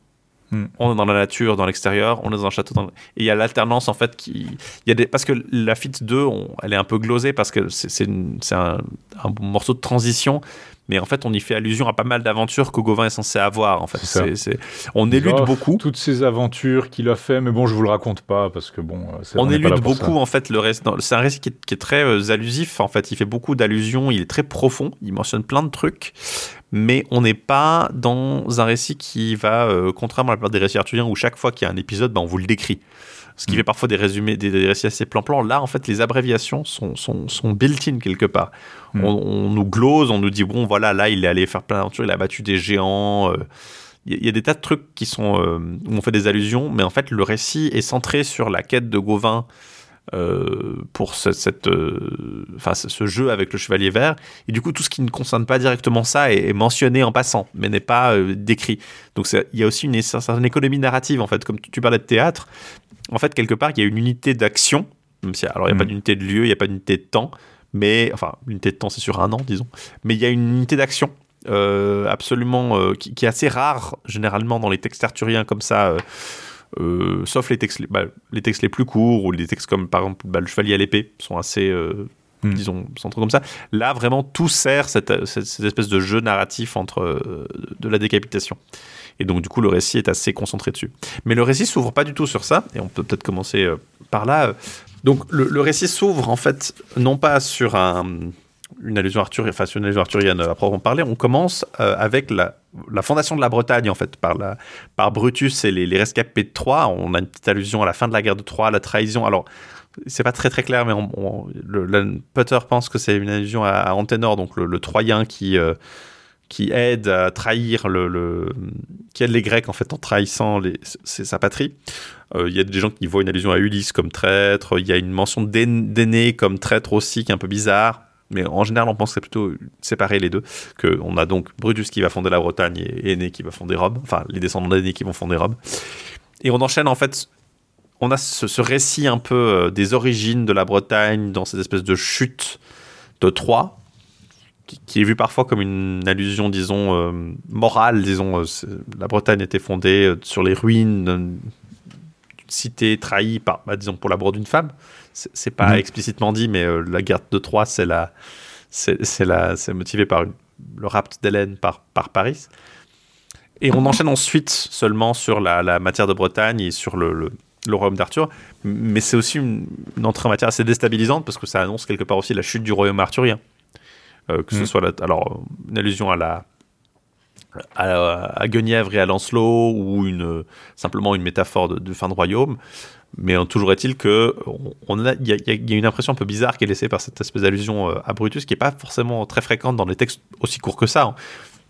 Hmm. On est dans la nature, dans l'extérieur, on est dans un château. Et il y a l'alternance en fait qui. Y a des... Parce que la Fit 2, elle est un peu glosée parce que c'est un morceau de transition mais en fait on y fait allusion à pas mal d'aventures que Gauvin est censé avoir en fait. C'est, on élude beaucoup.
Toutes ces aventures qu'il a fait mais bon je vous le raconte pas parce que bon
on, élude beaucoup en fait le reste c'est un récit qui est, très euh, allusif en fait. Il fait beaucoup d'allusions il est très profond il mentionne plein de trucs mais on n'est pas dans un récit qui va, euh, contrairement à la plupart des récits arthuriens, où chaque fois qu'il y a un épisode, bah, on vous le décrit. Ce qui mm. fait parfois des résumés, des, récits assez plan-plan. Là, en fait, les abréviations sont, sont, sont built-in quelque part. Mm. On, nous glose, on nous dit, bon, voilà, là, il est allé faire plein d'aventures, il a battu des géants. Euh. Il y, a des tas de trucs qui sont, euh, où on fait des allusions, mais en fait, le récit est centré sur la quête de Gauvin euh, pour ce, cette, euh, enfin, ce jeu avec le chevalier vert. Et du coup, tout ce qui ne concerne pas directement ça est, mentionné en passant, mais n'est pas euh, décrit. Donc il y a aussi une, certaine économie narrative, en fait. Comme tu, parlais de théâtre, en fait, quelque part, il y a une unité d'action. Même si, alors, il n'y a pas mm. d'unité de lieu, il n'y a pas d'unité de temps, mais, enfin, l'unité de temps, c'est sur un an, disons. Mais il y a une unité d'action absolument qui, qui, est assez rare généralement dans les textes arthuriens comme ça euh, sauf les textes, bah, les textes les plus courts ou les textes comme par exemple bah, le chevalier à l'épée sont assez, euh, hmm. disons, centrés comme ça. Là, vraiment, tout sert cette, cette, espèce de jeu narratif entre euh, de la décapitation. Et donc, du coup, le récit est assez concentré dessus. Mais le récit s'ouvre pas du tout sur ça, et on peut peut-être commencer par là. Donc, le, le récit s'ouvre en fait non pas sur un une allusion arthurienne, enfin une allusion arthurienne à proprement parler, on commence euh, avec la, fondation de la Bretagne en fait par, Brutus et les, rescapés de Troie. On a une petite allusion à la fin de la guerre de Troie, la trahison. Alors c'est pas très très clair, mais on, le, Potter pense que c'est une allusion à, Anténor, donc le, Troyen qui euh, qui aide à trahir le, qui aide les Grecs en fait en trahissant sa patrie. Euh, il y a des gens qui voient une allusion à Ulysse comme traître. Il y a une mention d'Aîné comme traître aussi qui est un peu bizarre mais en général, on pense que c'est plutôt séparer les deux. Que on a donc Brutus qui va fonder la Bretagne et Aîné qui va fonder Rome, enfin les descendants d'Aîné qui vont fonder Rome. Et on enchaîne en fait, on a ce, récit un peu euh, des origines de la Bretagne dans cette espèce de chute de Troie, qui, est vu parfois comme une allusion, disons, euh, morale. Disons, euh, la Bretagne était fondée sur les ruines d'une cité trahie par, bah, disons, pour la d'une femme c'est pas mhm. explicitement dit, mais euh, la guerre de Troie, c'est la, c'est la, c'est motivé par le rapt d'Hélène par, par Paris. Et on enchaîne ensuite seulement sur la, matière de Bretagne et sur le, le, royaume d'Arthur. Mais c'est aussi une, entrée en matière assez déstabilisante parce que ça annonce quelque part aussi la chute du royaume arthurien. Euh, que ce mhm. soit alors une allusion à la à, Guenièvre et à Lancelot ou une simplement une métaphore de, de fin de royaume. Mais toujours est-il que on a, il y, a une impression un peu bizarre qui est laissée par cette espèce d'allusion euh, à Brutus, qui n'est pas forcément très fréquente dans les textes aussi courts que ça. Hein.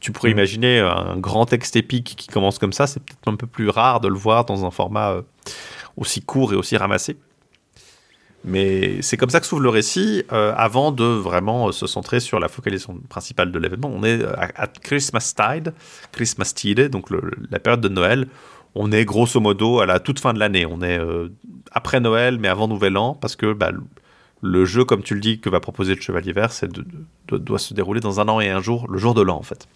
Tu pourrais mm. imaginer un grand texte épique qui commence comme ça, c'est peut-être un peu plus rare de le voir dans un format euh, aussi court et aussi ramassé. Mais c'est comme ça que s'ouvre le récit, euh, avant de vraiment se centrer sur la focalisation principale de l'événement. On est à, Christmas Tide, Christmas Tide, donc la période de Noël, on est grosso modo à la toute fin de l'année. On est euh, après Noël, mais avant Nouvel An, parce que bah, le jeu, comme tu le dis, que va proposer le Chevalier Vert, c'est doit se dérouler dans un an et un jour, le jour de l'an en fait.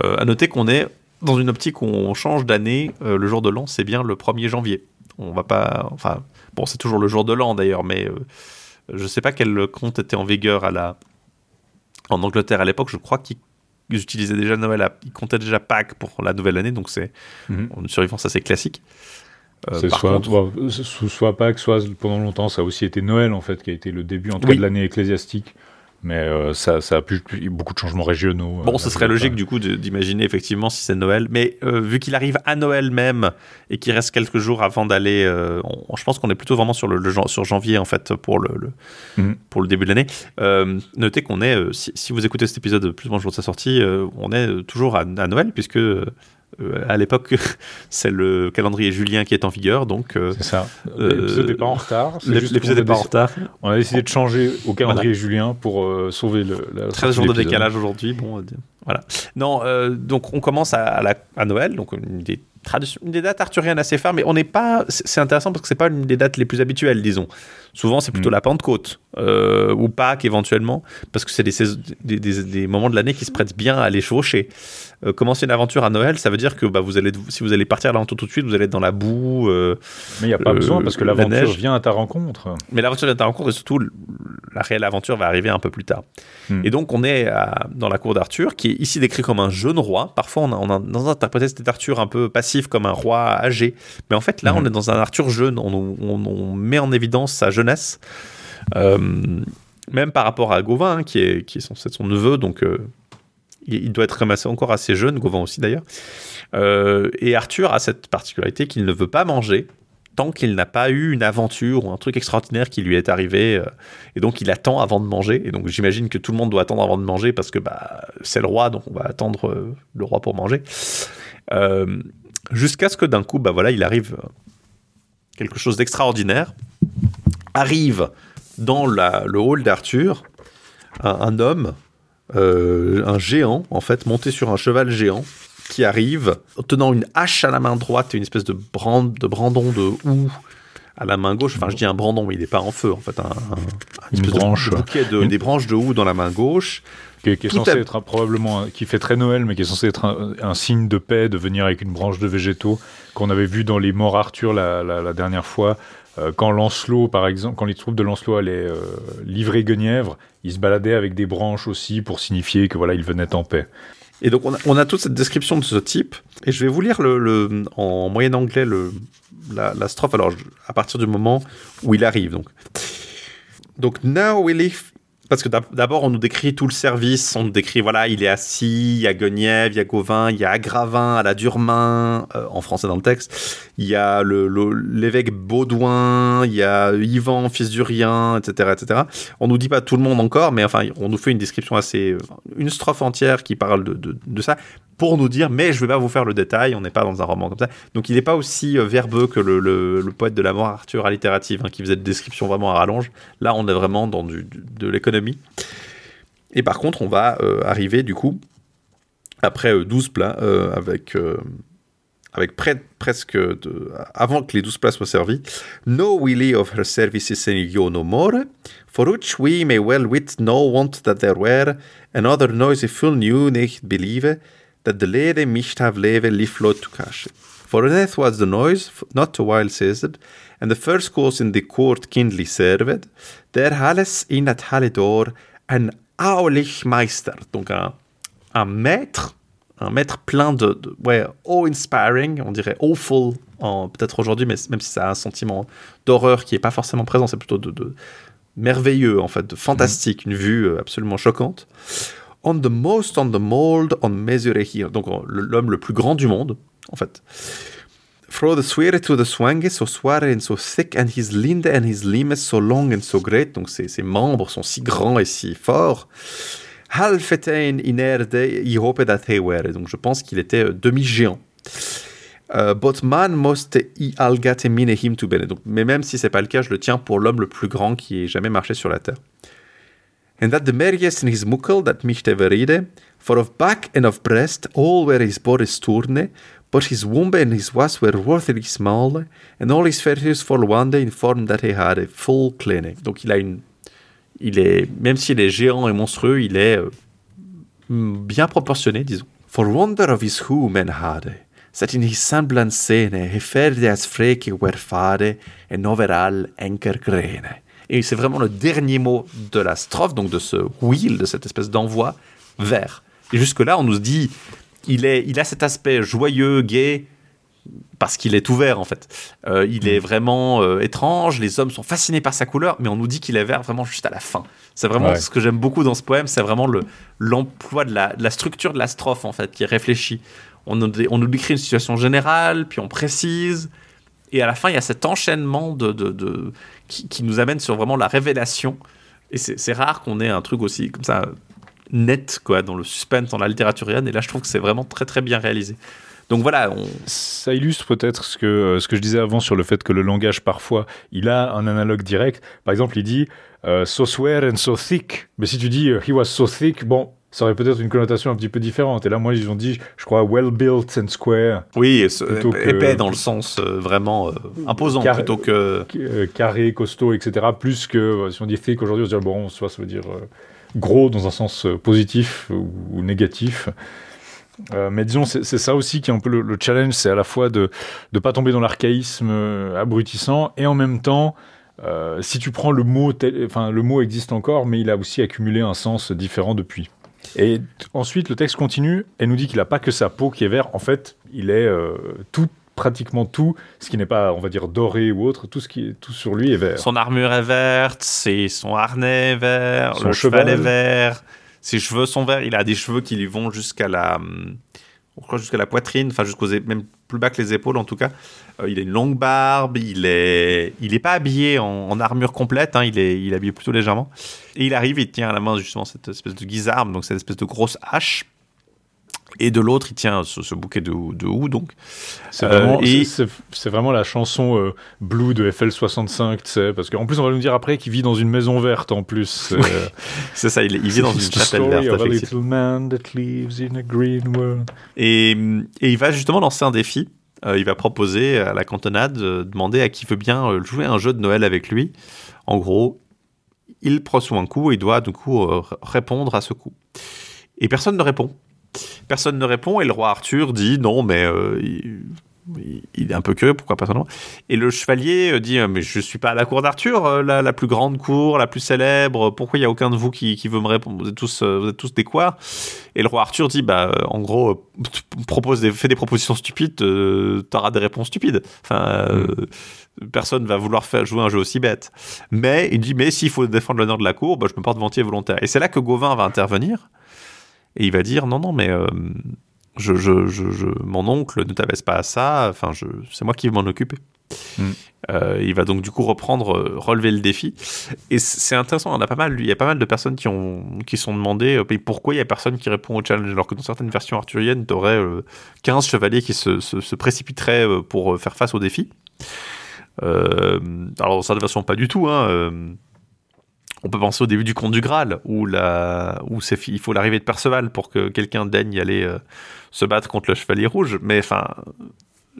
A euh, à noter qu'on est dans une optique où on change d'année. Euh, le jour de l'an, c'est bien le 1er janvier. On va pas, enfin, bon, c'est toujours le jour de l'an d'ailleurs, mais je ne sais pas quel compte était en vigueur à la en Angleterre à l'époque. Je crois qu'il utilisaient déjà Noël, ils comptaient déjà Pâques pour la nouvelle année, donc c'est mhm. une survivance assez classique.
Euh, c'est soit, soit, Pâques, soit pendant longtemps, ça a aussi été Noël en fait, qui a été le début en de l'année ecclésiastique. Mais euh, ça, ça, a pu beaucoup de changements régionaux.
Bon, ce serait logique du coup d'imaginer effectivement si c'est Noël. Mais euh, vu qu'il arrive à Noël même et qu'il reste quelques jours avant d'aller, euh, je pense qu'on est plutôt vraiment sur le, sur janvier en fait pour le, mhm. pour le début de l'année. notez qu'on est, si, vous écoutez cet épisode plus ou moins le jour de sa sortie, on est toujours à, Noël puisque Euh, à l'époque, <laughs> c'est le calendrier julien qui est en vigueur, donc.
Euh, c'est ça. L'épisode n'est pas en retard.
L'épisode n'est pas en retard.
On a décidé de changer au calendrier julien pour sauver le.
La 13 jours de décalage aujourd'hui, bon. Voilà. Non, donc on commence à, à, à Noël, donc une des une des dates arthuriennes assez phares, mais on n'est pas. C'est intéressant parce que c'est pas une des dates les plus habituelles, disons. Souvent, c'est plutôt mm. la Pentecôte euh, ou Pâques éventuellement, parce que c'est des, des, des, moments de l'année qui se prêtent bien à les chevaucher. Euh, commencer une aventure à Noël, ça veut dire que bah, vous allez, si vous allez partir à l'aventure tout de suite, vous allez être dans la boue. Euh,
mais il n'y a pas besoin parce que l'aventure vient à ta rencontre.
Mais l'aventure vient à ta rencontre et surtout la réelle aventure va arriver un peu plus tard. Mm. Et donc on est dans la cour d'Arthur, qui est ici décrit comme un jeune roi. Parfois on a, on a dans interprété cet Arthur un peu passif comme un roi âgé, mais en fait là mm. on est dans un Arthur jeune. On, on, on met en évidence sa jeune Euh, même par rapport à Gauvin, hein, qui, est, qui est son neveu, donc euh, il, doit être ramassé encore assez jeune, Gauvin aussi d'ailleurs. Euh, et Arthur a cette particularité qu'il ne veut pas manger tant qu'il n'a pas eu une aventure ou un truc extraordinaire qui lui est arrivé. et donc il attend avant de manger. Et donc j'imagine que tout le monde doit attendre avant de manger parce que bah, c'est le roi, donc on va attendre le roi pour manger. Jusqu'à ce que d'un coup, bah, voilà, il arrive quelque chose d'extraordinaire arrive dans le hall d'Arthur un, homme, euh, un géant, en fait, monté sur un cheval géant, qui arrive tenant une hache à la main droite et une espèce de, de brandon de houx à la main gauche. Enfin, je dis un brandon, mais il n'est pas en feu, en fait. Un,
une branche.
De des branches de houx dans la main gauche.
Qui, est censé être probablement, qui fait très Noël, mais qui est censé être un, signe de paix de venir avec une branche de végétaux qu'on avait vu dans les morts Arthur la dernière fois, quand Lancelot, par exemple, quand les troupes de Lancelot allaient euh, livrer Guenièvre, ils se baladaient avec des branches aussi pour signifier que voilà, ils venaient en paix.
Et donc on a, toute cette description de ce type, et je vais vous lire le, en moyen anglais le, la, strophe, alors à partir du moment où il arrive. Donc, donc now we live parce que d'abord, on nous décrit tout le service. On nous décrit, voilà, il est assis, il y a Guenièvre, il y a Gauvin, il y a Agravin à la dure main, euh, en français dans le texte. Il y a l'évêque Baudouin, il y a Yvan, fils du Rien, etc., etc. On nous dit pas tout le monde encore, mais enfin, on nous fait une description assez. une strophe entière qui parle de, ça pour nous dire, mais je vais pas vous faire le détail, on n'est pas dans un roman comme ça. Donc il n'est pas aussi euh, verbeux que le, le, poète de la mort Arthur allitérative, hein, qui faisait des descriptions vraiment à rallonge. Là, on est vraiment dans du, de l'économie. Et par contre, on va euh, arriver du coup, après 12 euh, plats, avec, avec près, presque avant que les 12 plats soient servis, No willy of her services in you no more, for which we may well wit no want that there were, and other noisy full new nicht believe, that the lady might have leve liflot to cash. For death was the noise, not a while ceased, and the first course in the court kindly served, there halles in at Halidor an aulich Meister, donc un, maître, un maître plein de, de ouais, awe-inspiring, on dirait awful, peut-être aujourd'hui, mais même si ça a un sentiment d'horreur qui n'est pas forcément présent, c'est plutôt de, merveilleux, en fait, de fantastique, une vue euh, absolument choquante on the most on the mold on measure here. Donc l'homme le plus grand du monde, en fait. Throw the swear to the swange, so sware and so thick, and his linde and his limbs so long and so great. Donc ses, ses membres sont si grands et si forts. Halfetain inerde, i hope that he were. Donc je pense qu'il était euh, demi-géant. Uh, but man must i algate mine him to bene. Donc, mais même si c'est pas le cas, je le tiens pour l'homme le plus grand qui ait jamais marché sur la terre and that the merriest in his muckle that michte veride, for of back and of breast all were his bodies tourne, but his womb and his was were worthily small, and all his features for wonder in form that he had a full clinic. Donc il a une, il est, même s'il est géant et monstrueux, il est euh, bien proportionné, disons. For wonder of his whom and had, that in his semblance sene, he fared as freke were fade, and overall enker grene. Et c'est vraiment le dernier mot de la strophe, donc de ce wheel, de cette espèce d'envoi, vers. Et jusque-là, on nous dit, il, est, il a cet aspect joyeux, gai, parce qu'il est ouvert en fait. Euh, il est mm. vraiment euh, étrange, les hommes sont fascinés par sa couleur, mais on nous dit qu'il est vert vraiment juste à la fin. C'est vraiment ce que j'aime beaucoup dans ce poème, c'est vraiment l'emploi de, la, structure de la strophe en fait, qui est réfléchie. On nous, on nous décrit une situation générale, puis on précise, et à la fin, il y a cet enchaînement de, de, qui, nous amène sur vraiment la révélation. Et c'est rare qu'on ait un truc aussi comme ça net quoi, dans le suspense, dans la littérature Et là, je trouve que c'est vraiment très très bien réalisé. Donc voilà.
Ça illustre peut-être ce que, ce que je disais avant sur le fait que le langage, parfois, il a un analogue direct. Par exemple, il dit so swear and so thick. Mais si tu dis he was so thick, bon, ça aurait peut-être une connotation un petit peu différente. Et là, moi, ils ont dit, je crois, well built and square.
Oui, épais dans le sens euh, vraiment euh, imposant plutôt que
euh, carré, costaud, etc. Plus que si on dit thick aujourd'hui, on se dit bon, soit ça veut dire gros dans un sens positif ou, négatif. mais disons, c'est ça aussi qui est un peu le, challenge, c'est à la fois de ne pas tomber dans l'archaïsme abrutissant et en même temps si tu prends le mot, enfin le mot existe encore, mais il a aussi accumulé un sens différent depuis. Et ensuite, le texte continue et nous dit qu'il n'a pas que sa peau qui est verte. En fait, il est euh, tout, pratiquement tout, ce qui n'est pas, on va dire, doré ou autre, tout ce qui est tout sur lui est vert.
Son armure est verte, c'est son harnais est vert, son cheval, est vert, ses cheveux sont verts. Il a des cheveux qui lui vont jusqu'à la, jusqu'à la poitrine, enfin jusqu'aux même plus bas que les épaules en tout cas. Euh, il a une longue barbe, il est, il est pas habillé en, armure complète, hein, il, est, il est habillé plutôt légèrement. Et il arrive, il tient à la main justement cette espèce de guisarme, donc cette espèce de grosse hache. Et de l'autre, il tient ce, bouquet de, de houx, donc.
C'est vraiment, euh, vraiment, la chanson euh, Blue de FL65, tu sais, parce qu'en plus, on va nous dire après qu'il vit dans une maison verte, en plus.
c'est ça, il, vit dans une chapelle verte, Et, et il va justement lancer un défi euh, il va proposer à la cantonade de demander à qui veut bien euh, jouer un jeu de Noël avec lui. En gros, il reçoit un coup et doit du coup euh, répondre à ce coup. Et personne ne répond. Personne ne répond et le roi Arthur dit non mais il est un peu curieux, pourquoi pas son nom Et le chevalier euh, dit euh, Mais je suis pas à la cour d'Arthur, euh, la, plus grande cour, la plus célèbre, pourquoi il y a aucun de vous qui, veut me répondre? Vous êtes tous, vous êtes tous des quoi? Et le roi Arthur dit Bah, en gros, <laughs> propose des, fais des propositions stupides, t'auras des réponses stupides. Enfin. Hmm. personne va vouloir faire jouer un jeu aussi bête. Mais il dit, mais s'il faut défendre l'honneur de la cour, bah, je me porte volontaire. Et c'est là que Gauvin va intervenir. Et il va dire, non, non, mais je, je, je, mon oncle ne t'abaisse pas à ça, enfin, c'est moi qui vais m'en occuper. Hmm. Euh, il va donc du coup reprendre, euh, relever le défi. Et c'est intéressant, on a pas mal, il y a pas mal de personnes qui, ont, qui sont demandées euh, pourquoi il y a personne qui répond au challenge, alors que dans certaines versions arthuriennes, tu aurais 15 chevaliers qui se, se, précipiteraient pour faire face au défi. alors dans cette version, pas du tout. Hein, on peut penser au début du conte du Graal, où, il faut l'arrivée de Perceval pour que quelqu'un daigne aller euh, se battre contre le Chevalier Rouge. Mais enfin,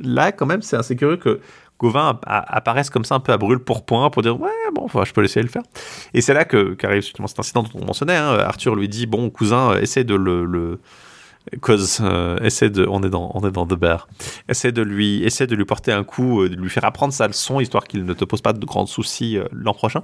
là, quand même, c'est assez curieux que Gauvin apparaisse comme ça un peu à brûle pour point pour dire ouais bon je peux laisser le faire et c'est là que qu'arrive justement cet incident dont on mentionnait hein. Arthur lui dit bon cousin essaie de le, cause euh, essaie de on est dans on est dans The Bear essaie de lui essaie de lui porter un coup euh, de lui faire apprendre sa leçon histoire qu'il ne te pose pas de grands soucis l'an prochain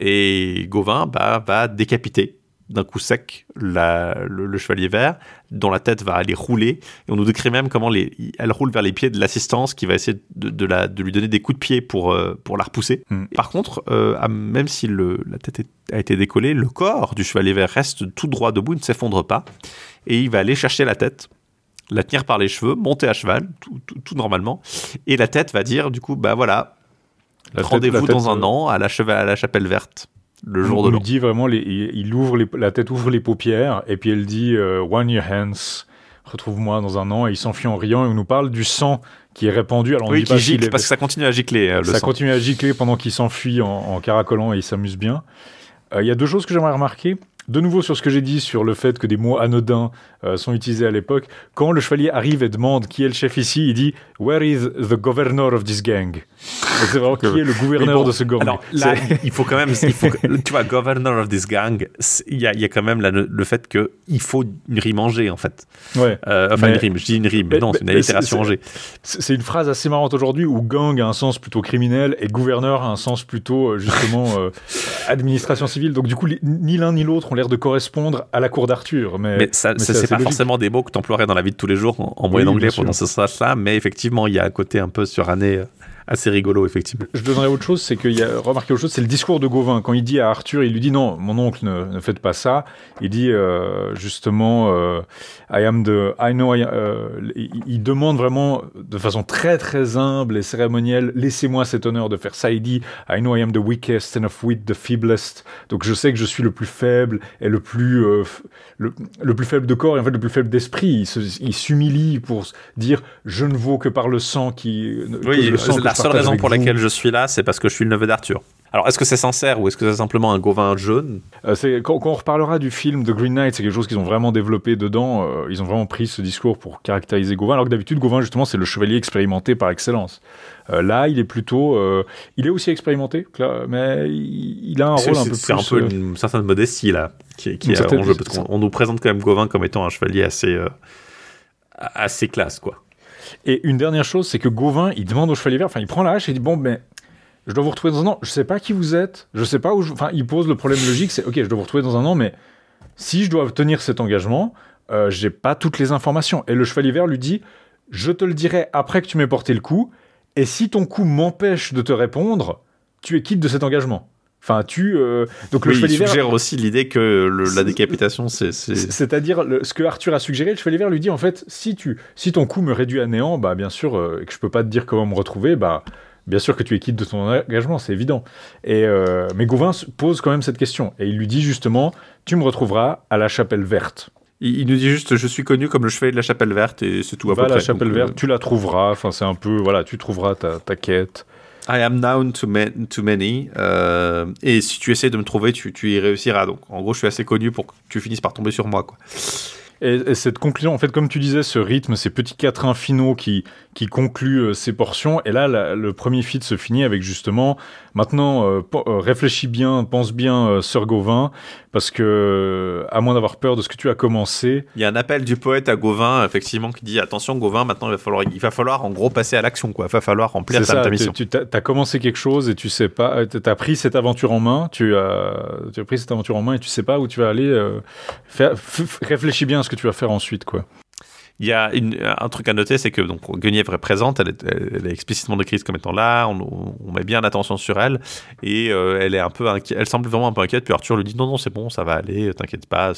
et Gauvin bah, va décapiter d'un coup sec le, chevalier vert, dont la tête va aller rouler. Et on nous décrit même comment les, elle roule vers les pieds de l'assistance qui va essayer de, la, de, lui donner des coups de pied pour, euh, pour la repousser. Hmm. Par contre, euh, même si le, la tête a été décollée, le corps du chevalier vert reste tout droit debout, ne s'effondre pas. Et il va aller chercher la tête la tenir par les cheveux, monter à cheval, tout, tout normalement, et la tête va dire du coup, bah voilà, Rendez-vous dans un euh, an à la, à la chapelle verte le jour de l'an.
Il dit vraiment, il, ouvre la tête ouvre les paupières et puis elle dit euh, One Year Hence, retrouve-moi dans un an et il s'enfuit en riant et on nous parle du sang qui est répandu.
Alors oui, qui gicle parce que ça continue à gicler. Euh, le
ça continue à gicler pendant qu'il s'enfuit en, caracolant et il s'amuse bien. Il y a deux choses que j'aimerais remarquer de nouveau sur ce que j'ai dit sur le fait que des mots anodins euh, sont utilisés à l'époque, quand le chevalier arrive et demande qui est le chef ici, il dit Where is the governor of this gang? C'est vraiment qui est le gouverneur de ce gang.
Alors là, il faut quand même, <laughs> tu vois, governor of this gang, il y a, y a, quand même le fait qu'il faut une rime en en fait.
Ouais.
Euh, enfin, une rime, je dis une rime, mais, non, c'est une allitération en
C'est une phrase assez marrante aujourd'hui où gang a un sens plutôt criminel et gouverneur a un sens plutôt, euh, justement, <laughs> administration civile. Donc, du coup, ni l'un ni l'autre ont l'air de correspondre à la cour d'Arthur. Mais,
mais, ça, c'est pas forcément des mots que tu emploierais dans la vie de tous les jours en, moyen anglais pendant ce stage-là, mais effectivement, il y a un côté un peu suranné assez rigolo, effectivement.
Je donnerais autre chose, c'est qu'il y a remarqué autre chose, c'est le discours de Gauvin. Quand il dit à Arthur, il lui dit non, mon oncle, ne, ne faites pas ça. Il dit euh, justement, euh, I am the, I know, euh, il, demande vraiment de façon très très humble et cérémonielle, laissez-moi cet honneur de faire ça. Il dit, I know I am the weakest and of wit the feeblest. Donc je sais que je suis le plus faible et le plus, le, le, plus faible de corps et en fait le plus faible d'esprit. Il s'humilie pour dire, je ne vaux que par le sang qui.
Oui, le sang la seule raison pour laquelle je suis là, c'est parce que je suis le neveu d'Arthur. Alors, est-ce que c'est sincère ou est-ce que c'est simplement un Gauvin jaune?
Euh, quand, quand, on reparlera du film The Green Knight, c'est quelque chose qu'ils ont vraiment développé dedans. Euh, ils ont vraiment pris ce discours pour caractériser Gauvin, alors que d'habitude, Gauvin, justement, c'est le chevalier expérimenté par excellence. Euh, là, il est plutôt. Il est aussi expérimenté, mais il, il a un rôle un peu plus.
C'est un peu une certaine modestie, là, qui, qui est en jeu, parce qu'on nous présente quand même Gauvin comme étant un chevalier assez, assez classe, quoi.
Et une dernière chose, c'est que Gauvin, il demande au chevalier vert, enfin, il prend la hache et il dit Bon, ben, je dois vous retrouver dans un an. Je sais pas qui vous êtes, je sais pas où. Je... Enfin, il pose le problème logique c'est Ok, je dois vous retrouver dans un an, mais si je dois tenir cet engagement, euh, j'ai pas toutes les informations. Et le chevalier vert lui dit Je te le dirai après que tu m'aies porté le coup, et si ton coup m'empêche de te répondre, tu es quitte de cet engagement. Enfin, tu. Euh,
donc le il suggère aussi l'idée que la décapitation, c'est.
C'est-à-dire ce que Arthur a suggéré. Le chevalier vert lui dit en fait, si tu, si ton coup me réduit à néant, bah bien sûr, euh, que je peux pas te dire comment me retrouver, bah bien sûr que tu es quitte de ton engagement, c'est évident. Et euh, mais Gauvin pose quand même cette question et il lui dit justement, tu me retrouveras à la Chapelle Verte.
Il, nous dit juste, je suis connu comme le chevalier de la Chapelle Verte et c'est tout à
Va à la Chapelle Verte, tu la trouveras. Enfin, c'est un peu, voilà, tu trouveras ta, ta quête.
I am known to, many. Euh, et si tu essaies de me trouver, tu, y réussiras. Donc, en gros, je suis assez connu pour que tu finisses par tomber sur moi.
Et, cette conclusion, en fait, comme tu disais, ce rythme, ces petits quatrains finaux qui, qui concluent euh, ces portions. Et là, le premier feat se finit avec justement, maintenant, euh, euh, réfléchis bien, pense bien, Sir Gauvin, parce que, à moins d'avoir peur de ce que tu as commencé.
Il y a un appel du poète à Gauvin, effectivement, qui dit attention, Gauvin, maintenant, il va falloir, il va falloir en gros passer à l'action, quoi. Il va falloir remplir ta, mission.
Tu as, commencé quelque chose et tu sais pas, tu as pris cette aventure en main, tu as, tu as pris cette aventure en main et tu sais pas où tu vas aller. faire, réfléchis bien à ce que tu vas faire ensuite, quoi.
Il y a un truc à noter, c'est que donc Guenièvre est présente, elle est, explicitement décrite comme étant là, on, met bien l'attention sur elle, et euh, elle est un peu elle semble vraiment un peu inquiète, puis Arthur lui dit non, non, c'est bon, ça va aller, t'inquiète pas,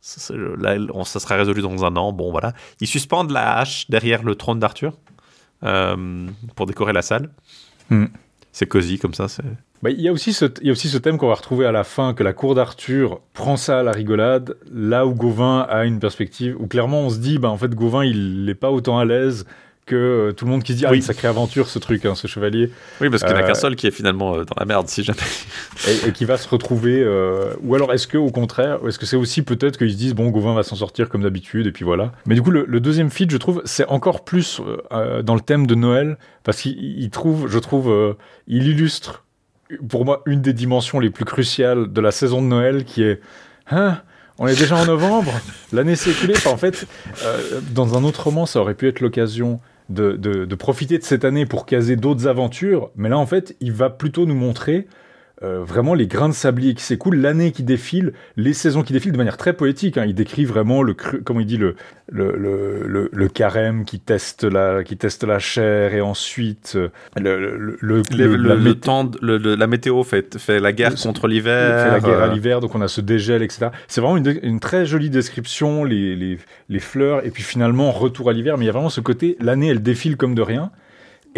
ça sera résolu dans un an, bon voilà. Ils suspendent la hache derrière le trône d'Arthur euh, pour décorer la salle. Hmm. C'est cosy comme ça.
Bah, il, y a aussi ce, il y a aussi ce thème qu'on va retrouver à la fin, que la cour d'Arthur prend ça à la rigolade, là où Gauvin a une perspective, où clairement on se dit, bah, en fait, Gauvin, il n'est pas autant à l'aise que euh, tout le monde qui se dit, ah, une sacrée aventure ce truc, hein, ce chevalier.
Oui, parce qu'il n'y a qu'un euh, seul qui est finalement euh, dans la merde, si jamais.
et, qui va se retrouver. ou alors est-ce que, au contraire, est-ce que c'est aussi peut-être qu'ils se disent, bon, Gauvin va s'en sortir comme d'habitude, et puis voilà. Mais du coup, le, le deuxième feat, je trouve, c'est encore plus dans le thème de Noël, parce qu'il trouve, je trouve, il illustre pour moi une des dimensions les plus cruciales de la saison de Noël qui est hein, on est déjà en novembre, l'année s'est écoulée. en fait, euh, dans un autre roman, ça aurait pu être l'occasion de, profiter de cette année pour caser d'autres aventures, mais là, en fait, il va plutôt nous montrer euh, vraiment les grains de sablier qui s'écoulent, l'année qui défile, les saisons qui défilent de manière très poétique. Hein. Il décrit vraiment le, comment il dit, le, le, le, le, carême qui teste, la, qui teste la chair et ensuite euh, le, le,
le, temps, la météo fait, fait la guerre contre l'hiver.
Fait la guerre à euh. l'hiver, donc on a ce dégel, etc. C'est vraiment une, une, très jolie description, les, les, les fleurs, et puis finalement retour à l'hiver, mais il y a vraiment ce côté, l'année elle défile comme de rien.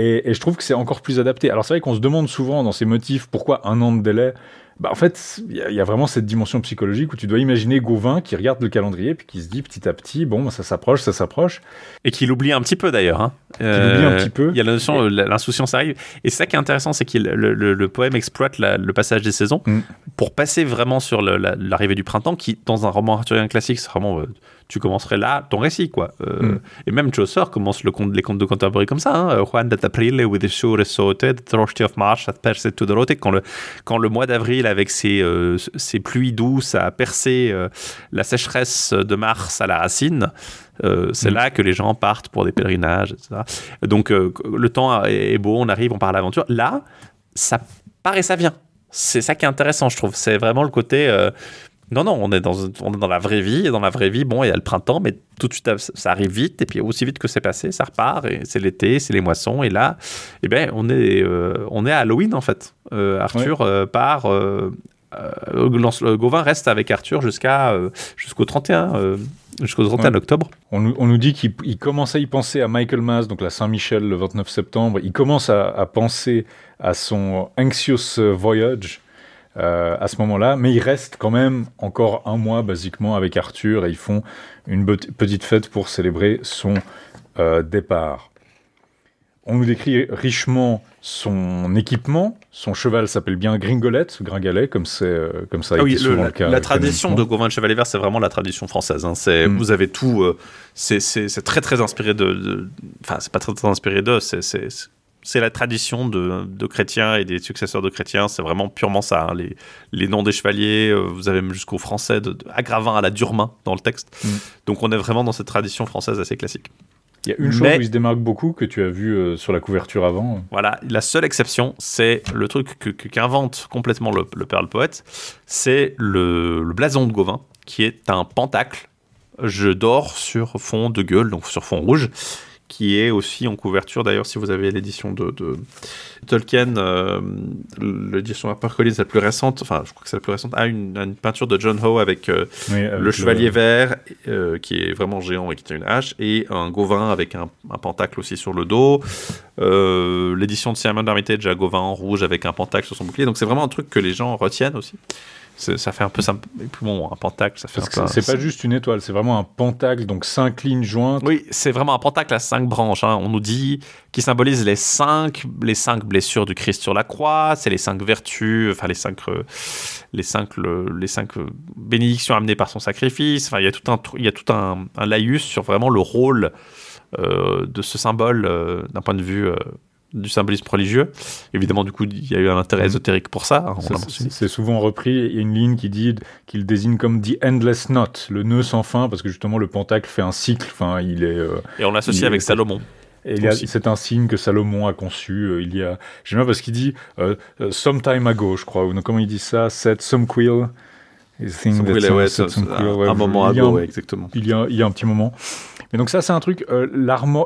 Et, je trouve que c'est encore plus adapté. Alors c'est vrai qu'on se demande souvent dans ces motifs pourquoi un an de délai. Bah, en fait, il y, a vraiment cette dimension psychologique où tu dois imaginer Gauvin qui regarde le calendrier puis qui se dit petit à petit, bon, ça s'approche, ça s'approche.
Et qui l'oublie un petit peu d'ailleurs. Hein.
Qui l'oublie un petit peu.
Il y a la notion, l'insouciance arrive. Et ça qui est intéressant, c'est que le, le, poème exploite le passage des saisons mm. pour passer vraiment sur l'arrivée du printemps qui, dans un roman arthurien classique, c'est vraiment. Euh, tu commencerais là ton récit, quoi. Euh, mm. Et même Chaucer commence le conte, les contes de Canterbury comme ça. Hein. Juan d'April with the shore the of March at to the. Quand le, quand le mois d'avril, avec ses, euh, ses, pluies douces, a percé euh, la sécheresse de mars à la racine, c'est mm. là que les gens partent pour des pèlerinages, etc. Donc le temps est beau, on arrive, on part à l'aventure. Là, ça part et ça vient. C'est ça qui est intéressant, je trouve. C'est vraiment le côté Non, non, on est, dans, on est dans la vraie vie. Et dans la vraie vie, bon, il y a le printemps, mais tout de suite, ça arrive vite. Et puis, aussi vite que c'est passé, ça repart. Et c'est l'été, c'est les moissons. Et là, eh ben, on, est, euh, on est à Halloween, en fait. Euh, Arthur euh, part. Gauvin reste avec Arthur jusqu'à jusqu'au 31, jusqu'au 31 octobre.
On nous, on nous dit qu'il commence à y penser à Michael Mas, donc la Saint-Michel le 29 septembre. Il commence à, à penser à son Anxious Voyage. Euh, à ce moment-là, mais il reste quand même encore un mois basiquement avec Arthur et ils font une petite fête pour célébrer son euh, départ. On nous décrit richement son équipement. Son cheval s'appelle bien Gringolette, Gringalet, comme c'est euh, comme ça.
Ah oui, le, la, la tradition de Gauvin de Chevalier Vert, c'est vraiment la tradition française. Hein. C'est, mm. Vous avez tout. c'est, très très inspiré de. Enfin, c'est pas très, très inspiré d'eux. C'est, c'est la tradition de, chrétiens et des successeurs de chrétiens. C'est vraiment purement ça. Hein. Les, noms des chevaliers, euh, vous avez même jusqu'au français, de, Agravin à la Durmain dans le texte. Mm. Donc on est vraiment dans cette tradition française assez classique.
Il y a une chose où il se démarque beaucoup que tu as vu euh, sur la couverture avant.
Voilà, la seule exception, c'est le truc qu'invente complètement le, père le poète, c'est le, le blason de Gauvin, qui est un pentacle, je dors sur fond de gueule, donc sur fond rouge qui est aussi en couverture. D'ailleurs, si vous avez l'édition de, Tolkien, euh, l'édition HarperCollins la plus récente, enfin, je crois que c'est la plus récente, a une, peinture de John Howe avec euh, le chevalier vert, euh, qui est vraiment géant et qui tient une hache, et un Gauvin avec un, pentacle aussi sur le dos. l'édition de Simon Armitage a Gauvin en rouge avec un pentacle sur son bouclier. Donc, c'est vraiment un truc que les gens retiennent aussi ça fait un peu bon, un pentacle, ça fait
C'est pas juste une étoile, c'est vraiment un pentacle, donc cinq lignes jointes.
Oui, c'est vraiment un pentacle à cinq branches. Hein. On nous dit qui symbolise les cinq, les cinq blessures du Christ sur la croix, c'est les cinq vertus, enfin les cinq, euh, les cinq, les cinq euh, bénédictions amenées par son sacrifice. Enfin, il y a tout un, il y a tout un, laïus sur vraiment le rôle euh, de ce symbole d'un point de vue du symbolisme religieux. Évidemment, du coup, il y a eu un intérêt mhm. ésotérique pour ça.
Hein, c'est souvent repris. Il y a une ligne qui dit qu'il désigne comme the endless knot, le nœud sans fin, parce que justement le pentacle fait un cycle. Enfin, il est. Euh,
et on l'associe avec Salomon.
C'est un signe que Salomon a conçu. Euh, il y a, j'aime bien parce qu'il dit euh, some time ago, je crois, ou comment il dit ça, set some quill.
un, moment ago, exactement.
Il y, a, il y a un petit moment. Mais donc ça, c'est un truc. Euh,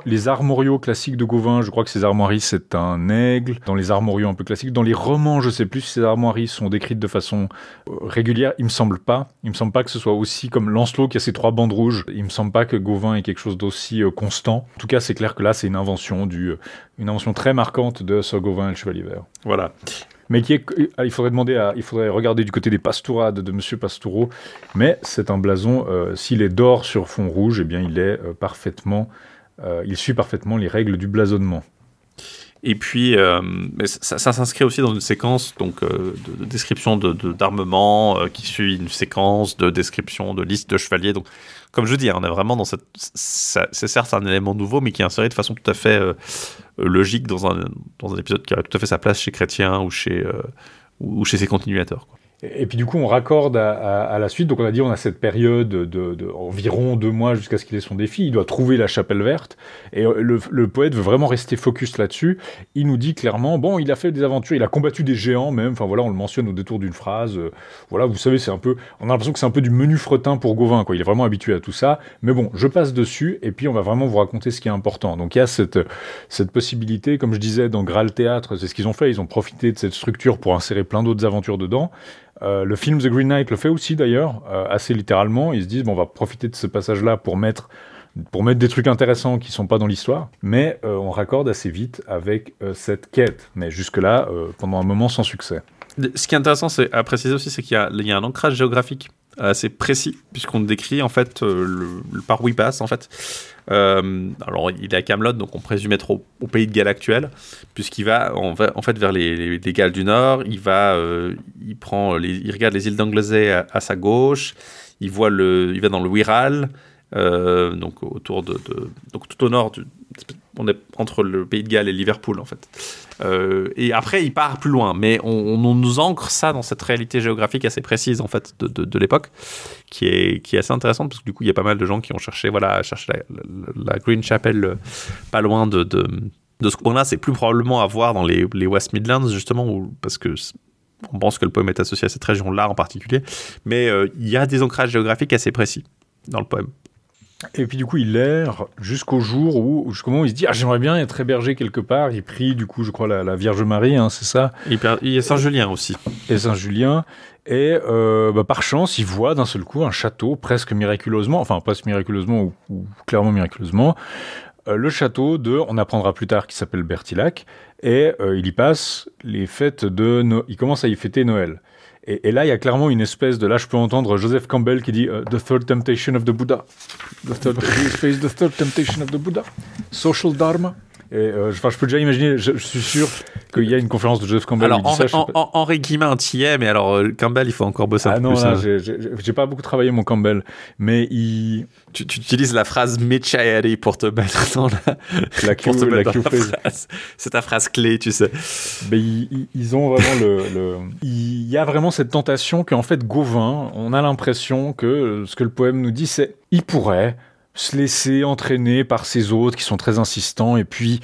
les armoriaux classiques de Gauvin, je crois que ces armoiries, c'est un aigle. Dans les armoriaux un peu classiques, dans les romans, je sais plus si ces armoiries sont décrites de façon euh, régulière. Il me semble pas. Il me semble pas que ce soit aussi comme Lancelot qui a ses trois bandes rouges. Il me semble pas que Gauvin ait quelque chose d'aussi euh, constant. En tout cas, c'est clair que là, c'est une invention du, une invention très marquante de Sir Gauvin et le Chevalier Vert.
Voilà
mais est, il faudrait demander à, il faudrait regarder du côté des pastourades de Monsieur Pastoureau, mais c'est un blason, euh, s'il est d'or sur fond rouge, eh bien il est euh, parfaitement, euh, il suit parfaitement les règles du blasonnement.
Et puis, ça, s'inscrit aussi dans une séquence donc, de, description d'armement qui suit une séquence de description de liste de chevaliers. Donc, comme je dis, on est vraiment dans cette. C'est certes un élément nouveau, mais qui est inséré de façon tout à fait euh, logique dans un, dans un épisode qui a tout à fait sa place chez Chrétien ou chez, euh, ou chez ses continuateurs.
Et puis du coup, on raccorde à, la suite. Donc on a dit, on a cette période de, environ deux mois jusqu'à ce qu'il ait son défi. Il doit trouver la chapelle verte. Et euh, le, poète veut vraiment rester focus là-dessus. Il nous dit clairement, bon, il a fait des aventures, il a combattu des géants même. Enfin voilà, on le mentionne au détour d'une phrase. Euh, voilà, vous savez, c'est un peu, on a l'impression que c'est un peu du menu fretin pour Gauvin. Quoi. Il est vraiment habitué à tout ça. Mais bon, je passe dessus et puis on va vraiment vous raconter ce qui est important. Donc il y a cette, cette possibilité, comme je disais dans Graal Théâtre, c'est ce qu'ils ont fait. Ils ont profité de cette structure pour insérer plein d'autres aventures dedans. Euh, le film The Green Knight le fait aussi d'ailleurs, euh, assez littéralement. Ils se disent, bon, on va profiter de ce passage-là pour mettre, pour mettre des trucs intéressants qui sont pas dans l'histoire, mais euh, on raccorde assez vite avec cette quête. Mais jusque-là, pendant un moment sans succès.
Ce qui est intéressant c'est, à préciser aussi, c'est qu'il y y a un ancrage géographique assez précis, puisqu'on décrit en fait le, par où il passe en fait. Euh, alors, il est à Camelot, donc on présume être au, pays de Galles actuel, puisqu'il va, en fait vers les, Galles du Nord. Il va, euh, il prend, il regarde les îles d'Anglesey à, sa gauche. Il voit le, il va dans le Wirral, euh, donc autour de, donc tout au nord du, on est entre le pays de Galles et Liverpool en fait. Euh, et après, il part plus loin, mais on, nous ancre ça dans cette réalité géographique assez précise en fait de, l'époque, qui est, qui est assez intéressante parce que du coup, il y a pas mal de gens qui ont cherché, voilà, chercher la, Green Chapel euh, pas loin de, de, ce coin-là. C'est plus probablement à voir dans les, West Midlands justement, parce que on pense que le poème est associé à cette région-là en particulier, mais il y a des ancrages géographiques assez précis dans le poème.
Et puis du coup, il erre jusqu'au jour où, jusqu'au moment où il se dit, ah, j'aimerais bien être hébergé quelque part. Il prie, du coup, je crois, la, Vierge Marie, hein, c'est ça.
Il, y a Saint-Julien aussi.
Et Saint-Julien. Et euh, bah, par chance, il voit d'un seul coup un château, presque miraculeusement, enfin presque miraculeusement ou, clairement miraculeusement, euh, le château de, on apprendra plus tard, qui s'appelle Bertilac, et euh, il y passe les fêtes de, il commence à y fêter Noël. Et, là, il y a clairement une espèce de. Là, je peux entendre Joseph Campbell qui dit The Third Temptation of the Buddha. The third, <laughs> the third temptation of the Buddha. Social Dharma. Et euh, je peux déjà imaginer, je, suis sûr qu'il y a une conférence de Joseph Campbell.
Alors, Henri Guillemin, tu y es, mais alors euh, Campbell, il faut encore bosser
ah
un peu
non, plus. Hein. j'ai pas beaucoup travaillé mon Campbell, mais il.
Tu, utilises la phrase Mitchaeri pour te mettre dans la, <laughs>
la, <laughs> la,
phrase. C'est ta phrase clé, tu sais.
Mais ils, ont vraiment le, le, Il y a vraiment cette tentation qu'en fait, Gauvin, on a l'impression que ce que le poème nous dit, c'est il pourrait se laisser entraîner par ces autres qui sont très insistants et puis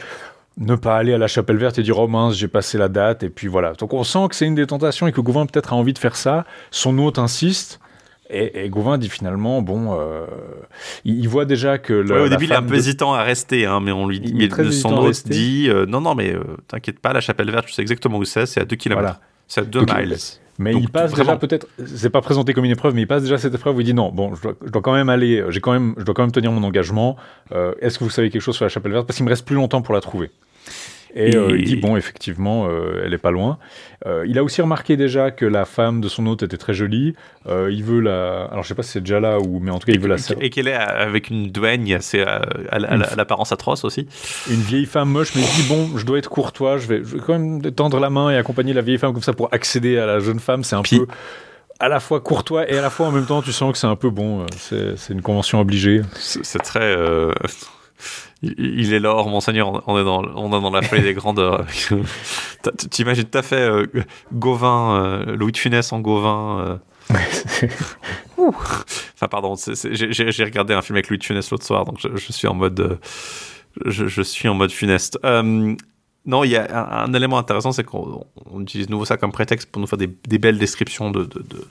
ne pas aller à la chapelle verte et dire oh mince j'ai passé la date et puis voilà donc on sent que c'est une des tentations et que Gauvin peut-être a envie de faire ça son hôte insiste et, Gauvin dit finalement, bon, euh, il, voit déjà que.
Le, au début, il est un peu hésitant à rester, hein, mais on lui dit, mais son hôte dit, euh, non, non, mais euh, t'inquiète pas, la chapelle verte, tu sais exactement où c'est, c'est à 2 km. C'est à 2 miles.
Mais il passe déjà peut-être, c'est pas présenté comme une épreuve, mais il passe déjà cette épreuve où il dit non, bon, je dois, quand même aller, j'ai quand même, je dois quand même tenir mon engagement. Euh, est-ce que vous savez quelque chose sur la chapelle verte? Parce qu'il me reste plus longtemps pour la trouver. Et, euh, il dit bon, effectivement, euh, elle est pas loin. Euh, il a aussi remarqué déjà que la femme de son hôte était très jolie. il veut la. Alors je sais pas si c'est déjà là ou, mais en tout cas il veut la.
Et qu'elle est avec une douaigne assez à, l'apparence atroce aussi.
Une vieille femme moche, mais il dit bon, je dois être courtois, je vais, je vais quand même tendre la main et accompagner la vieille femme comme ça pour accéder à la jeune femme. C'est un peu à la fois courtois et à la fois en même temps tu sens que c'est un peu bon. C'est une convention obligée.
C'est très il, est l'or, monseigneur. On est dans, on est dans la folie des grandeurs. <laughs> <laughs> tu imagines tout à fait euh, Gauvin, euh, Louis de Funès en Gauvin. Euh. <laughs> enfin, pardon, j'ai regardé un film avec Louis de Funès l'autre soir, donc je, suis en mode. Je, je, suis en mode funeste. Non, il y a un, élément intéressant, c'est qu'on utilise nouveau ça comme prétexte pour nous faire des, belles descriptions de, de, de,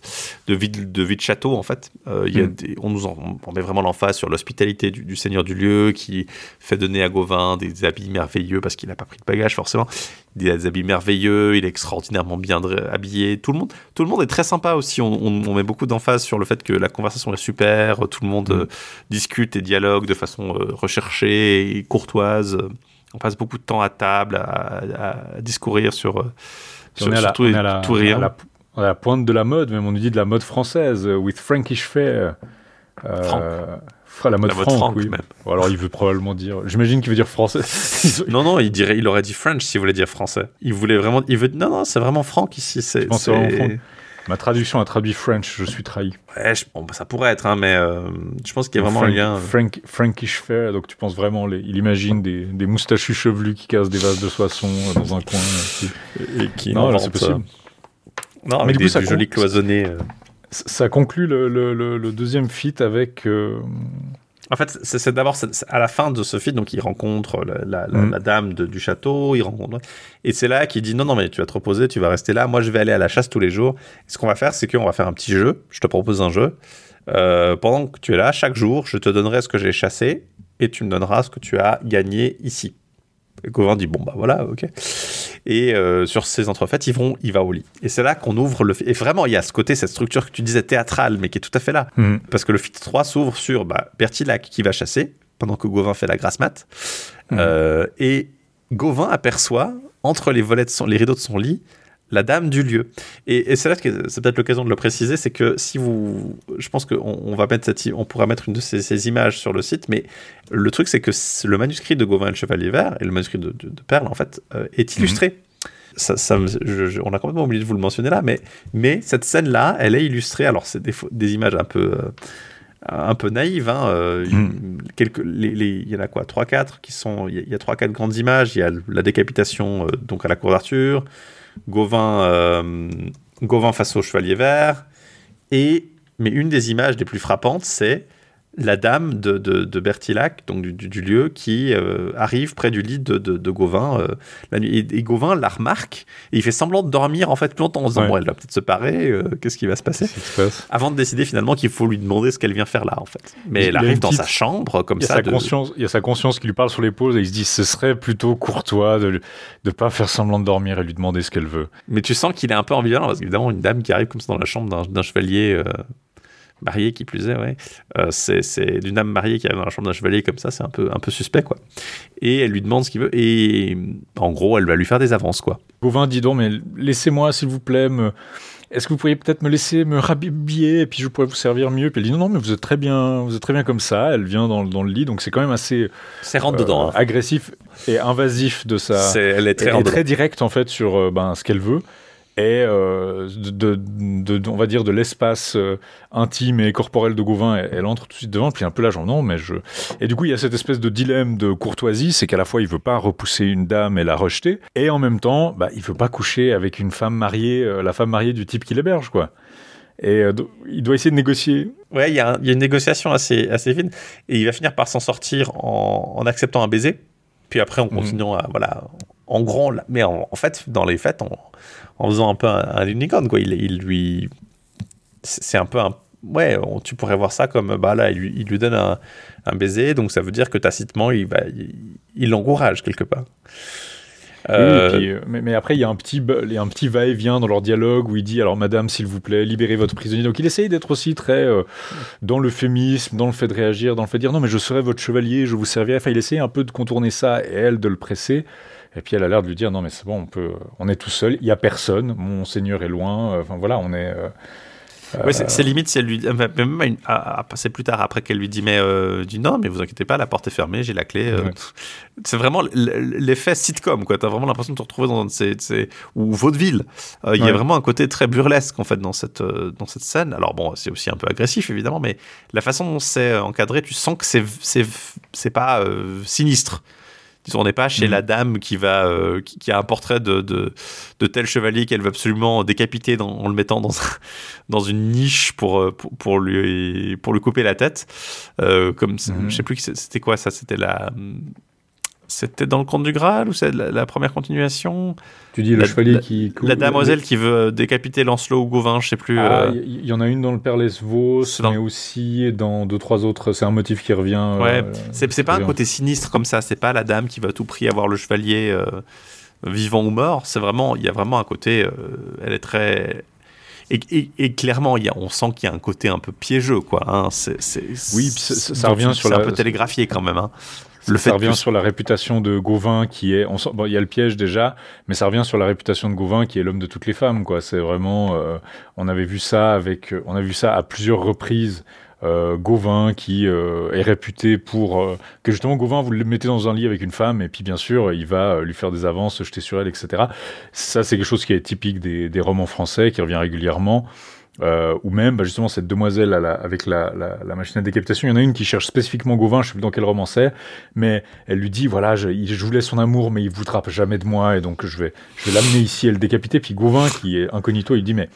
de, vie, de vie de château, en fait. Euh, il y a mm. des, on, nous on met vraiment l'emphase sur l'hospitalité du, seigneur du lieu qui fait donner à Gauvin des habits merveilleux parce qu'il n'a pas pris de bagages, forcément. Des habits merveilleux, il est extraordinairement bien habillé. Tout le monde, tout le monde est très sympa aussi. On, on, met beaucoup d'emphase sur le fait que la conversation est super, tout le monde mm. euh, discute et dialogue de façon euh, recherchée et courtoise on passe beaucoup de temps à table à, discourir sur, euh,
sur, la, tout, à la, pointe de la mode, même on dit de la mode française, euh, with Frankish fair.
Euh,
la mode, la oui. Même. alors il veut probablement dire. J'imagine qu'il veut dire français. <laughs>
non, non, il dirait, il aurait dit French s'il voulait dire français. Il voulait vraiment, il veut. Non, non, c'est vraiment franc ici. C'est.
Ma traduction a traduit French, je suis trahi.
Ouais, bon, bah, ça pourrait être, hein, mais euh, je pense qu'il y a vraiment un lien. Euh.
Frank, Frankish fair, donc tu penses vraiment, les, il imagine des, des, moustachus chevelus qui cassent des vases de soissons euh, dans un coin.
et qui non, c'est possible. Non, mais du coup, ça joli cloisonné.
Ça conclut le, le, le, deuxième feat avec
en fait, c'est d'abord à la fin de ce film, donc il rencontre la, mm. dame du château, il rencontre et c'est là qu'il dit non non mais tu vas te reposer, tu vas rester là. Moi je vais aller à la chasse tous les jours. ce qu'on va faire, c'est qu'on va faire un petit jeu. Je te propose un jeu. Euh, pendant que tu es là, chaque jour, je te donnerai ce que j'ai chassé et tu me donneras ce que tu as gagné ici. Gauvin dit bon bah voilà ok et euh, sur ces entrefaites ils vont il va au lit et c'est là qu'on ouvre le et vraiment il y a ce côté cette structure que tu disais théâtrale mais qui est tout à fait là hmm. parce que le fit 3 s'ouvre sur bah, Bertilac qui va chasser pendant que Gauvin fait la grasse mat hmm. euh, et Gauvin aperçoit entre les volets de son, les rideaux de son lit la dame du lieu. Et, c'est là que c'est peut-être l'occasion de le préciser, c'est que si vous, je pense qu'on on va mettre cette, on pourra mettre une de ces, images sur le site, mais le truc c'est que le manuscrit de Gauvin et le Chevalier Vert et le manuscrit de, Perle en fait euh, est mhm. illustré. Ça, on a complètement oublié de vous le mentionner là, mais, mais cette scène-là, elle est illustrée. Alors, c'est des, des, images un peu, euh, un peu naïves. Hein, euh, mhm. quelques, il y en a quoi 3-4 qui sont. Il y a 3-4 grandes images. Il y a la décapitation donc à la cour d'Arthur. Gauvin, euh, Gauvin face au chevalier vert. Et, mais une des images les plus frappantes, c'est la dame de, de, Bertilac, donc du, lieu, qui euh, arrive près du lit de, de Gauvin euh, la nuit. Et, Gauvin la remarque, et il fait semblant de dormir en fait plus longtemps en disant bon, elle va peut-être se parer, euh, qu'est-ce qui va se passer? Avant de décider finalement qu'il faut lui demander ce qu'elle vient faire là en fait. Mais elle arrive dans sa chambre comme ça.
Sa conscience, il y a sa conscience qui lui parle sur l'épaule et il se dit ce serait plutôt courtois de ne pas faire semblant de dormir et lui demander ce qu'elle veut.
Mais tu sens qu'il est un peu ambivalent parce qu'évidemment, une dame qui arrive comme ça dans la chambre d'un chevalier mariée qui plus est, ouais. Euh, c'est d'une âme mariée qui arrive dans la chambre d'un chevalier comme ça, c'est un peu, un peu suspect, quoi. Et elle lui demande ce qu'il veut, et en gros, elle va lui faire des avances, quoi.
Gauvin dit donc, mais laissez-moi, s'il vous plaît, me... Est-ce que vous pourriez peut-être me laisser me rhabiller et puis je pourrais vous servir mieux? Puis elle dit non non mais vous êtes très bien vous êtes très bien comme ça. Elle vient dans, dans le lit donc c'est quand même assez
rentre dedans, hein.
agressif et invasif de sa.
elle est très,
elle est très directe en fait sur euh, ben, ce qu'elle veut et euh, de, on va dire de l'espace euh, intime et corporel de Gauvin, elle, entre tout de suite devant, puis un peu là, genre non, mais je. Et du coup, il y a cette espèce de dilemme de courtoisie, c'est qu'à la fois il veut pas repousser une dame et la rejeter, et en même temps, bah, il veut pas coucher avec une femme mariée, euh, la femme mariée du type qui l'héberge, quoi. Et il doit essayer de négocier.
Ouais, il y, a une négociation assez, assez fine, et il va finir par s'en sortir en, acceptant un baiser. Puis après, en mhm. continuant à, voilà, en grand, mais en, fait, dans les faits, on, en faisant un peu un, unicorn, quoi. Il, il lui. C'est un peu un. Ouais, tu pourrais voir ça comme, bah là, il lui, il lui donne un, un, baiser, donc ça veut dire que tacitement, il l'encourage il, quelque part.
Euh, euh, mais, après, il y a un petit, il y a un petit va-et-vient dans leur dialogue où il dit alors Madame, s'il vous plaît, libérez votre prisonnier. Donc il essaye d'être aussi très euh, dans l'euphémisme, dans le fait de réagir, dans le fait de dire non, mais je serai votre chevalier, je vous servirai. Enfin, il essaye un peu de contourner ça et elle de le presser. Et puis elle a l'air de lui dire non mais c'est bon, on peut, on est tout seul, il y a personne, mon seigneur est loin. Euh, enfin voilà, on est. Euh,
oui, c'est limite si elle lui même à, passer plus tard après qu'elle lui dit mais euh, dit non mais vous inquiétez pas la porte est fermée j'ai la clé c'est vraiment l'effet sitcom quoi t'as vraiment l'impression de te retrouver dans ces, ces ou vaudeville il y a vraiment un côté très burlesque en fait dans cette dans cette scène alors bon c'est aussi un peu agressif évidemment mais la façon dont c'est encadré tu sens que c'est c'est pas sinistre on n'est pas chez mm. la dame qui va euh, qui, a un portrait de, de, tel chevalier qu'elle veut absolument décapiter en le mettant dans, <laughs> dans une niche pour, euh, pour, lui, pour lui couper la tête. Euh, comme, mm-hmm. Je sais plus, c'était quoi ça C'était la c'était dans le Conte du Graal ou c'est la, première continuation?
Tu dis le chevalier qui.
La damoiselle qui veut décapiter Lancelot ou Gauvin, je sais plus.
Ah, euh. il y, en a une dans le Père Lesvos, mais aussi dans deux, trois autres. C'est un motif qui revient.
Ouais, euh, c'est pas un côté sinistre comme ça. C'est pas la dame qui va à tout prix avoir le chevalier euh, vivant ou mort. C'est vraiment. Il y a vraiment un côté. elle est très. Et, clairement, y a, on sent qu'il y a un côté un peu piégeux, quoi. Hein. C'est,
oui, ça, revient sur
la. un peu télégraphié quand même. Hein
le ça revient sur la réputation de Gauvin qui est. il y a le piège déjà, mais ça revient sur la réputation de Gauvin qui est l'homme de toutes les femmes. Quoi. C'est vraiment. Euh, on avait vu ça avec. On a vu ça à plusieurs reprises. Euh, Gauvin qui euh, est réputé pour que justement Gauvin vous le mettez dans un lit avec une femme et puis bien sûr il va lui faire des avances, se jeter sur elle, etc. Ça c'est quelque chose qui est typique des, des romans français qui revient régulièrement. Euh, ou même bah, justement cette demoiselle avec la, machine à décapitation. Il y en a une qui cherche spécifiquement Gauvin, je sais plus dans quel roman c'est, mais elle lui dit voilà, je, je voulais son amour, mais il voudra jamais de moi, et donc je vais, je vais l'amener ici et le décapiter. Puis Gauvin, qui est incognito, il dit mais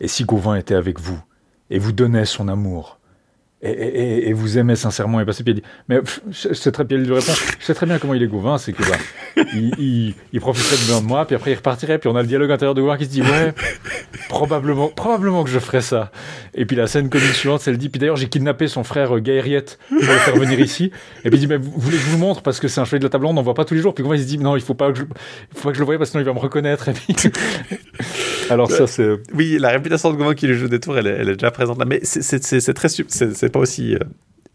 et si Gauvin était avec vous et vous donnait son amour et, vous aimez sincèrement et il dit mais c'est très bien lui répond je sais très bien comment il est Gauvin c'est que bah, il, il, profiterait de moi puis après il repartirait puis on a le dialogue intérieur de Gauvin qui se dit ouais probablement probablement que je ferais ça. Et puis la scène comique suivante c'est elle dit puis d'ailleurs j'ai kidnappé son frère Gaëriette pour le faire venir ici. Et puis il dit mais vous voulez que je vous montre parce que c'est un chevalier de la table on voit pas tous les jours. Puis Gauvin il se dit non il faut pas il faut pas que je le voie parce que sinon il va me reconnaître. Et alors ça c'est
oui la réputation de Gauvin qui le joue des tours elle est, elle est déjà présente là mais c'est très c'est pas aussi. Euh,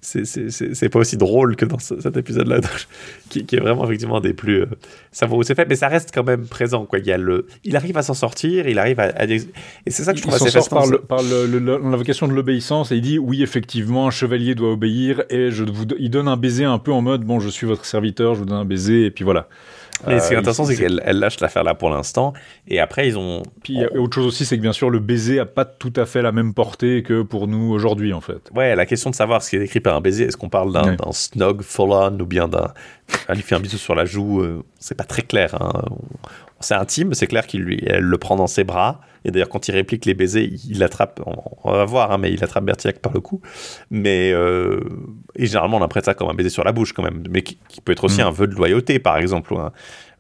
c'est pas aussi drôle que dans cet épisode-là, <laughs> qui, est vraiment effectivement des plus. Euh, ça vaut c'est fait, mais ça reste quand même présent. Quoi. Il, y a le, il arrive à s'en sortir, il arrive à. et c'est ça que je trouve assez
sort par, l'invocation de l'obéissance et il dit oui, effectivement, un chevalier doit obéir et je vous, il donne un baiser un peu en mode bon, je suis votre serviteur, je vous donne un baiser et puis voilà.
Mais ce qui est euh, intéressant, c'est qu'elle lâche l'affaire là pour l'instant. Et après, ils ont.
Puis il y a autre chose aussi, c'est que bien sûr, le baiser a pas tout à fait la même portée que pour nous aujourd'hui, en fait.
Ouais, la question de savoir ce qui est écrit par un baiser, est-ce qu'on parle d'un snog full on ou bien d'un. Elle lui fait un bisou sur la joue, euh, c'est pas très clair. Hein. C'est intime, c'est clair qu'il lui, elle le prend dans ses bras. Et d'ailleurs, quand il réplique les baisers, il, attrape, on, va voir, hein, mais il attrape Bertillac par le cou. Mais, euh, et généralement, on interprète ça comme un baiser sur la bouche, quand même, mais qui, peut être aussi mm. un vœu de loyauté, par exemple, ou un,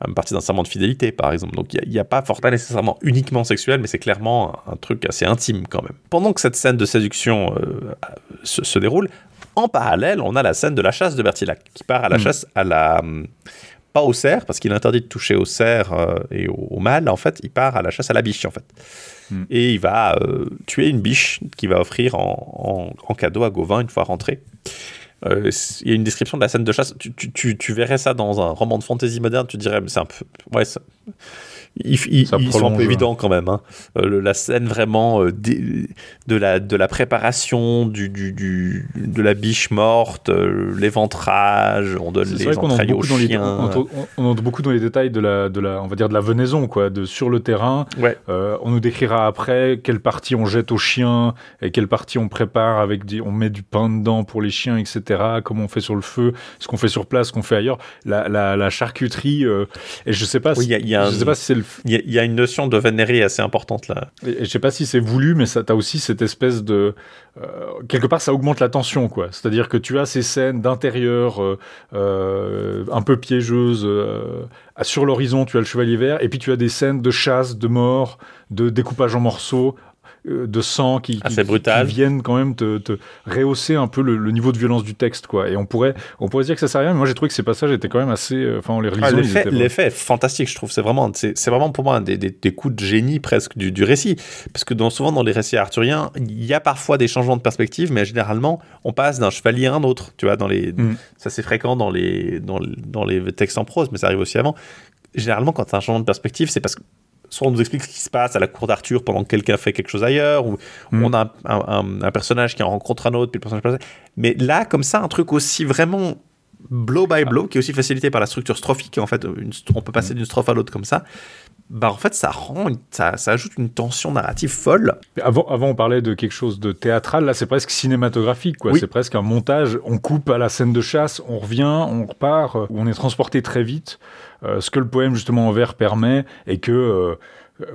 une partie d'un serment de fidélité, par exemple. Donc, il n'y a, pas forcément nécessairement uniquement sexuel, mais c'est clairement un, truc assez intime, quand même. Pendant que cette scène de séduction euh, se, déroule, en parallèle, on a la scène de la chasse de Bertillac, qui part à la mm. chasse à la pas au cerf, parce qu'il est interdit de toucher au cerf euh, et au, mâle, en fait, il part à la chasse à la biche, en fait. Hmm. Et il va euh, tuer une biche qu'il va offrir en, cadeau à Gauvin une fois rentré. Euh, il y a une description de la scène de chasse. Tu, tu, verrais ça dans un roman de fantasy moderne, tu dirais, mais c'est un peu. Ouais, ils, ils, sont un peu évidents quand même. Hein. Euh, la scène vraiment euh, de, la, de la préparation du, du, du de la biche morte, euh, l'éventrage, on donne les entrailles aux chiens.
on, on, entre beaucoup dans les détails de la, de la, on va dire de la venaison, quoi, de sur le terrain.
Ouais.
on nous décrira après quelle partie on jette aux chiens et quelle partie on prépare avec, on met du pain dedans pour les chiens, etc. Comment on fait sur le feu, ce qu'on fait sur place, ce qu'on fait ailleurs. La, la, la charcuterie, et je sais pas, si, y a je sais pas si c'est le
il y, a une notion de vénérie assez importante là.
Et, je sais pas si c'est voulu, mais ça, as aussi cette espèce de. Euh, quelque part, ça augmente la tension, quoi. C'est-à-dire que tu as ces scènes d'intérieur euh, euh, un peu piégeuses. sur l'horizon, tu as le chevalier vert, et puis tu as des scènes de chasse, de mort, de découpage en morceaux de sang qui, viennent quand même te, rehausser un peu le, niveau de violence du texte quoi. Et on pourrait on pourrait dire que ça sert à rien mais moi j'ai trouvé que ces passages étaient quand même assez euh, enfin on les
ah, l'effet est fantastique je trouve. C'est vraiment c'est vraiment pour moi des, des, coups de génie presque du, du récit. Parce que dans, souvent dans les récits arthuriens il y a parfois des changements de perspective mais généralement on passe d'un chevalier à un autre tu vois dans les mm. ça c'est fréquent dans les dans, dans les textes en prose mais ça arrive aussi avant. Généralement quand tu as un changement de perspective c'est parce que soit on nous explique ce qui se passe à la cour d'Arthur pendant que quelqu'un fait quelque chose ailleurs, ou mm. on a un, personnage qui en rencontre un autre, puis le personnage Mais là, comme ça, un truc aussi vraiment blow by blow, qui est aussi facilité par la structure strophique, en fait, on peut passer mm. d'une strophe à l'autre comme ça, bah en fait ça rend ça, ça, ajoute une tension narrative folle.
Avant, avant on parlait de quelque chose de théâtral, là c'est presque cinématographique quoi. C'est presque un montage. On coupe à la scène de chasse, on revient, on repart, où on est transporté très vite. Euh, ce que le poème justement en vers permet et que euh,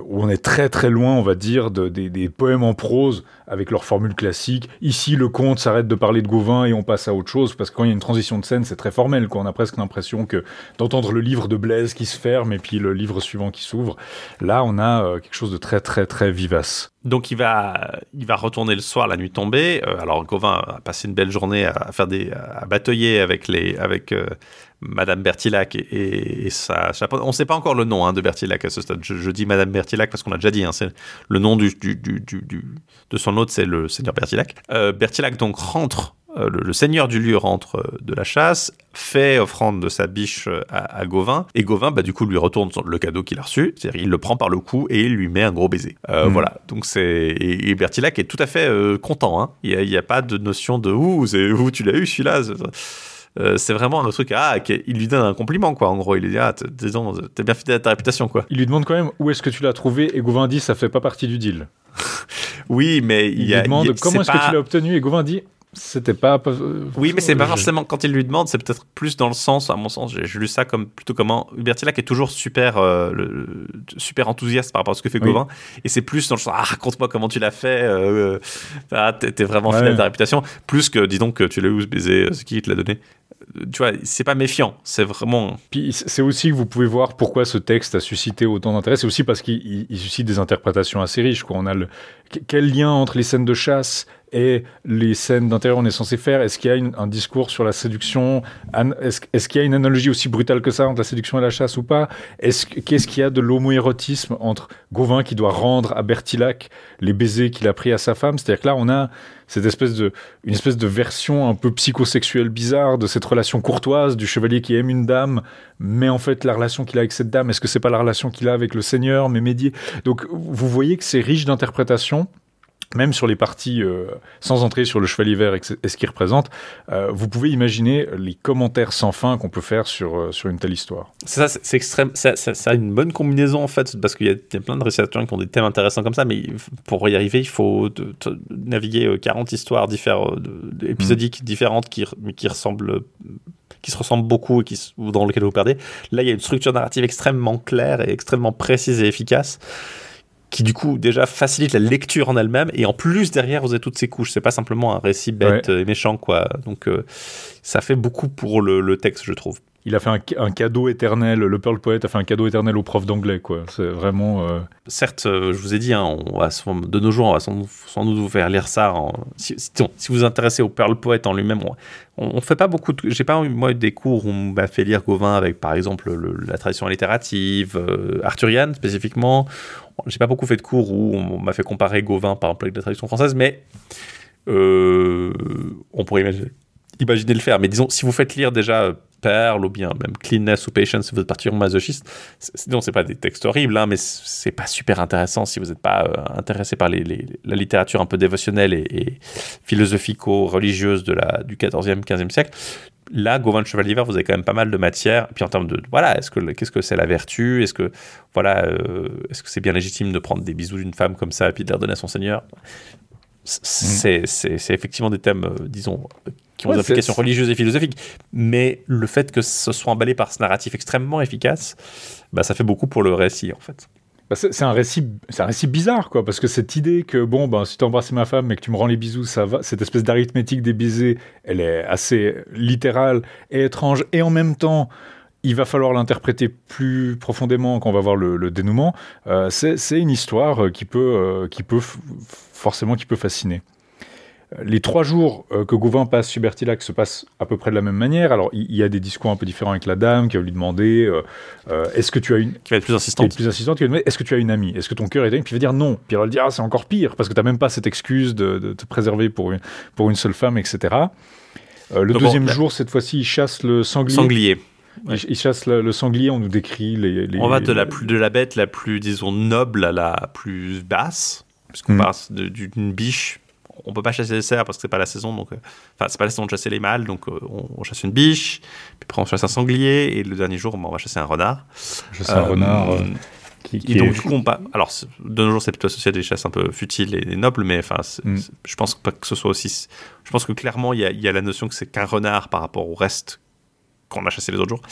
où on est très très loin, on va dire, de, des, poèmes en prose avec leur formule classique. Ici, le conte s'arrête de parler de Gauvin et on passe à autre chose, parce que quand il y a une transition de scène, c'est très formel. Quoi. On a presque l'impression que d'entendre le livre de Blaise qui se ferme et puis le livre suivant qui s'ouvre. Là, on a euh, quelque chose de très très très vivace.
Donc il va, il va retourner le soir, la nuit tombée. alors Gauvin a passé une belle journée à faire des, à batailler avec les, avec Madame Bertillac et, sa On ne sait pas encore le nom hein, de Bertillac à ce stade. Je, dis Madame Bertillac parce qu'on a déjà dit. Hein, le nom du, de son hôte, c'est le Seigneur Bertillac. Euh, Bertillac donc rentre. Euh, le, seigneur du lieu rentre euh, de la chasse, fait offrande de sa biche à, Gauvin, et Gauvin, bah, du coup, lui retourne le cadeau qu'il a reçu, c'est-à-dire il le prend par le cou et il lui met un gros baiser. Hmm. Voilà, donc c'est. Et, Bertillac est tout à fait content, hein. il n'y a, a, pas de notion de Ouh, où tu l'as eu celui-là? Euh, c'est vraiment un truc, ah, il lui donne un compliment, quoi. En gros, il lui dit, ah, t'es bien fidèle à ta réputation, quoi.
Il lui demande quand même où est-ce que tu l'as trouvé, et Gauvin dit, ça fait pas partie du deal. <laughs>
oui, mais
il, lui demande comment est-ce que tu l'as obtenu, et Gauvin dit, c'était pas.
oui, mais c'est pas forcément quand il lui demande, c'est peut-être plus dans le sens, à mon sens, j'ai lu ça comme plutôt comment Bertillac est toujours super, euh, super enthousiaste par rapport à ce que fait Gauvin, et c'est plus dans le sens, ah, raconte-moi comment tu l'as fait, euh, ah, t'es vraiment fidèle à ta réputation, plus que dis donc tu l'as eu ce baiser, ce qui te l'a donné tu vois, c'est pas méfiant, c'est vraiment.
Puis c'est aussi que vous pouvez voir pourquoi ce texte a suscité autant d'intérêt. C'est aussi parce qu'il suscite des interprétations assez riches. Quoi. On a le quel lien entre les scènes de chasse et les scènes d'intérieur on est censé faire Est-ce qu'il y a un discours sur la séduction Est-ce qu'il y a une analogie aussi brutale que ça entre la séduction et la chasse ou pas? Qu'est-ce qu'il y a de l'homoérotisme entre Gauvin qui doit rendre à Bertillac les baisers qu'il a pris à sa femme? C'est-à-dire que là, on a cette espèce de, une espèce de version un peu psychosexuelle bizarre de cette relation courtoise du chevalier qui aime une dame, mais en fait la relation qu'il a avec cette dame, est-ce que c'est pas la relation qu'il a avec le seigneur, mais médié Donc vous voyez que c'est riche d'interprétations même sur les parties, euh, sans entrer sur le chevalier vert et, ce qu'il représente, euh, vous pouvez imaginer les commentaires sans fin qu'on peut faire sur, euh, sur une telle histoire.
C'est ça, c'est extrême. Ça, a une bonne combinaison en fait, parce qu'il y, a plein de récitateurs qui ont des thèmes intéressants comme ça, mais pour y arriver, il faut naviguer 40 histoires différentes, épisodiques différentes qui, qui ressemblent qui se ressemblent beaucoup et qui, dans lequel vous perdez. Là, il y a une structure narrative extrêmement claire et extrêmement précise et efficace qui du coup déjà facilite la lecture en elle-même. Et en plus derrière vous avez toutes ces couches. C'est pas simplement un récit bête et méchant quoi. Donc euh, ça fait beaucoup pour le texte je trouve
il a fait un, cadeau éternel, le Pearl Poet a fait un cadeau éternel au prof d'anglais, quoi. C'est vraiment. Euh,
Certes, euh, je vous ai dit, hein, on va, de nos jours, on va sans, doute vous faire lire ça. si, vous vous intéressez au Pearl Poet en lui-même, on, ne fait pas beaucoup de. J'ai pas eu, moi, des cours où on m'a fait lire Gauvin avec, par exemple, la tradition littérative, euh, arthurienne spécifiquement. J'ai pas beaucoup fait de cours où on m'a fait comparer Gauvin, par exemple, avec la tradition française, mais on pourrait imaginer imaginer le faire. Mais disons, si vous faites lire déjà Perle ou bien même Cleanness ou Patience si vous êtes particulièrement masochiste, non, c'est pas des textes horribles, hein, mais c'est pas super intéressant si vous n'êtes pas euh, intéressé par les, la littérature un peu dévotionnelle et, philosophico-religieuse de la, du 14e, 15e siècle. Là, Gauvin Chevalier Vert, vous avez quand même pas mal de matière. Et puis en termes de, voilà, est-ce que qu'est-ce que c'est la vertu? Est-ce que voilà, euh, est-ce que c'est bien légitime de prendre des bisous d'une femme comme ça et puis de les redonner à son seigneur? C'est effectivement des thèmes, euh, disons, qui ont des implications religieuses et philosophiques. Mais le fait que ce soit emballé par ce narratif extrêmement efficace, bah, ça fait beaucoup pour le récit, en fait.
Bah, c'est un récit, c'est un récit bizarre, quoi, parce que cette idée que bon, ben, si tu embrasses ma femme et que tu me rends les bisous, ça va. Cette espèce d'arithmétique des baisers, elle est assez littérale et étrange, et en même temps, il va falloir l'interpréter plus profondément quand on va voir le, dénouement. Euh, c'est une histoire qui peut, euh, qui peut forcément qui peut fasciner. Euh, les trois jours que Gauvin passe sur Bertilac se passent à peu près de la même manière. Alors, il y, a des discours un peu différents avec la dame qui va lui demander est-ce que tu as une.
Qui va être plus insistante.
plus insistante, qui va demander est-ce que tu as une amie? Est-ce que ton cœur est amie Puis il va dire non. Puis elle va dire ah, c'est encore pire parce que tu n'as même pas cette excuse de, te préserver pour une, pour une seule femme, etc. le deuxième jour, cette fois-ci, il chasse le sanglier.
Sanglier.
Il, chasse le, sanglier, on nous décrit les.
on va de la, plus, de la bête la plus, disons, noble à la plus basse, puisqu'on mm. passe d'une biche. On peut pas chasser les cerfs parce que c'est pas la saison, donc. Euh, enfin, c'est pas la saison de chasser les mâles, donc euh, on, chasse une biche, puis après on chasse un sanglier, et le dernier jour, on va chasser un renard.
Chasser un renard. Euh,
qui, et donc, du coup, on pas. Alors, de nos jours, c'est plutôt associé à des chasses un peu futiles et, nobles, mais enfin, mm. je pense pas que ce soit aussi. Je pense que clairement, il y a, y a, la notion que c'est qu'un renard par rapport au reste qu'on a chassé les autres jours.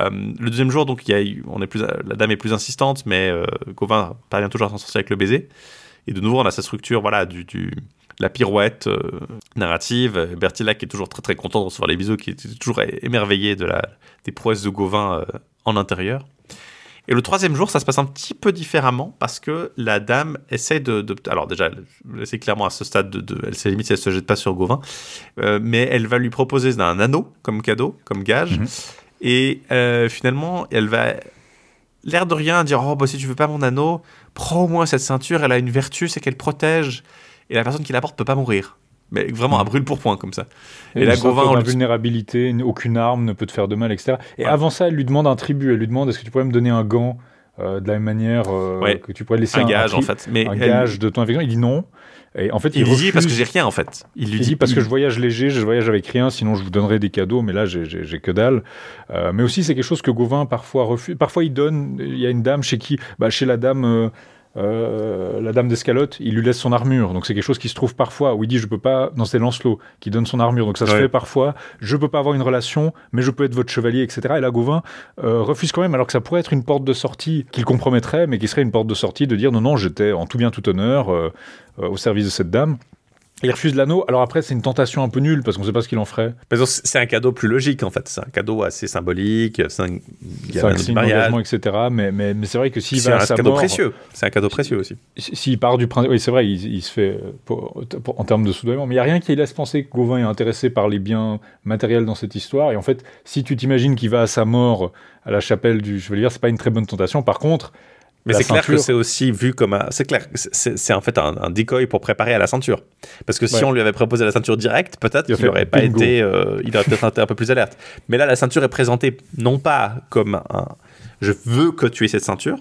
Euh, le deuxième jour, donc, y a, on est plus, la dame est plus insistante, mais euh, Gauvin parvient toujours à s'en sortir avec le baiser. Et de nouveau, on a cette structure, voilà, du, du la pirouette euh, narrative. Bertilac qui est toujours très très content de recevoir les bisous, qui est toujours émerveillé de la, des prouesses de Gauvin en intérieur. Et le troisième jour, ça se passe un petit peu différemment parce que la dame essaie de. alors, déjà, c'est clairement à ce stade de. de elle sait limite si elle se jette pas sur Gauvin, euh, mais elle va lui proposer un anneau comme cadeau, comme gage. Mhm. Et euh, finalement, elle va. L'air de rien dire Oh, bah, si tu veux pas mon anneau, prends au moins cette ceinture, elle a une vertu, c'est qu'elle protège. Et la personne qui la porte peut pas mourir mais vraiment à brûle pour point comme ça.
Et, la Gauvin, vulnérabilité, aucune arme ne peut te faire de mal, etc. Et avant ça, elle lui demande un tribut. Elle lui demande est-ce que tu pourrais me donner un gant euh, de la même manière euh, que tu pourrais laisser
un, gage en fait,
mais un gage de ton infection? Il dit non. Et en fait,
il, lui dit parce que j'ai rien en fait.
Il lui dit, parce que je voyage léger, je voyage avec rien, sinon je vous donnerai des cadeaux, mais là j'ai que dalle. Euh, mais aussi c'est quelque chose que Gauvin parfois refuse. Parfois il donne. Il y a une dame chez qui, bah, chez la dame euh, la dame d'escalote, il lui laisse son armure. Donc c'est quelque chose qui se trouve parfois, où il dit je peux pas, dans ses Lancelot, qui donne son armure. Donc ça se fait parfois, je peux pas avoir une relation, mais je peux être votre chevalier, etc. Et là, Gauvin euh, refuse quand même, alors que ça pourrait être une porte de sortie qu'il compromettrait, mais qui serait une porte de sortie de dire non, non, j'étais en tout bien, tout honneur euh, au service de cette dame. Il refuse l'anneau. Alors après, c'est une tentation un peu nulle parce qu'on ne sait pas ce qu'il en ferait.
C'est un cadeau plus logique en fait. C'est un cadeau assez symbolique. C'est un,
un etc. Mais, mais, mais c'est vrai que s'il va
à sa
cadeau
précieux. C'est un cadeau précieux aussi.
S'il part du principe, oui, c'est vrai, il, se fait en termes de soudoiement. Mais il y a rien qui laisse penser que Gauvin est intéressé par les biens matériels dans cette histoire. Et en fait, si tu t'imagines qu'il va à sa mort à la chapelle du Chevalier, c'est pas une très bonne tentation. Par contre,
mais c'est clair que c'est aussi vu comme un. C'est clair, c'est en fait un, decoy pour préparer à la ceinture. Parce que si on lui avait proposé la ceinture directe, peut-être qu'il n'aurait pas été. Euh, il aurait peut-être été un peu plus alerte. Mais là, la ceinture est présentée non pas comme un. Je veux que tu aies cette ceinture.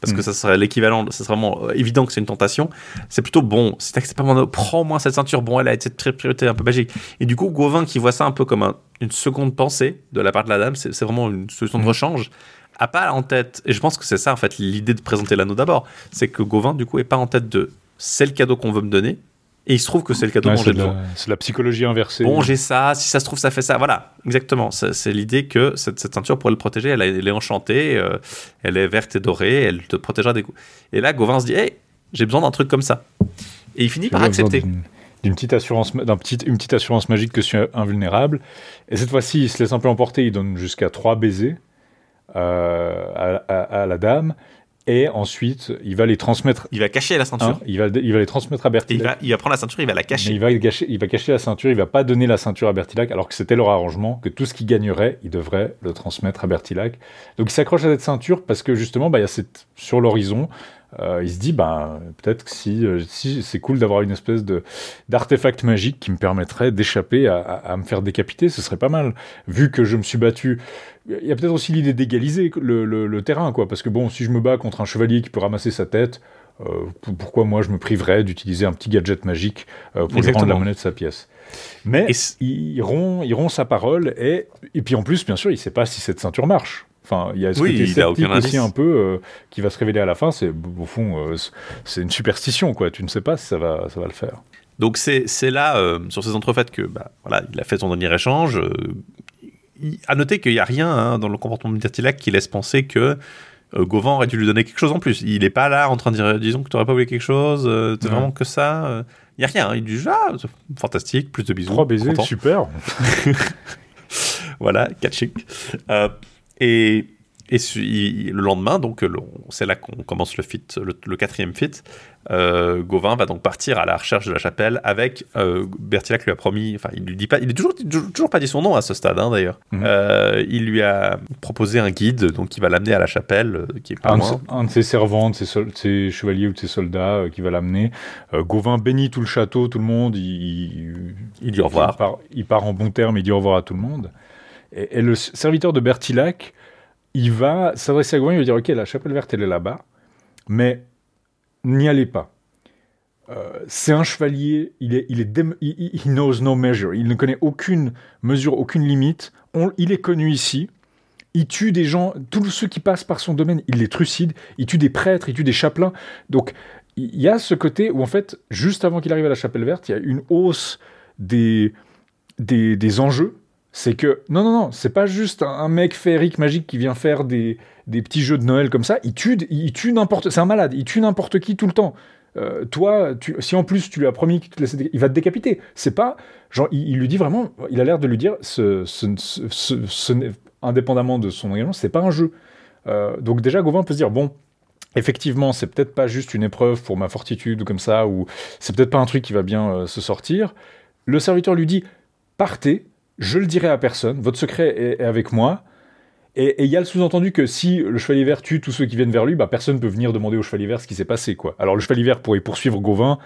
Parce que mm. ça serait l'équivalent, ça serait vraiment euh, évident que c'est une tentation. C'est plutôt bon, c'est pas mon prends-moi cette ceinture. Bon, elle a été cette priorité un peu magique. Et du coup, Gauvin qui voit ça un peu comme une seconde pensée de la part de la dame, c'est vraiment une solution de mm. rechange a pas en tête, et je pense que c'est ça en fait l'idée de présenter l'anneau d'abord, c'est que Gauvin du coup est pas en tête de c'est le cadeau qu'on veut me donner, Et il se trouve que c'est le cadeau
Ouais, c'est la, c'est de la psychologie inversée.
Bon, j'ai ça, si ça se trouve, ça fait ça. Voilà, exactement. C'est l'idée que cette, cette ceinture pourrait le protéger. Elle, est enchantée, euh, elle est verte et dorée, elle te protégera des coups. Et là, Gauvin se dit Hey, j'ai besoin d'un truc comme ça. Et il finit par accepter.
d'une- petite assurance, d'un petit, une petite assurance magique que je suis invulnérable. Et cette fois-ci, il se laisse un peu emporter. Il donne jusqu'à trois baisers à, à- à la dame. Et ensuite, il va les transmettre.
Il va cacher la ceinture.
hein, il, va, il va les transmettre à Bertilac.
il va, il va prendre la ceinture, il va la
Mais
cacher.
il va, cacher, il va cacher la ceinture, il va pas donner la ceinture à Bertilac, alors que c'était leur arrangement, que tout ce qu'il gagnerait, il devrait le transmettre à Bertilac. Donc il s'accroche à cette ceinture parce que justement, bah, il y a cette, sur l'horizon, euh, il se dit, bah, peut-être que si, euh, si c'est cool d'avoir une espèce de, d'artefact magique qui me permettrait d'échapper à, à- à me faire décapiter, ce serait pas mal. Vu que je me suis battu, il y a peut-être aussi l'idée d'égaliser le, le- le terrain, quoi, parce que bon, si je me bats contre un chevalier qui peut ramasser sa tête, euh, pourquoi moi je me priverais d'utiliser un petit gadget magique euh, pour lui rendre la monnaie de sa pièce? Mais il, rompt, il rompt sa parole et, et puis en plus, bien sûr, il sait pas si cette ceinture marche. Enfin, il y a ce
Oui,
côté aussi un peu euh, qui va se révéler à la fin. C'est au fond, c'est- une superstition, quoi. Tu ne sais pas si ça va, ça va le faire.
Donc c'est là, euh, sur ces entrefaites, que bah, voilà, il a fait son dernier échange. euh, à noter qu'il n'y a rien hein, dans le comportement de Bertilac qui laisse penser que euh, Gauvin aurait dû lui donner quelque chose en plus. Il n'est pas là en train de dire disons que tu n'aurais pas voulu quelque chose, euh, c'est
Ouais.
vraiment que ça. euh. Il n'y a rien. hein. Il dit ah, fantastique, plus de bisous.
Trois baisers,
content.
super. <laughs>
Voilà, catching. Euh, et et il- le lendemain, donc c'est là qu'on commence le fit, le, le quatrième fit. Euh, Gauvin va donc partir à la recherche de la chapelle avec euh, Bertilac lui a promis, enfin il lui dit pas, il est toujours, toujours, pas dit son nom à ce stade hein, d'ailleurs.
Mhm.
Euh, il lui a proposé un guide, donc qui va l'amener à la chapelle, euh, qui est pas
Un, de
loin.
ses- un de ses servants, de ses, sol- de ses chevaliers ou de ses soldats qui va l'amener. Gauvin bénit tout le château, tout le monde. Il,
dit au revoir.
Il part, il part en bon terme, il dit au revoir à tout le monde. Et, et le serviteur de Bertilac, il va s'adresser à Gauvin, il va dire Ok, la chapelle verte, elle est là-bas, mais n'y allez pas. Euh, c'est un chevalier, il, est, il, il, knows no measure, il ne connaît aucune mesure, aucune limite. Il est connu ici. Il tue des gens, tous ceux qui passent par son domaine, il les trucide. Il tue des prêtres, il tue des chapelains. Donc, il y a ce côté où, en fait, juste avant qu'il arrive à la chapelle verte, il y a une hausse des, des, des enjeux. C'est que, non, non, non, c'est pas juste un, mec féerique magique qui vient faire des, des petits jeux de Noël comme ça. Il tue, il tue n'importe, c'est un malade, il tue n'importe qui tout le temps. Euh, toi, si en plus tu lui as promis qu'il te il va te décapiter. C'est pas, genre, il, lui dit vraiment, il a l'air de lui dire, ce, ce, indépendamment de son engagement, c'est pas un jeu. Euh, donc déjà, Gauvin peut se dire, bon, effectivement, c'est peut-être pas juste une épreuve pour ma fortitude ou comme ça, ou c'est peut-être pas un truc qui va bien euh, se sortir. Le serviteur lui dit, partez, je le dirai à personne, votre secret est, avec moi. Et il y a le sous-entendu que si le chevalier vert tue tous ceux qui viennent vers lui, bah, personne ne peut venir demander au chevalier vert ce qui s'est passé. Quoi. Alors le chevalier vert pourrait poursuivre Gauvin,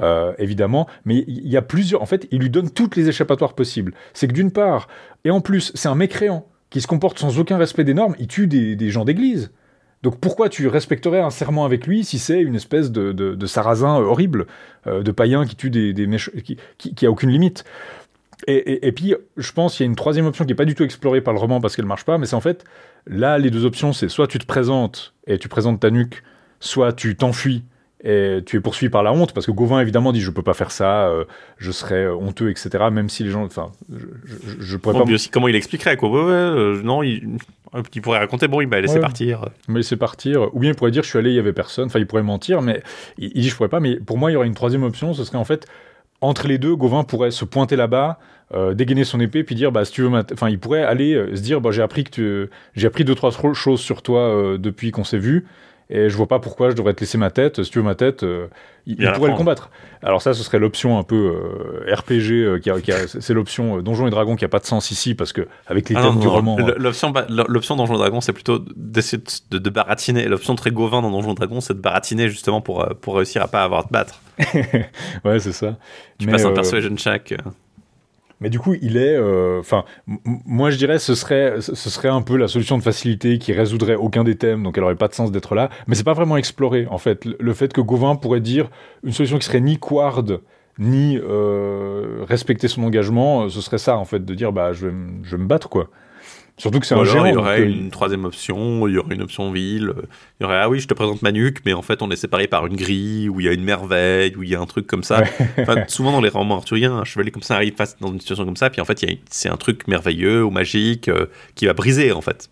euh, évidemment, mais il y a plusieurs... En fait, il lui donne toutes les échappatoires possibles. C'est que d'une part, et en plus, c'est un mécréant qui se comporte sans aucun respect des normes, il tue des, gens d'église. Donc pourquoi tu respecterais un serment avec lui si c'est une espèce de, sarrasin horrible, euh, de païen qui tue des, des méch- qui, qui, qui a aucune limite? Et, et, et puis, je pense qu'il y a une troisième option qui n'est pas du tout explorée par le roman parce qu'elle marche pas, mais c'est en fait, là, les deux options, c'est soit tu te présentes et tu présentes ta nuque, soit tu t'enfuis et tu es poursuivi par la honte, parce que Gauvin, évidemment, dit je peux pas faire ça, euh, je serais euh, honteux, etc., même si les gens... Enfin, je, je, je pourrais
Bon,
pas
aussi, comment il expliquerait quoi Ouais, ouais, euh, non, il, il pourrait raconter, bon, il m'a laissé
Ouais.
partir.
me laisser partir, ou bien il pourrait dire je suis allé, il y avait personne, enfin il pourrait mentir, mais il, il dit je pourrais pas, mais pour moi il y aurait une troisième option, ce serait en fait, entre les deux, Gauvin pourrait se pointer là-bas, euh, dégainer son épée, puis dire bah si tu veux, enfin il pourrait aller euh, se dire bah j'ai appris que tu... j'ai appris deux trois tro- choses sur toi euh, depuis qu'on s'est vu, et je vois pas pourquoi je devrais te laisser ma tête, si tu veux ma tête, il, pourrait le combattre. Alors ça ce serait l'option un peu RPG, qui a, qui a- c'est l'option Donjons et Dragons qui a pas de sens ici, parce que avec les
Ah
thèmes
non,
du
non,
roman...
L'option, Donjon Dragon, c'est plutôt d'essayer de, de baratiner. L'option très Gauvin dans Donjon Dragon, c'est de baratiner justement pour, pour réussir à pas avoir à te battre. <laughs>
ouais c'est ça.
Tu
Mais,
passes un
euh,
persuasion check. euh.
Mais du coup, il est. euh, Enfin, moi je dirais ce serait, ce serait un peu la solution de facilité qui résoudrait aucun des thèmes, donc elle aurait pas de sens d'être là. Mais c'est pas vraiment exploré en fait. Le, fait que Gauvin pourrait dire une solution qui serait ni quard ni euh, respecter son engagement, ce serait ça en fait, de dire bah je vais, je vais me battre quoi. Surtout que c'est un géant.
Il y aurait une troisième option, il y aurait une option ville. Il y aurait, ah oui, je te présente ma nuque, mais en fait, on est séparés par une grille, où il y a une merveille, où il y a un truc comme ça. souvent, dans les romans arthuriens, un chevalier comme ça arrive face dans une situation comme ça, puis en fait, c'est un truc merveilleux ou magique qui va briser, en fait.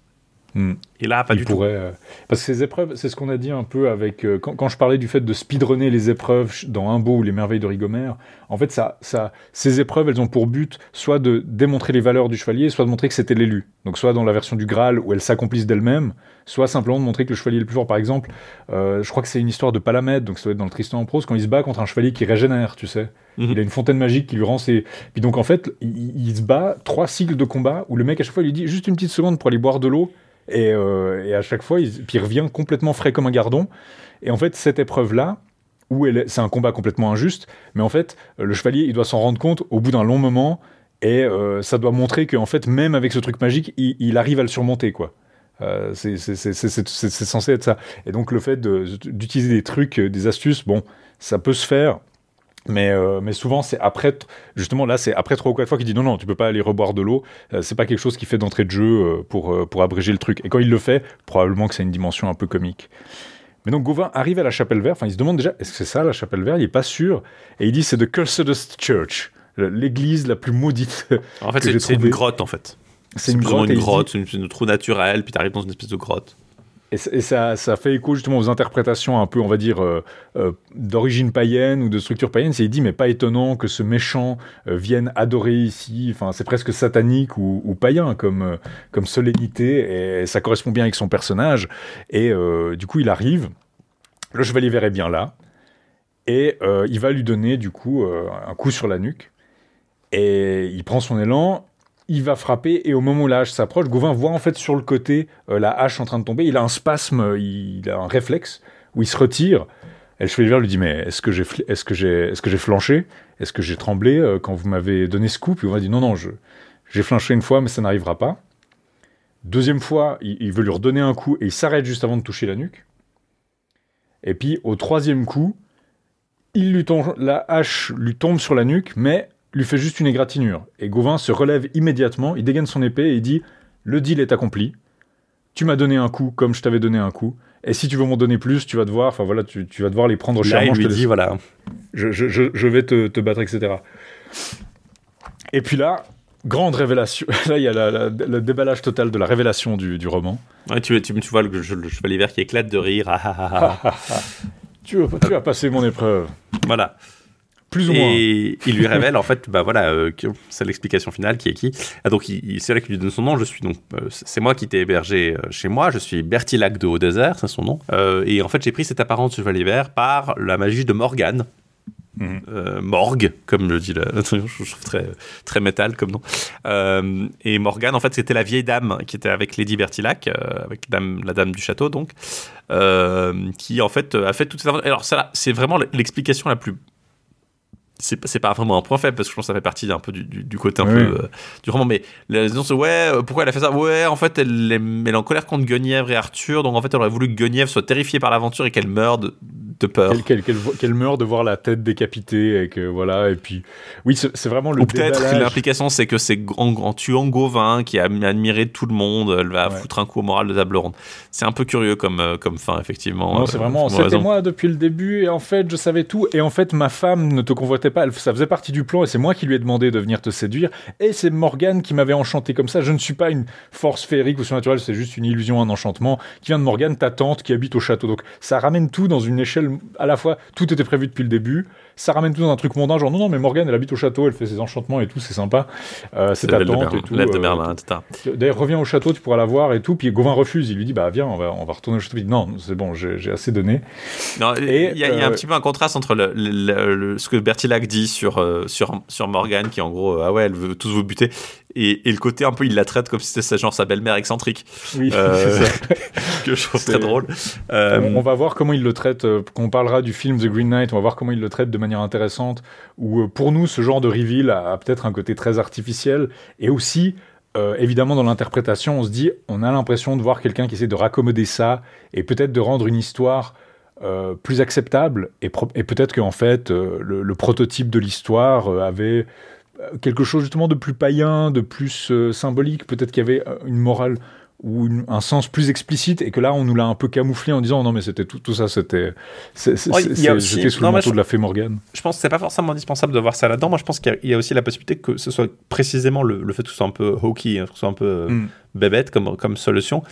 Hmm. Et là, pas du tout. Euh, parce que ces épreuves, c'est ce qu'on a dit un peu avec. Euh, quand, je parlais du fait de speedrunner les épreuves dans Un beau ou Les Merveilles de Rigomère, en fait, ça, ça, ces épreuves, elles ont pour but soit de démontrer les valeurs du chevalier, soit de montrer que c'était l'élu. Donc, soit dans la version du Graal où elles s'accomplissent d'elles-mêmes, soit simplement de montrer que le chevalier est le plus fort. Par exemple, euh, je crois que c'est une histoire de Palamède, donc ça doit être dans le Tristan en prose, quand il se bat contre un chevalier qui régénère, tu sais. Mhm. Il a une fontaine magique qui lui rend ses. Puis donc, en fait, il, il se bat trois cycles de combat où le mec, à chaque fois, lui dit juste une petite seconde pour aller boire de l'eau euh, et, à chaque fois, il, revient complètement frais comme un gardon. Et en fait, cette épreuve-là, où c'est un combat complètement injuste, mais en fait, le chevalier, il doit s'en rendre compte au bout d'un long moment, et euh, ça doit montrer qu'en fait, même avec ce truc magique, il, arrive à le surmonter, quoi. Euh, c'est censé être ça. Et donc, le fait d'utiliser des trucs, des astuces, bon, ça peut se faire, mais, euh, mais souvent, c'est après, justement, là, c'est après trois ou quatre fois qu'il dit non, non, tu peux pas aller reboire de l'eau. Euh, c'est pas quelque chose qui fait d'entrée de jeu euh, pour, pour abréger le truc. Et quand il le fait, probablement que c'est une dimension un peu comique. Mais donc Gauvin arrive à la chapelle verte, enfin il se demande déjà, est-ce que c'est ça la chapelle verte? Il est pas sûr. Et il dit c'est The Cursedest Church, l'église la plus maudite.
En fait, c'est une grotte en fait. C'est une grotte, une grotte, c'est une, trou naturel, puis tu arrives dans une espèce de grotte.
Et, ça, ça, fait écho justement aux interprétations un peu, on va dire, euh, euh, d'origine païenne ou de structure païenne. C'est il dit, mais pas étonnant que ce méchant euh, vienne adorer ici. Enfin, c'est presque satanique ou, païen comme, comme solennité. Et ça correspond bien avec son personnage. Et du coup, il arrive. Le chevalier vert est bien là. Et il va lui donner, du coup, un coup sur la nuque. Et il prend son élan il va frapper et au moment où la hache s'approche, Gauvin voit en fait sur le côté euh, la hache en train de tomber. Il a un spasme, il a un réflexe où il se retire. Et le chevalier lui dit mais est-ce que j'ai est-ce j'ai flanché? Est-ce que j'ai tremblé euh, quand vous m'avez donné ce coup? Puis va dit non non j'ai flanché une fois mais ça n'arrivera pas. Deuxième fois, il, veut lui redonner un coup et il s'arrête juste avant de toucher la nuque. Et puis au troisième coup, il lui tombe, la hache lui tombe sur la nuque, mais lui fait juste une égratignure. Et Gauvin se relève immédiatement, il dégaine son épée et il dit Le deal est accompli. Tu m'as donné un coup comme je t'avais donné un coup. Et si tu veux m'en donner plus, tu vas devoir, enfin voilà, tu, vas devoir les prendre
chèrement. Là, il lui dit voilà.
Je, vais te, battre, etc. Et puis là, grande révélation. <laughs> Là, il y a le déballage total de la révélation du, roman.
Ouais, tu, tu, vois le, chevalier vert qui éclate de rire. Ah, ah,
ah, <laughs> tu, tu as passé mon épreuve.
Voilà.
Plus ou moins.
Et il lui <laughs> révèle, en fait, bah voilà, euh, c'est l'explication finale qui est qui. Ah, donc, c'est là qu'il lui donne son nom. Je suis donc, euh, c'est moi qui t'ai hébergé euh, chez moi. Je suis Bertilac de Haut-Désert, c'est son nom. et en fait, j'ai pris cette apparence de chevalier vert par la magie de Morgane. Mhm. Morgue, comme le dit la, je trouve très, très métal comme nom. et Morgane, en fait, c'était la vieille dame qui était avec Lady Bertilac, avec la dame, la dame du château, donc, qui en fait a fait toute cette. Alors, ça, c'est vraiment l'explication la plus c'est pas vraiment un point faible parce que je pense que ça fait partie un peu du, du, côté un peu euh, du roman mais la c'est ouais euh, pourquoi elle a fait ça? Ouais en fait elle est, elle est en colère contre Guenièvre et Arthur donc en fait elle aurait voulu que Guenièvre soit terrifiée par l'aventure et qu'elle meure de, de peur.
Qu'elle meure de voir la tête décapitée et que voilà et puis oui c'est vraiment le
ou peut-être l'implication c'est que c'est en, en, tuant Gauvin qui a admiré tout le monde elle va foutre un coup au moral de table ronde. C'est un peu curieux comme euh, comme fin effectivement.
Non c'est vraiment c'était moi depuis le début et en fait je savais tout et en fait ma femme ne te convoitait ça faisait partie du plan et c'est moi qui lui ai demandé de venir te séduire. Et c'est Morgane qui m'avait enchanté comme ça. Je ne suis pas une force féerique ou surnaturelle, c'est juste une illusion, un enchantement qui vient de Morgane, ta tante qui habite au château. Donc ça ramène tout dans une échelle à la fois, tout était prévu depuis le début, ça ramène tout dans un truc mondain, genre non, non, mais Morgane, elle habite au château, elle fait ses enchantements et tout, c'est sympa. Euh, c'est ta tante et tout. Euh, d'ailleurs, reviens au château, tu pourras la voir et tout. Puis Gauvin refuse, il lui dit, bah viens, on va, on va retourner au château. Il dit, non, c'est bon, j'ai assez donné.
il y, a un euh, petit peu un contraste entre le, ce que Bertilac dit sur, sur, sur Morgane, qui en gros, ah ouais, elle veut tous vous buter, et, le côté un peu il la traite comme si c'était genre sa belle-mère excentrique.
Oui euh, <laughs> <laughs>
que je trouve très drôle.
Euh, on va voir comment il le traite euh, quand on parlera du film The Green Knight on va voir comment il le traite de manière intéressante où pour nous ce genre de reveal a, peut-être un côté très artificiel. Et aussi évidemment dans l'interprétation on se dit on a l'impression de voir quelqu'un qui essaie de raccommoder ça et peut-être de rendre une histoire plus acceptable. Et, et peut-être qu'en fait le, le, prototype de l'histoire avait quelque chose justement de plus païen, de plus symbolique. Peut-être qu'il y avait une morale ou un sens plus explicite et que là on nous l'a un peu camouflé en disant non mais c'était tout, tout ça c'était c'était sous le manteau de la fée Morgane.
Je pense que c'est pas forcément indispensable de voir ça là-dedans. Moi je pense qu'il y, a aussi la possibilité que ce soit précisément le, fait que ce soit un peu hokey, hein, que ce soit un peu euh, mm. bébête comme, comme solution.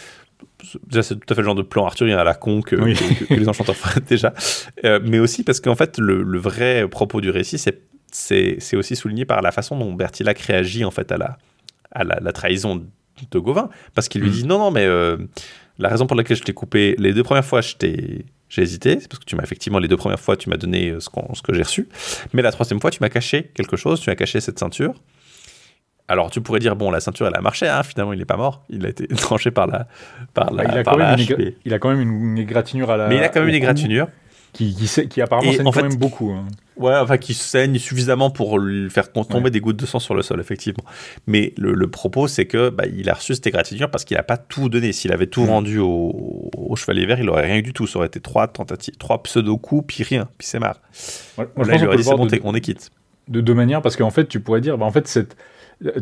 Déjà, c'est tout à fait le genre de plan arthurien à la con que, les enchanteurs <laughs> feraient déjà. Euh, mais aussi parce qu'en fait, le, vrai propos du récit, c'est aussi souligné par la façon dont Bertilac réagit en fait à la, à la, la trahison de Gauvin, parce qu'il lui mm. dit non, non, mais euh, la raison pour laquelle je t'ai coupé les deux premières fois, j'ai hésité, c'est parce que tu m'as effectivement les deux premières fois, tu m'as donné euh, ce, ce que j'ai reçu, mais la troisième fois, tu m'as caché quelque chose, tu as caché cette ceinture. Alors tu pourrais dire bon la ceinture elle a marché hein, finalement il n'est pas mort il a été <laughs> tranché par la par la,
il, a
par
la il a quand même une égratignure à la
mais il a quand même une égratignure
qui, qui, qui apparemment saigne quand même beaucoup. Hein.
Ouais, enfin qui saigne suffisamment pour lui faire tomber des gouttes de sang sur le sol, effectivement. Mais le, propos, c'est que bah, il a reçu cette égratignure parce qu'il n'a pas tout donné. S'il avait tout mm. rendu au, Chevalier Vert, il n'aurait rien eu du tout. Ça aurait été trois tentatives, trois pseudo-coups, puis rien, puis c'est marre.
Là, il aurait dit c'est bon, on est quitte. De deux manières, parce qu'en fait, tu pourrais dire, bah, en fait, cette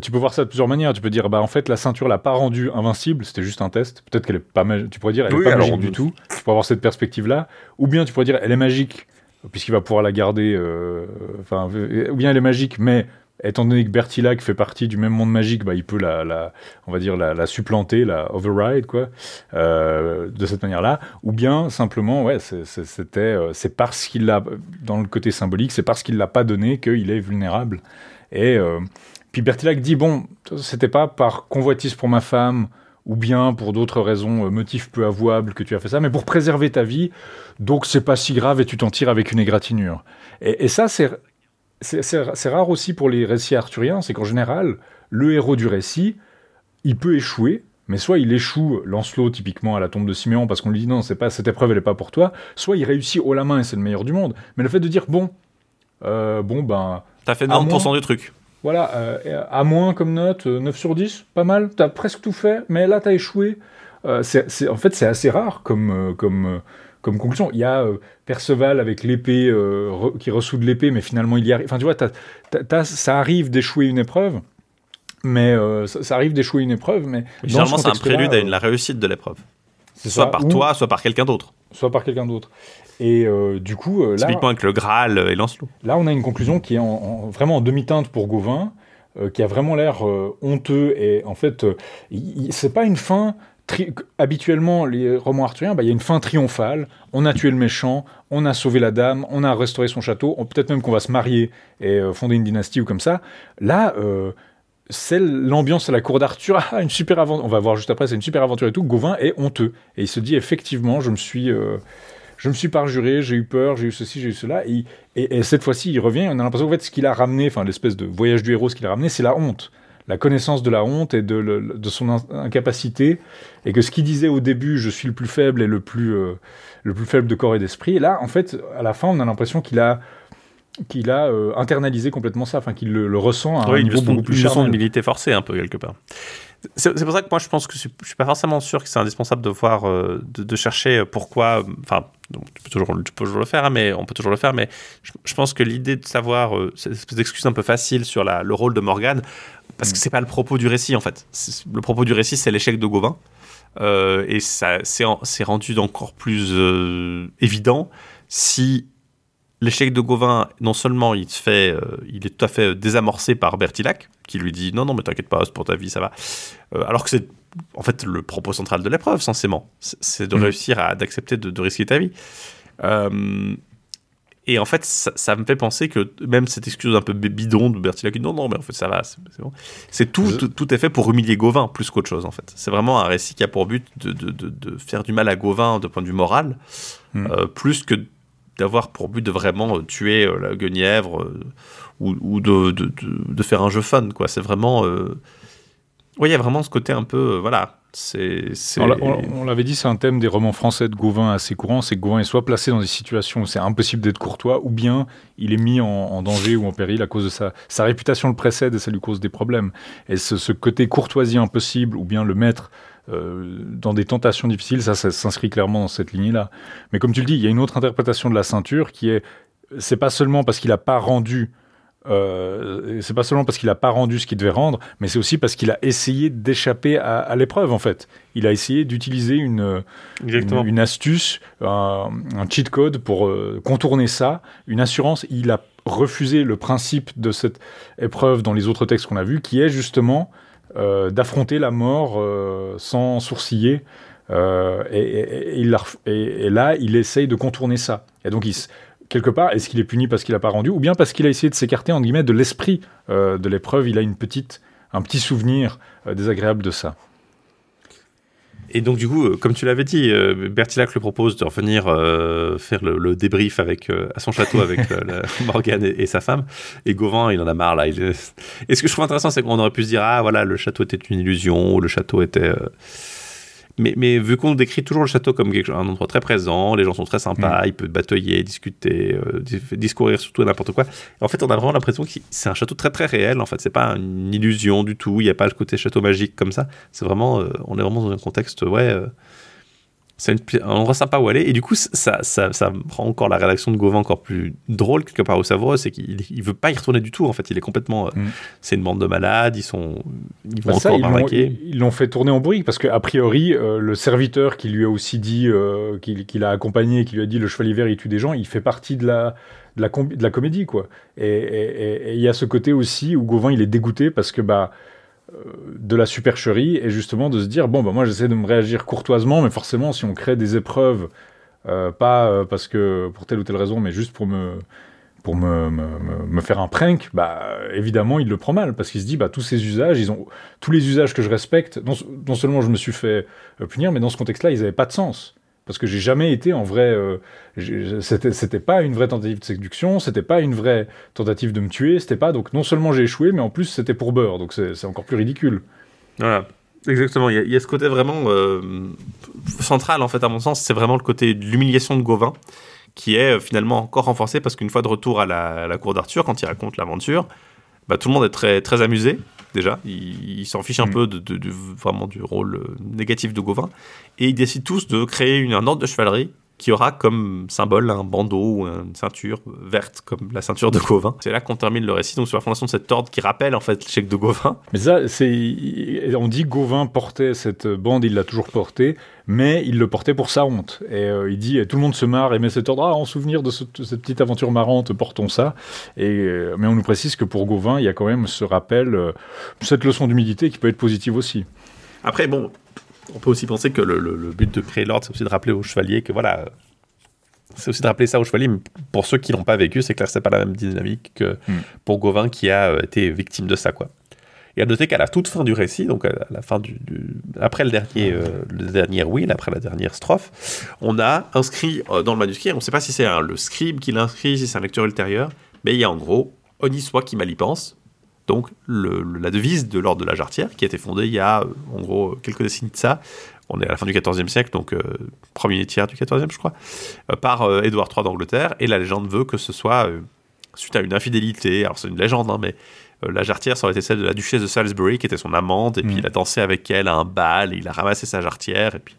tu peux voir ça de plusieurs manières. Tu peux dire, bah en fait, la ceinture l'a pas rendue invincible, c'était juste un test. Peut-être qu'elle est pas Tu pourrais dire, elle est pas magique du tout. Tu pourrais avoir cette perspective-là. Ou bien tu pourrais dire, elle est magique, puisqu'il va pouvoir la garder. Euh, enfin, ou bien elle est magique, mais étant donné que Bertilac fait partie du même monde magique, bah, il peut la, on va dire la, supplanter, la override, quoi, euh, de cette manière-là. Ou bien simplement, ouais, c'était, euh, c'est parce qu'il l'a, dans le côté symbolique, c'est parce qu'il l'a pas donné qu'il est vulnérable. Et puis Bertilac dit bon, c'était pas par convoitise pour ma femme ou bien pour d'autres raisons, euh, motifs peu avouables que tu as fait ça, mais pour préserver ta vie, donc c'est pas si grave et tu t'en tires avec une égratignure. Et, ça, c'est c'est rare aussi pour les récits arthuriens, c'est qu'en général, le héros du récit, il peut échouer, mais soit il échoue, Lancelot typiquement à la tombe de Siméon, parce qu'on lui dit non, c'est pas cette épreuve, elle est pas pour toi, soit il réussit haut la main et c'est le meilleur du monde. Mais le fait de dire bon, euh, bon ben.
T'as fait 90% du truc.
Voilà, euh, à moins comme note, 9 euh, sur 10, pas mal, t'as presque tout fait, mais là t'as échoué. Euh, en fait, c'est assez rare comme, comme, comme conclusion. Il y a Perceval avec l'épée, qui ressoude l'épée, mais finalement il y arrive. Enfin, tu vois, ça arrive d'échouer une épreuve, mais ça, arrive d'échouer une épreuve, mais.
généralement, c'est un prélude à la réussite de l'épreuve. Soit par toi, soit par quelqu'un d'autre.
Soit par quelqu'un d'autre. Et euh, du coup, euh,
là. Typiquement avec le Graal et Lancelot.
Là, on a une conclusion qui est vraiment en demi-teinte pour Gauvin, euh, qui a vraiment l'air honteux. Et en fait, c'est pas une fin. Habituellement, les romans arthuriens, bah, il y a une fin triomphale. On a tué le méchant, on a sauvé la dame, on a restauré son château. Peut-être même qu'on va se marier et fonder une dynastie ou comme ça. Là, c'est l'ambiance à la cour d'Arthur. Ah, une super aventure. On va voir juste après, c'est une super aventure et tout. Gauvin est honteux. Et il se dit effectivement, je me suis je me suis parjuré, j'ai eu peur, j'ai eu ceci, j'ai eu cela. Et, cette fois-ci, il revient. On a l'impression qu'en fait, ce qu'il a ramené, enfin, l'espèce de voyage du héros, ce qu'il a ramené, c'est la honte. La connaissance de la honte et de, son incapacité. Et que ce qu'il disait au début, je suis le plus faible et le plus, euh, le plus faible de corps et d'esprit. Là, en fait, à la fin, on a l'impression qu'il a qu'il a euh, internalisé complètement ça, enfin qu'il le, ressent à un niveau beaucoup plus.
Une d'humilité forcée un peu quelque part. C'est pour ça que moi je pense que je suis pas forcément sûr que c'est indispensable de voir, euh, de, chercher pourquoi. Enfin, tu peux, toujours, tu peux toujours le faire, hein, mais on peut toujours le faire. Mais je, pense que l'idée de savoir euh, cette espèce d'excuse un peu facile sur la, le rôle de Morgane, parce que mm. c'est pas le propos du récit en fait. Le propos du récit, c'est l'échec de Gauvin. Euh, et ça c'est rendu encore plus évident si l'échec de Gauvin, non seulement il, fait, euh, il est tout à fait désamorcé par Bertilac, qui lui dit non, non, mais t'inquiète pas, c'est pour ta vie, ça va. Euh, alors que c'est en fait le propos central de l'épreuve, censément. C'est de mm. réussir à d'accepter de, risquer ta vie. Euh, et en fait, ça, me fait penser que même cette excuse un peu bidon de Bertilac, non, non, mais en fait, ça va, c'est bon. C'est tout, tout, est fait pour humilier Gauvin plus qu'autre chose, en fait. C'est vraiment un récit qui a pour but de, de, de, faire du mal à Gauvin de point de vue moral, mm. plus que d'avoir pour but de vraiment euh, tuer euh, la guenièvre euh, ou, de, faire un jeu fun, quoi. C'est vraiment. Oui, il y a vraiment ce côté un peu. voilà. C'est,
on, l'avait dit, c'est un thème des romans français de Gauvin assez courant, c'est que Gauvin est soit placé dans des situations où c'est impossible d'être courtois, ou bien il est mis en, danger ou en péril à cause de. Sa réputation le précède et ça lui cause des problèmes. Et ce, ce côté courtoisie impossible, ou bien le maître dans des tentations difficiles, ça, ça s'inscrit clairement dans cette lignée-là. Mais comme tu le dis, il y a une autre interprétation de la ceinture qui est, c'est pas seulement parce qu'il n'a pas rendu euh, c'est pas seulement parce qu'il n'a pas rendu ce qu'il devait rendre, mais c'est aussi parce qu'il a essayé d'échapper à, l'épreuve en fait. Il a essayé d'utiliser une, une, astuce, un, cheat code pour euh, contourner ça, une assurance. Il a refusé le principe de cette épreuve dans les autres textes qu'on a vus, qui est justement euh, d'affronter la mort sans sourciller. Et, et, là, il essaye de contourner ça. Et donc, quelque part, est-ce qu'il est puni parce qu'il n'a pas rendu, ou bien parce qu'il a essayé de s'écarter en guillemets de l'esprit euh, de l'épreuve Il a une petite, un petit souvenir euh, désagréable de ça?
Et donc, du coup, euh, comme tu l'avais dit, Bertilac le propose de revenir faire le, débrief avec, à son château avec <laughs> Morgane et, sa femme. Et Gauvin, il en a marre là. Et ce que je trouve intéressant, c'est qu'on aurait pu se dire Ah, voilà, le château était une illusion, le château était mais, vu qu'on décrit toujours le château comme un endroit très présent, les gens sont très sympas, mm. ils peuvent batailler, discuter, euh, discourir sur tout et n'importe quoi. En fait, on a vraiment l'impression que c'est un château très très réel. En fait, c'est pas une illusion du tout. Il n'y a pas le côté château magique comme ça. C'est vraiment, euh, on est vraiment dans un contexte, ouais. Euh, c'est un endroit sympa où aller. Et du coup, ça, ça, ça, rend encore la rédaction de Gauvin encore plus drôle, quelque part, au Savoureux. C'est qu'il il veut pas y retourner du tout, en fait. Il est complètement. Euh, mm. C'est une bande de malades, ils sont. Ils vont bah encore
Ils l'ont fait tourner en bruit, parce qu'a priori, euh, le serviteur qui lui a aussi dit, euh, qu'il a accompagné, qui lui a dit le chevalier vert, il tue des gens, il fait partie de la. De la, de la comédie, quoi. Et il y a ce côté aussi où Gauvin, il est dégoûté parce que, bah, de la supercherie et justement de se dire bon bah moi j'essaie de me réagir courtoisement mais forcément si on crée des épreuves euh, pas euh, parce que pour telle ou telle raison mais juste pour me pour me, me, faire un prank bah évidemment il le prend mal parce qu'il se dit bah tous ces usages ils ont tous les usages que je respecte non, non seulement je me suis fait euh, punir mais dans ce contexte là ils n'avaient pas de sens parce que j'ai jamais été en vrai. Euh, c'était pas une vraie tentative de séduction, c'était pas une vraie tentative de me tuer, c'était pas. Donc non seulement j'ai échoué, mais en plus c'était pour beurre, donc c'est encore plus ridicule.
Voilà. Exactement, il y, a ce côté vraiment euh, central en fait à mon sens, c'est vraiment le côté de l'humiliation de Gauvin qui est euh, finalement encore renforcé parce qu'une fois de retour à la, cour d'Arthur, quand il raconte l'aventure, bah, tout le monde est très, très amusé déjà. Ils s'en fichent un mm. peu de, vraiment du rôle euh, négatif de Gauvin. Et ils décident tous de créer une, un ordre de chevalerie qui aura comme symbole un bandeau ou une ceinture verte comme la ceinture de Gauvin. C'est là qu'on termine le récit, donc sur la fondation de cet ordre qui rappelle en fait l'échec de Gauvin.
Mais ça, c'est, on dit Gauvin portait cette bande, il l'a toujours portée, mais il le portait pour sa honte. Et euh, il dit, tout le monde se marre et met cet ordre, ah, en souvenir de, cette petite aventure marrante, portons ça. Et, euh, mais on nous précise que pour Gauvin, il y a quand même ce rappel, euh, cette leçon d'humilité qui peut être positive aussi.
Après, bon, on peut aussi penser que le, but de créer l'ordre, c'est aussi de rappeler aux chevaliers que voilà, c'est aussi de rappeler ça aux chevaliers, mais pour ceux qui l'ont pas vécu, c'est clair, c'est pas la même dynamique que hmm. pour Gauvin qui a euh, été victime de ça, quoi. Et à noter qu'à la toute fin du récit, donc à la fin du, après le dernier, euh, le dernier will, après la dernière strophe, on a inscrit euh, dans le manuscrit, on ne sait pas si c'est le scribe qui l'inscrit, si c'est un lecteur ultérieur, mais il y a en gros Oni soit qui mal y pense, donc la devise de l'ordre de la Jarretière, qui a été fondée il y a en gros quelques décennies de ça. On est à la fin du XIVe siècle, donc euh, premier tiers du XIVe, je crois, euh, par euh, Édouard III d'Angleterre. Et la légende veut que ce soit suite à une infidélité. Alors c'est une légende, hein, mais la jarretière, ça aurait été celle de la duchesse de Salisbury, qui était son amante, et puis mm. il a dansé avec elle à un bal, il a ramassé sa jarretière, et puis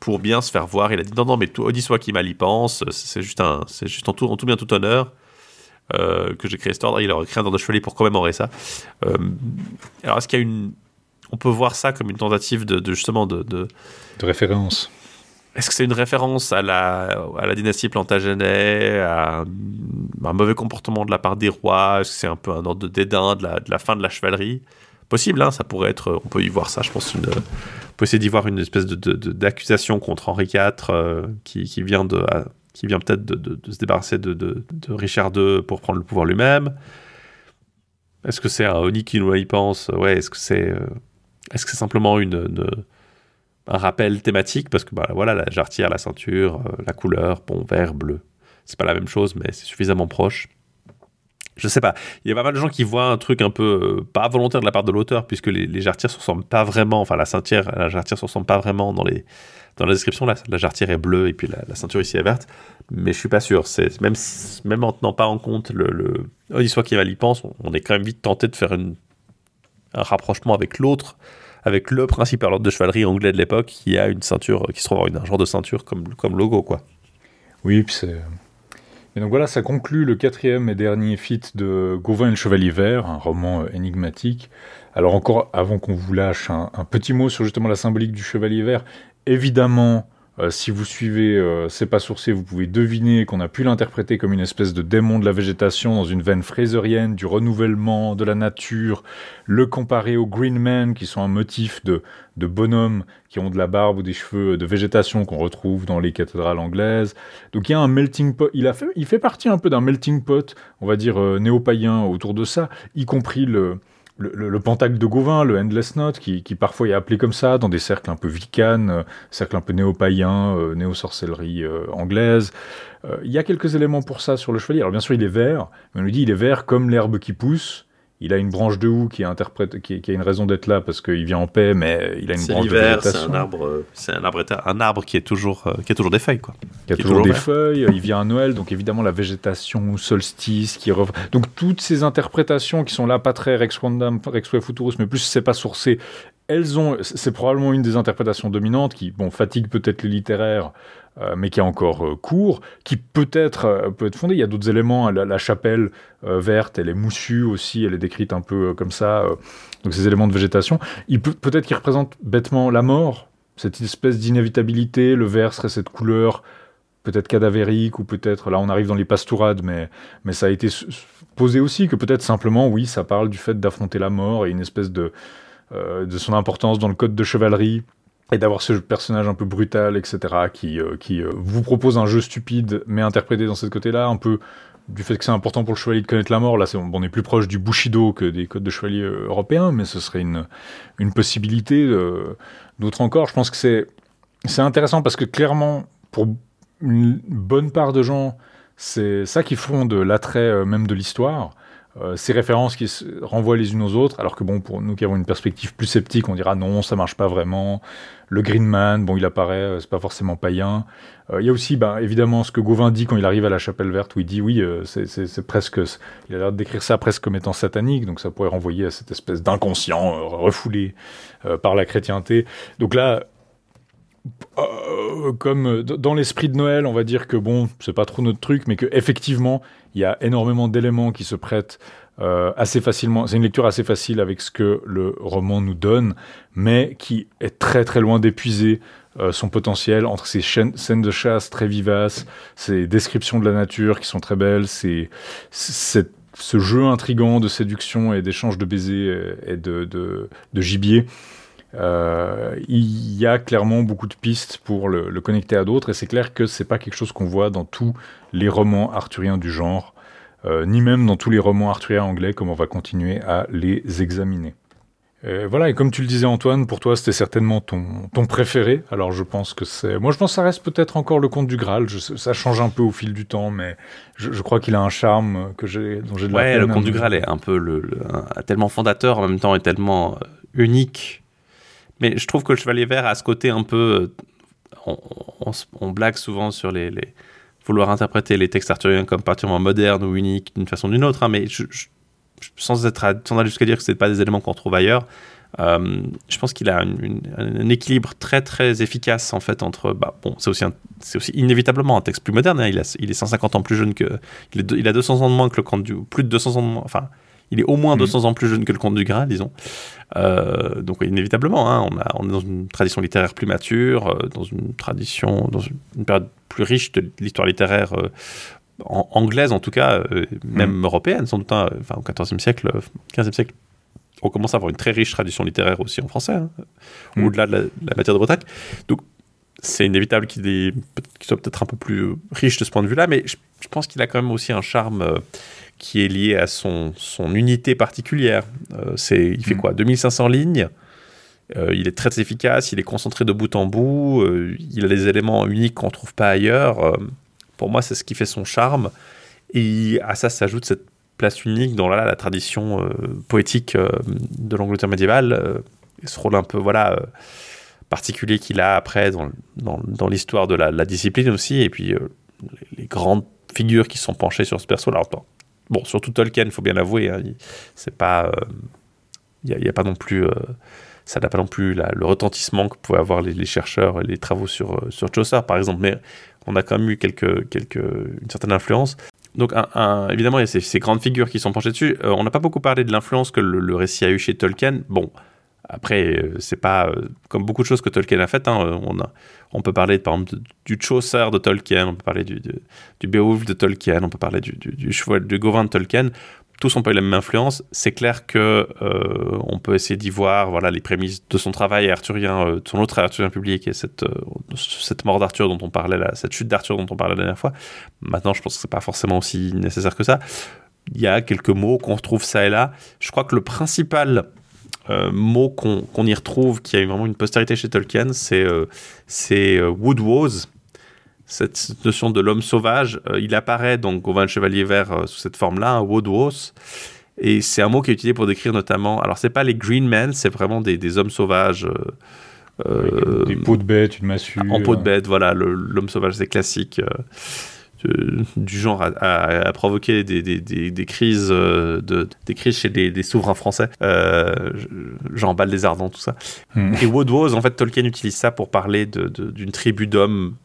pour bien se faire voir, il a dit non, non, mais soit qui mal y pense, c'est juste, un, c'est juste en, tout, en tout bien, tout honneur. Euh, que j'ai créé cet ordre. Il aurait créé un ordre de chevalier pour commémorer ça. Euh, alors, est-ce qu'il y a une. On peut voir ça comme une tentative de, justement de, de,
référence.
Est-ce que c'est une référence à la, à la dynastie Plantagenet, à un, mauvais comportement de la part des rois? Est-ce que c'est un peu un ordre de dédain de la, de la fin de la chevalerie? Possible, hein, ça pourrait être. On peut y voir ça, je pense. Une, on peut essayer d'y voir une espèce d'accusation contre Henri IV euh, qui, qui, vient de, qui vient peut-être de, se débarrasser de, Richard II pour prendre le pouvoir lui-même. Est-ce que c'est un Oni qui nous y pense Ouais, est-ce que c'est euh, est-ce que simplement une, un rappel thématique? Parce que bah, voilà, la jarretière, la ceinture, euh, la couleur, bon, vert, bleu, c'est pas la même chose, mais c'est suffisamment proche. Je sais pas. Il y a pas mal de gens qui voient un truc un peu euh, pas volontaire de la part de l'auteur, puisque les, les jarretières se ressemblent pas vraiment, enfin la ceinture, la jarretière se ressemble pas vraiment dans les, dans la description, la, la jarretière est bleue et puis la, ceinture ici est verte, mais je suis pas sûr. C'est même même en tenant pas en compte le, le soit qui mal y pense, on, est quand même vite tenté de faire un rapprochement avec l'autre, avec le principal ordre de chevalerie anglais de l'époque qui a une ceinture, qui se trouve avoir un genre de ceinture comme comme logo quoi.
Oui, c'est Et donc voilà, ça conclut le quatrième et dernier feat de Gauvin et le Chevalier Vert, un roman euh, énigmatique. Alors encore, avant qu'on vous lâche, un, petit mot sur justement la symbolique du Chevalier Vert. Évidemment, euh, si vous suivez euh, C'est pas sourcé, vous pouvez deviner qu'on a pu l'interpréter comme une espèce de démon de la végétation dans une veine fraserienne, du renouvellement de la nature, le comparer aux Green Men, qui sont un motif de, de bonhommes qui ont de la barbe ou des cheveux de végétation qu'on retrouve dans les cathédrales anglaises. Donc il y a un melting pot, il, fait partie un peu d'un melting pot, on va dire euh, néo-païen autour de ça, y compris le le, le, pentacle de Gauvin, le Endless Note, qui, qui, parfois est appelé comme ça dans des cercles un peu vicanes, euh, cercles un peu néo-païens, euh, néo-sorcellerie euh, anglaise. Il y a quelques éléments pour ça sur le chevalier. Alors bien sûr, il est vert, mais on lui dit il est vert comme l'herbe qui pousse. Il a une branche de houx qui, interprète, qui, qui a une raison d'être là parce qu'il vient en paix, mais il a une branche de végétation.
C'est un arbre, c'est un arbre, un arbre qui est toujours, euh, qui a toujours des feuilles, quoi.
Qui a toujours, des feuilles. Il vient à Noël, donc évidemment la végétation, solstice, qui donc toutes ces interprétations qui sont là pas très Rex Quandam, Rex Futurus, mais plus c'est pas sourcé. Elles ont, c'est probablement une des interprétations dominantes qui, bon, fatigue peut-être les littéraires euh, mais qui est encore euh, court, qui peut-être euh, peut être fondé. Il y a d'autres éléments. La, chapelle verte, elle est moussue aussi, elle est décrite un peu comme ça. donc ces éléments de végétation. Il peut peut-être qu'il représente bêtement la mort, cette espèce d'inévitabilité. Le vert serait cette couleur peut-être cadavérique ou peut-être là on arrive dans les pastourades mais mais ça a été posé aussi que peut-être simplement oui ça parle du fait d'affronter la mort et une espèce de de son importance dans le code de chevalerie et d'avoir ce personnage un peu brutal, etc., qui, euh, qui euh, vous propose un jeu stupide, mais interprété dans ce côté-là, un peu du fait que c'est important pour le chevalier de connaître la mort. Là, on, on est plus proche du Bushido que des codes de chevalier euh, européens, mais ce serait une, une possibilité. D'autres encore, je pense que c'est intéressant parce que clairement, pour une bonne part de gens, c'est ça qui fonde l'attrait même de l'histoire. Euh, ces références qui se renvoient les unes aux autres, alors que bon, pour nous qui avons une perspective plus sceptique, on dira non, ça marche pas vraiment. Le Green Man, bon, il apparaît, euh, c'est pas forcément païen. Euh, il y a aussi, ben, évidemment, ce que Gauvin dit quand il arrive à la Chapelle Verte, où il dit oui, c'est presque, il a l'air de décrire ça presque comme étant satanique, donc ça pourrait renvoyer à cette espèce d'inconscient refoulé par la chrétienté. Donc là, comme dans l'esprit de Noël, on va dire que bon, c'est pas trop notre truc, mais que effectivement, il y a énormément d'éléments qui se prêtent euh, assez facilement. C'est une lecture assez facile avec ce que le roman nous donne, mais qui est très très loin d'épuiser euh, son potentiel entre ces scènes de chasse très vivaces, ces descriptions de la nature qui sont très belles, c'est ce jeu intrigant de séduction et d'échange de baisers et de, de gibier. Euh, il y a clairement beaucoup de pistes pour le, le connecter à d'autres, et c'est clair que c'est pas quelque chose qu'on voit dans tous les romans arthuriens du genre, euh, ni même dans tous les romans arthuriens anglais, comme on va continuer à les examiner. Euh, voilà, et comme tu le disais Antoine, pour toi c'était certainement ton, ton préféré. Alors je pense que c'est... Moi je pense que ça reste peut-être encore le conte du Graal. ça change un peu au fil du temps, mais je, crois qu'il a un charme que j'ai, dont j'ai de
ouais, le conte du Graal est un peu le, tellement fondateur en même temps et tellement unique. Mais je trouve que le Chevalier Vert a ce côté un peu... On, on, blague souvent sur les vouloir interpréter les textes arthuriens comme particulièrement modernes ou uniques d'une façon ou d'une autre, hein, mais sans, être sans aller jusqu'à dire que ce pas des éléments qu'on trouve ailleurs, euh, je pense qu'il a un équilibre très très efficace en fait entre bah, bon c'est aussi aussi inévitablement un texte plus moderne hein, il, a, est 150 ans plus jeune que il, a 200 ans de moins que le Comte du plus de 200 ans de moins enfin il est au moins 200 mm. ans plus jeune que le Comte du Graal, disons. Euh, donc inévitablement, hein, on, a, on, est dans une tradition littéraire plus mature, euh, dans une tradition, dans une, période plus riche de l'histoire littéraire euh, anglaise en tout cas, même mm. européenne sans doute, hein, enfin au XIVe siècle, XVe siècle. On commence à avoir une très riche tradition littéraire aussi en français, hein, mm. au-delà de la, matière de Bretagne. Donc c'est inévitable qu'il soit peut-être un peu plus riche de ce point de vue-là, mais je, je pense qu'il a quand même aussi un charme qui est lié à son, son unité particulière. Euh, c'est, il fait mm. quoi? 2500 lignes euh, il est très efficace, il est concentré de bout en bout, euh, il a des éléments uniques qu'on ne trouve pas ailleurs. pour moi, c'est ce qui fait son charme. Et à ça s'ajoute cette place unique dans la, la tradition poétique de l'Angleterre médiévale, et ce rôle un peu voilà, particulier qu'il a après dans, dans, dans l'histoire de la, la, discipline aussi, et puis les, grandes figures qui sont penchées sur ce perso. là bon, surtout Tolkien, faut bien l'avouer, hein, c'est pas, il euh, a, pas non plus ça n'a pas non plus le retentissement que pouvaient avoir les, chercheurs et les travaux sur, sur Chaucer, par exemple. Mais on a quand même eu quelques, quelques, une certaine influence. Donc, évidemment, il y a ces, grandes figures qui sont penchées dessus. on n'a pas beaucoup parlé de l'influence que le, le, récit a eu chez Tolkien. Bon, après, euh, c'est pas euh, comme beaucoup de choses que Tolkien a faites. Hein, euh, on, peut parler par exemple du Chaucer de Tolkien, on peut parler du, Beowulf de Tolkien, on peut parler du, du, du Gauvin de Tolkien. Tous n'ont pas eu la même influence. C'est clair que on peut essayer d'y voir voilà, les prémices de son travail arthurien, de son autre arthurien public et cette, cette mort d'Arthur dont on parlait, là, cette chute d'Arthur dont on parlait la dernière fois. Maintenant, je pense que c'est pas forcément aussi nécessaire que ça. Il y a quelques mots qu'on retrouve ça et là. Je crois que le principal euh, mot qu'on y retrouve, qui a eu vraiment une postérité chez Tolkien, c'est euh, euh Woodwose, cette notion de l'homme sauvage. Euh, il apparaît donc Gauvin le Chevalier Vert sous cette forme-là, un Woodwose. Et c'est un mot qui est utilisé pour décrire notamment. Alors, c'est pas les Green Men, c'est vraiment des, des, hommes sauvages.
des peaux de bête, une massue.
En peau de bête, voilà, l'homme sauvage, c'est classique du genre à, provoquer des, des, des, crises, euh, de, des crises chez des, souverains français, euh, genre Bal des Ardents, tout ça. Hmm. Et Woodwose, en fait, Tolkien utilise ça pour parler d'une tribu d'hommes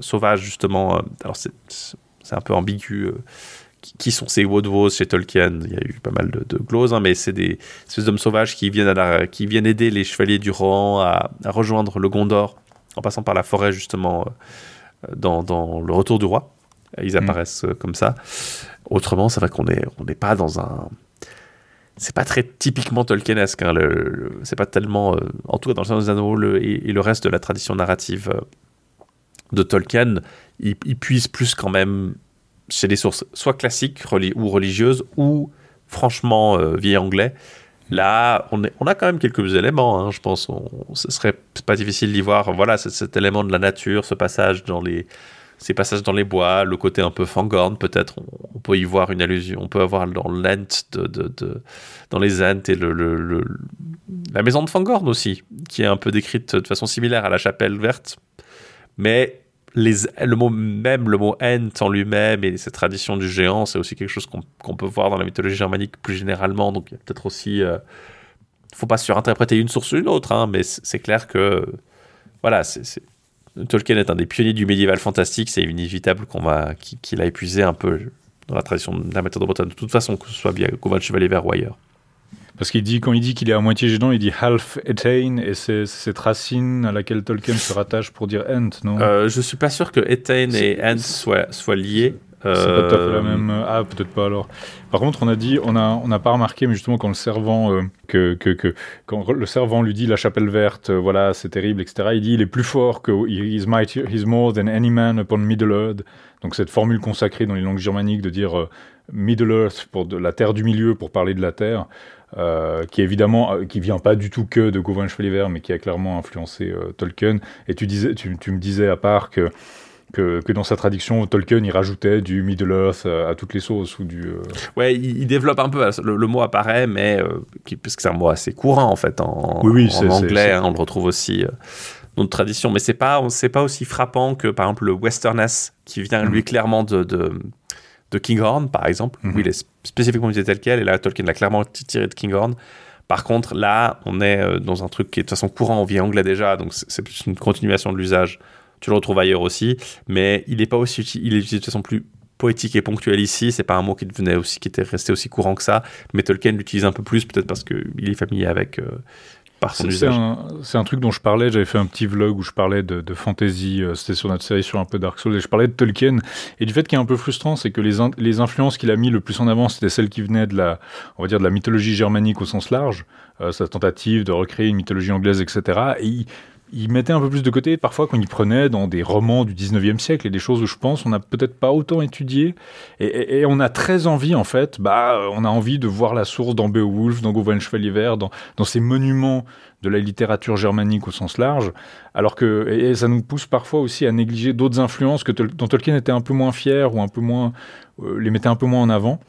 sauvages, justement. Alors, c'est un peu ambigu. Euh, qui sont ces Woodwose chez Tolkien Il y a eu pas mal de, de gloses, hein, mais c'est des ces hommes sauvages qui viennent, à qui viennent aider les chevaliers du Rohan à, à, rejoindre le Gondor en passant par la forêt, justement, dans, dans le retour du roi. Ils mm. apparaissent euh, comme ça. Autrement, c'est vrai qu'on n'est on n'est pas dans un. C'est pas très typiquement Tolkienesque. Hein, le, c'est pas tellement. Euh, en tout cas, dans le Seigneur des Anneaux et, le reste de la tradition narrative euh, de Tolkien, il, puise plus quand même chez des sources soit classiques ou religieuses ou franchement vieil anglais. Là, on, est, on, a quand même quelques éléments, hein, je pense. On, ce serait pas difficile d'y voir. Voilà, cet élément de la nature, ce passage dans les, ces passages dans les bois, le côté un peu Fangorn, peut-être, on, peut y voir une allusion, on peut avoir dans l'Ent, de, dans les Ents et le, la maison de Fangorn aussi, qui est un peu décrite de façon similaire à la chapelle verte. Mais le mot même, le mot Ent en lui-même et cette tradition du géant, c'est aussi quelque chose qu'on peut voir dans la mythologie germanique plus généralement. Donc il y a peut-être aussi. Euh, faut pas surinterpréter une source ou une autre, hein, mais c'est clair que. Voilà, c'est Tolkien est un des pionniers du médiéval fantastique, c'est inévitable qu'on va qu'il a épuisé un peu dans la tradition de la méthode de Bretagne, de toute façon, que ce soit via Govan Chevalier Vert ou ailleurs.
Parce qu'il dit, quand il dit qu'il est à moitié géant, il dit half Etain, et c'est cette racine à laquelle Tolkien se rattache pour dire Ent, non?
Euh, Je suis pas sûr que Etain et Ent soient, soient liés.
C'est pas tout à fait la même. Ah, peut-être pas alors. Par contre, on a dit, on n'a pas remarqué, mais justement quand le servant, euh, que, que, que, quand le servant lui dit la chapelle verte, euh, voilà, c'est terrible, etc. Il dit, il est plus fort que he's mighty, he's more than any man upon Middle Earth. Donc cette formule consacrée dans les langues germaniques de dire euh, Middle Earth pour de la terre du milieu pour parler de la terre. Euh, qui évidemment qui vient pas du tout que de Gauvin Chevalier Vert, mais qui a clairement influencé Tolkien. Et tu disais, tu, tu, me disais à part que que, dans sa traduction, Tolkien il rajoutait du Middle Earth à, toutes les sauces ou du. Euh,
ouais, il, développe un peu. Le, mot apparaît, mais euh, puisque c'est un mot assez courant en fait en,
oui,
en anglais, hein, on le retrouve aussi. Euh, dans notre tradition, mais c'est pas, c'est pas aussi frappant que par exemple le Westerness qui vient lui mhm. clairement de, de, de Kinghorn par exemple, où mhm. il est spécifiquement utilisé tel quel, et là Tolkien l'a clairement tiré de Kinghorn. Par contre, là, on est dans un truc qui est de toute façon courant, on vit anglais déjà, donc c'est plus une continuation de l'usage tu le retrouves ailleurs aussi, mais il est pas aussi il est utilisé de façon plus poétique et ponctuelle ici. C'est pas un mot qui devenait aussi, qui était resté aussi courant que ça. Mais Tolkien l'utilise un peu plus, peut-être parce qu'il est familier avec. Euh, par son usage.
C'est un, truc dont je parlais. J'avais fait un petit vlog où je parlais de, de fantasy. Euh, c'était sur notre série sur un peu Dark Souls et je parlais de Tolkien. Et du fait qui est un peu frustrant, c'est que les, les influences qu'il a mis le plus en avant, c'était celles qui venaient de la, on va dire, de la mythologie germanique au sens large. Euh, sa tentative de recréer une mythologie anglaise, etc. Et il, il mettait un peu plus de côté parfois quand il prenait dans des romans du 19e siècle et des choses où je pense on n'a peut-être pas autant étudié. Et, on a très envie en fait bah on a envie de voir la source dans Beowulf dans Gauvin Chevalier Vert dans, dans ces monuments de la littérature germanique au sens large. Alors que et, ça nous pousse parfois aussi à négliger d'autres influences que dont Tolkien était un peu moins fier ou un peu moins euh, les mettait un peu moins en avant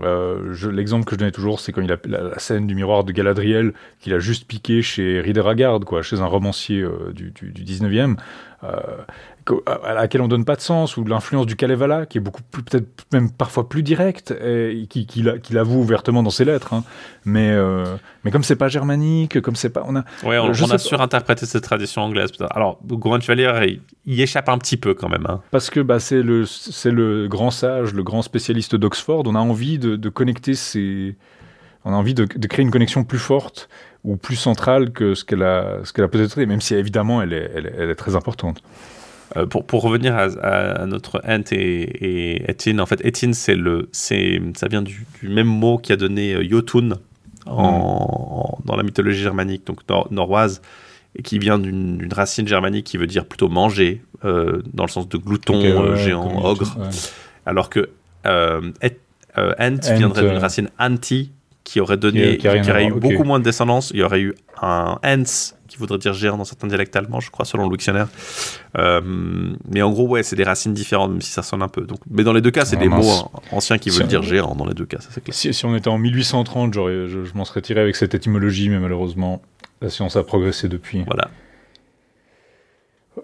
euh, L'exemple que je donnais toujours, c'est quand il a la, scène du miroir de Galadriel qu'il a juste piqué chez Rider quoi, chez un romancier euh, du, du, du, 19e. À laquelle on donne pas de sens, ou l'influence du Kalevala, qui est beaucoup plus, peut-être même parfois plus directe, et qui, qui, l'avoue ouvertement dans ses lettres. Hein. Mais, euh, mais comme c'est pas germanique, comme c'est pas. On a,
ouais, on, a surinterprété cette tradition anglaise. Alors, Goran Chevalier, il, y échappe un petit peu quand même. Hein.
Parce que bah, c'est le, le grand sage, le grand spécialiste d'Oxford. On a envie de, de connecter ces. On a envie de, de, créer une connexion plus forte ou plus centrale que ce qu'elle a, ce qu'elle a peut-être été, même si évidemment elle est, elle est très importante.
Euh, pour, pour, revenir à, notre Ent et, et en fait, Etin, c'est le, c'est, ça vient du, même mot qui a donné euh, Jotun en, dans la mythologie germanique, donc noroise, et qui vient d'une, racine germanique qui veut dire plutôt manger, euh, dans le sens de glouton, géant, ogre. Alors que Ent viendrait d'une racine anti, qui aurait donné, qui, aurait eu beaucoup moins de descendance. Il y aurait eu un Hens, qui voudrait dire géant dans certains dialectes allemands, je crois, selon le dictionnaire. Euh, mais en gros, ouais, c'est des racines différentes, même si ça sonne un peu. Donc, mais dans les deux cas, c'est ah, des mots anciens qui veulent dire géant, dans les deux cas, ça c'est clair.
Si, on était en 1830, je, je m'en serais tiré avec cette étymologie, mais malheureusement, la science a progressé depuis.
Voilà.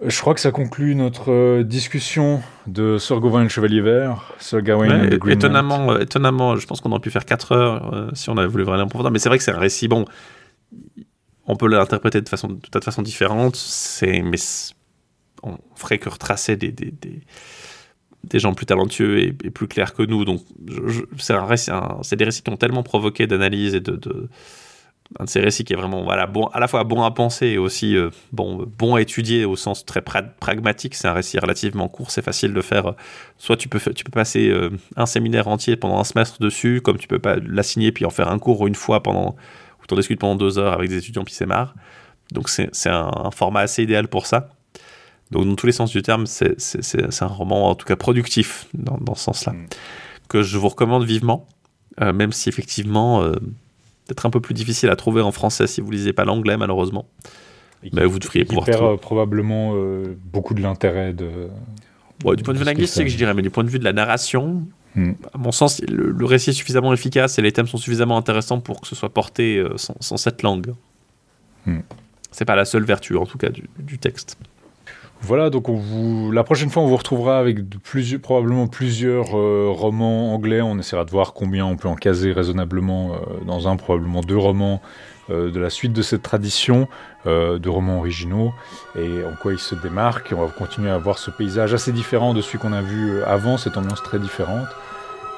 Je crois que ça conclut notre euh, discussion de Sir Gawain le Chevalier Vert, Sir Gawain
ouais, étonnamment, euh, étonnamment, je pense qu'on aurait pu faire 4 heures euh, si on avait voulu vraiment en profondeur. Mais c'est vrai que c'est un récit, bon, on peut l'interpréter de, façon, de tas de façons différentes, mais on ferait que retracer des, des, des, gens plus talentueux et, plus clairs que nous. Donc c'est des récits qui ont tellement provoqué d'analyse et de, de un de ces récits qui est vraiment voilà, bon, à la fois bon à penser et aussi euh, bon, bon à étudier au sens très pragmatique. C'est un récit relativement court, c'est facile de faire. Soit tu peux, tu peux passer euh, un séminaire entier pendant un semestre dessus, comme tu peux pas l'assigner puis en faire un cours une fois pendant, ou t'en discutes pendant deux heures avec des étudiants puis c'est marre. Donc c'est un, format assez idéal pour ça. Donc dans tous les sens du terme, c'est un roman en tout cas productif dans, dans ce sens-là, mm. que je vous recommande vivement, euh, même si effectivement peut-être un peu plus difficile à trouver en français si vous lisez pas l'anglais malheureusement. Mais vous devriez pouvoir.
perd euh, probablement euh, beaucoup de l'intérêt de.
du point de vue linguistique, je dirais, mais du point de vue de la narration, hmm. à mon sens, le, récit est suffisamment efficace et les thèmes sont suffisamment intéressants pour que ce soit porté euh, sans, cette langue. Hmm. C'est pas la seule vertu, en tout cas, du texte.
Voilà, donc la prochaine fois, on vous retrouvera avec probablement plusieurs euh, romans anglais. On essaiera de voir combien on peut en caser raisonnablement euh, dans un, probablement deux romans euh, de la suite de cette tradition de romans originaux et en quoi ils se démarquent. on va continuer à voir ce paysage assez différent de celui qu'on a vu avant, cette ambiance très différente.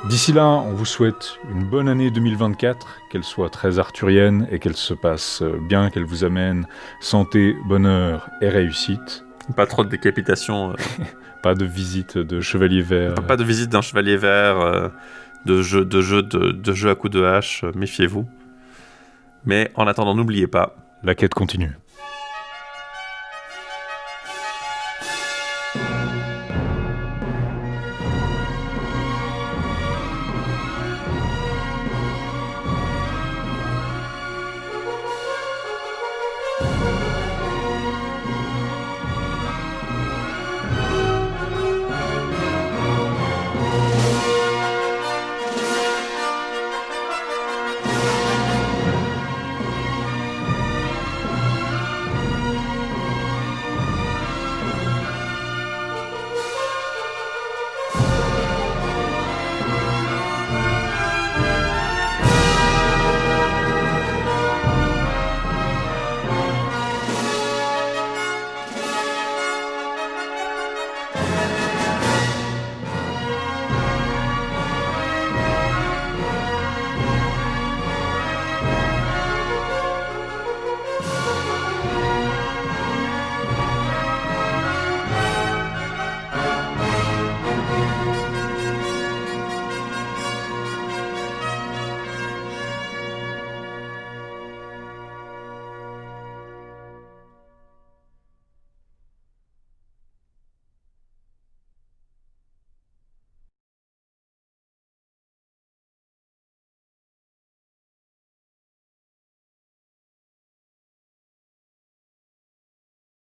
D'ici là, on vous souhaite une bonne année 2024, qu'elle soit très arthurienne et qu'elle se passe bien, qu'elle vous amène santé, bonheur et réussite.
Pas trop de décapitation. Euh. <laughs>
pas de visite de chevalier vert.
Pas, de visite d'un chevalier vert, euh, de jeu, de jeu, de, de jeu à coups de hache, euh, méfiez-vous. Mais en attendant, n'oubliez pas.
La quête continue.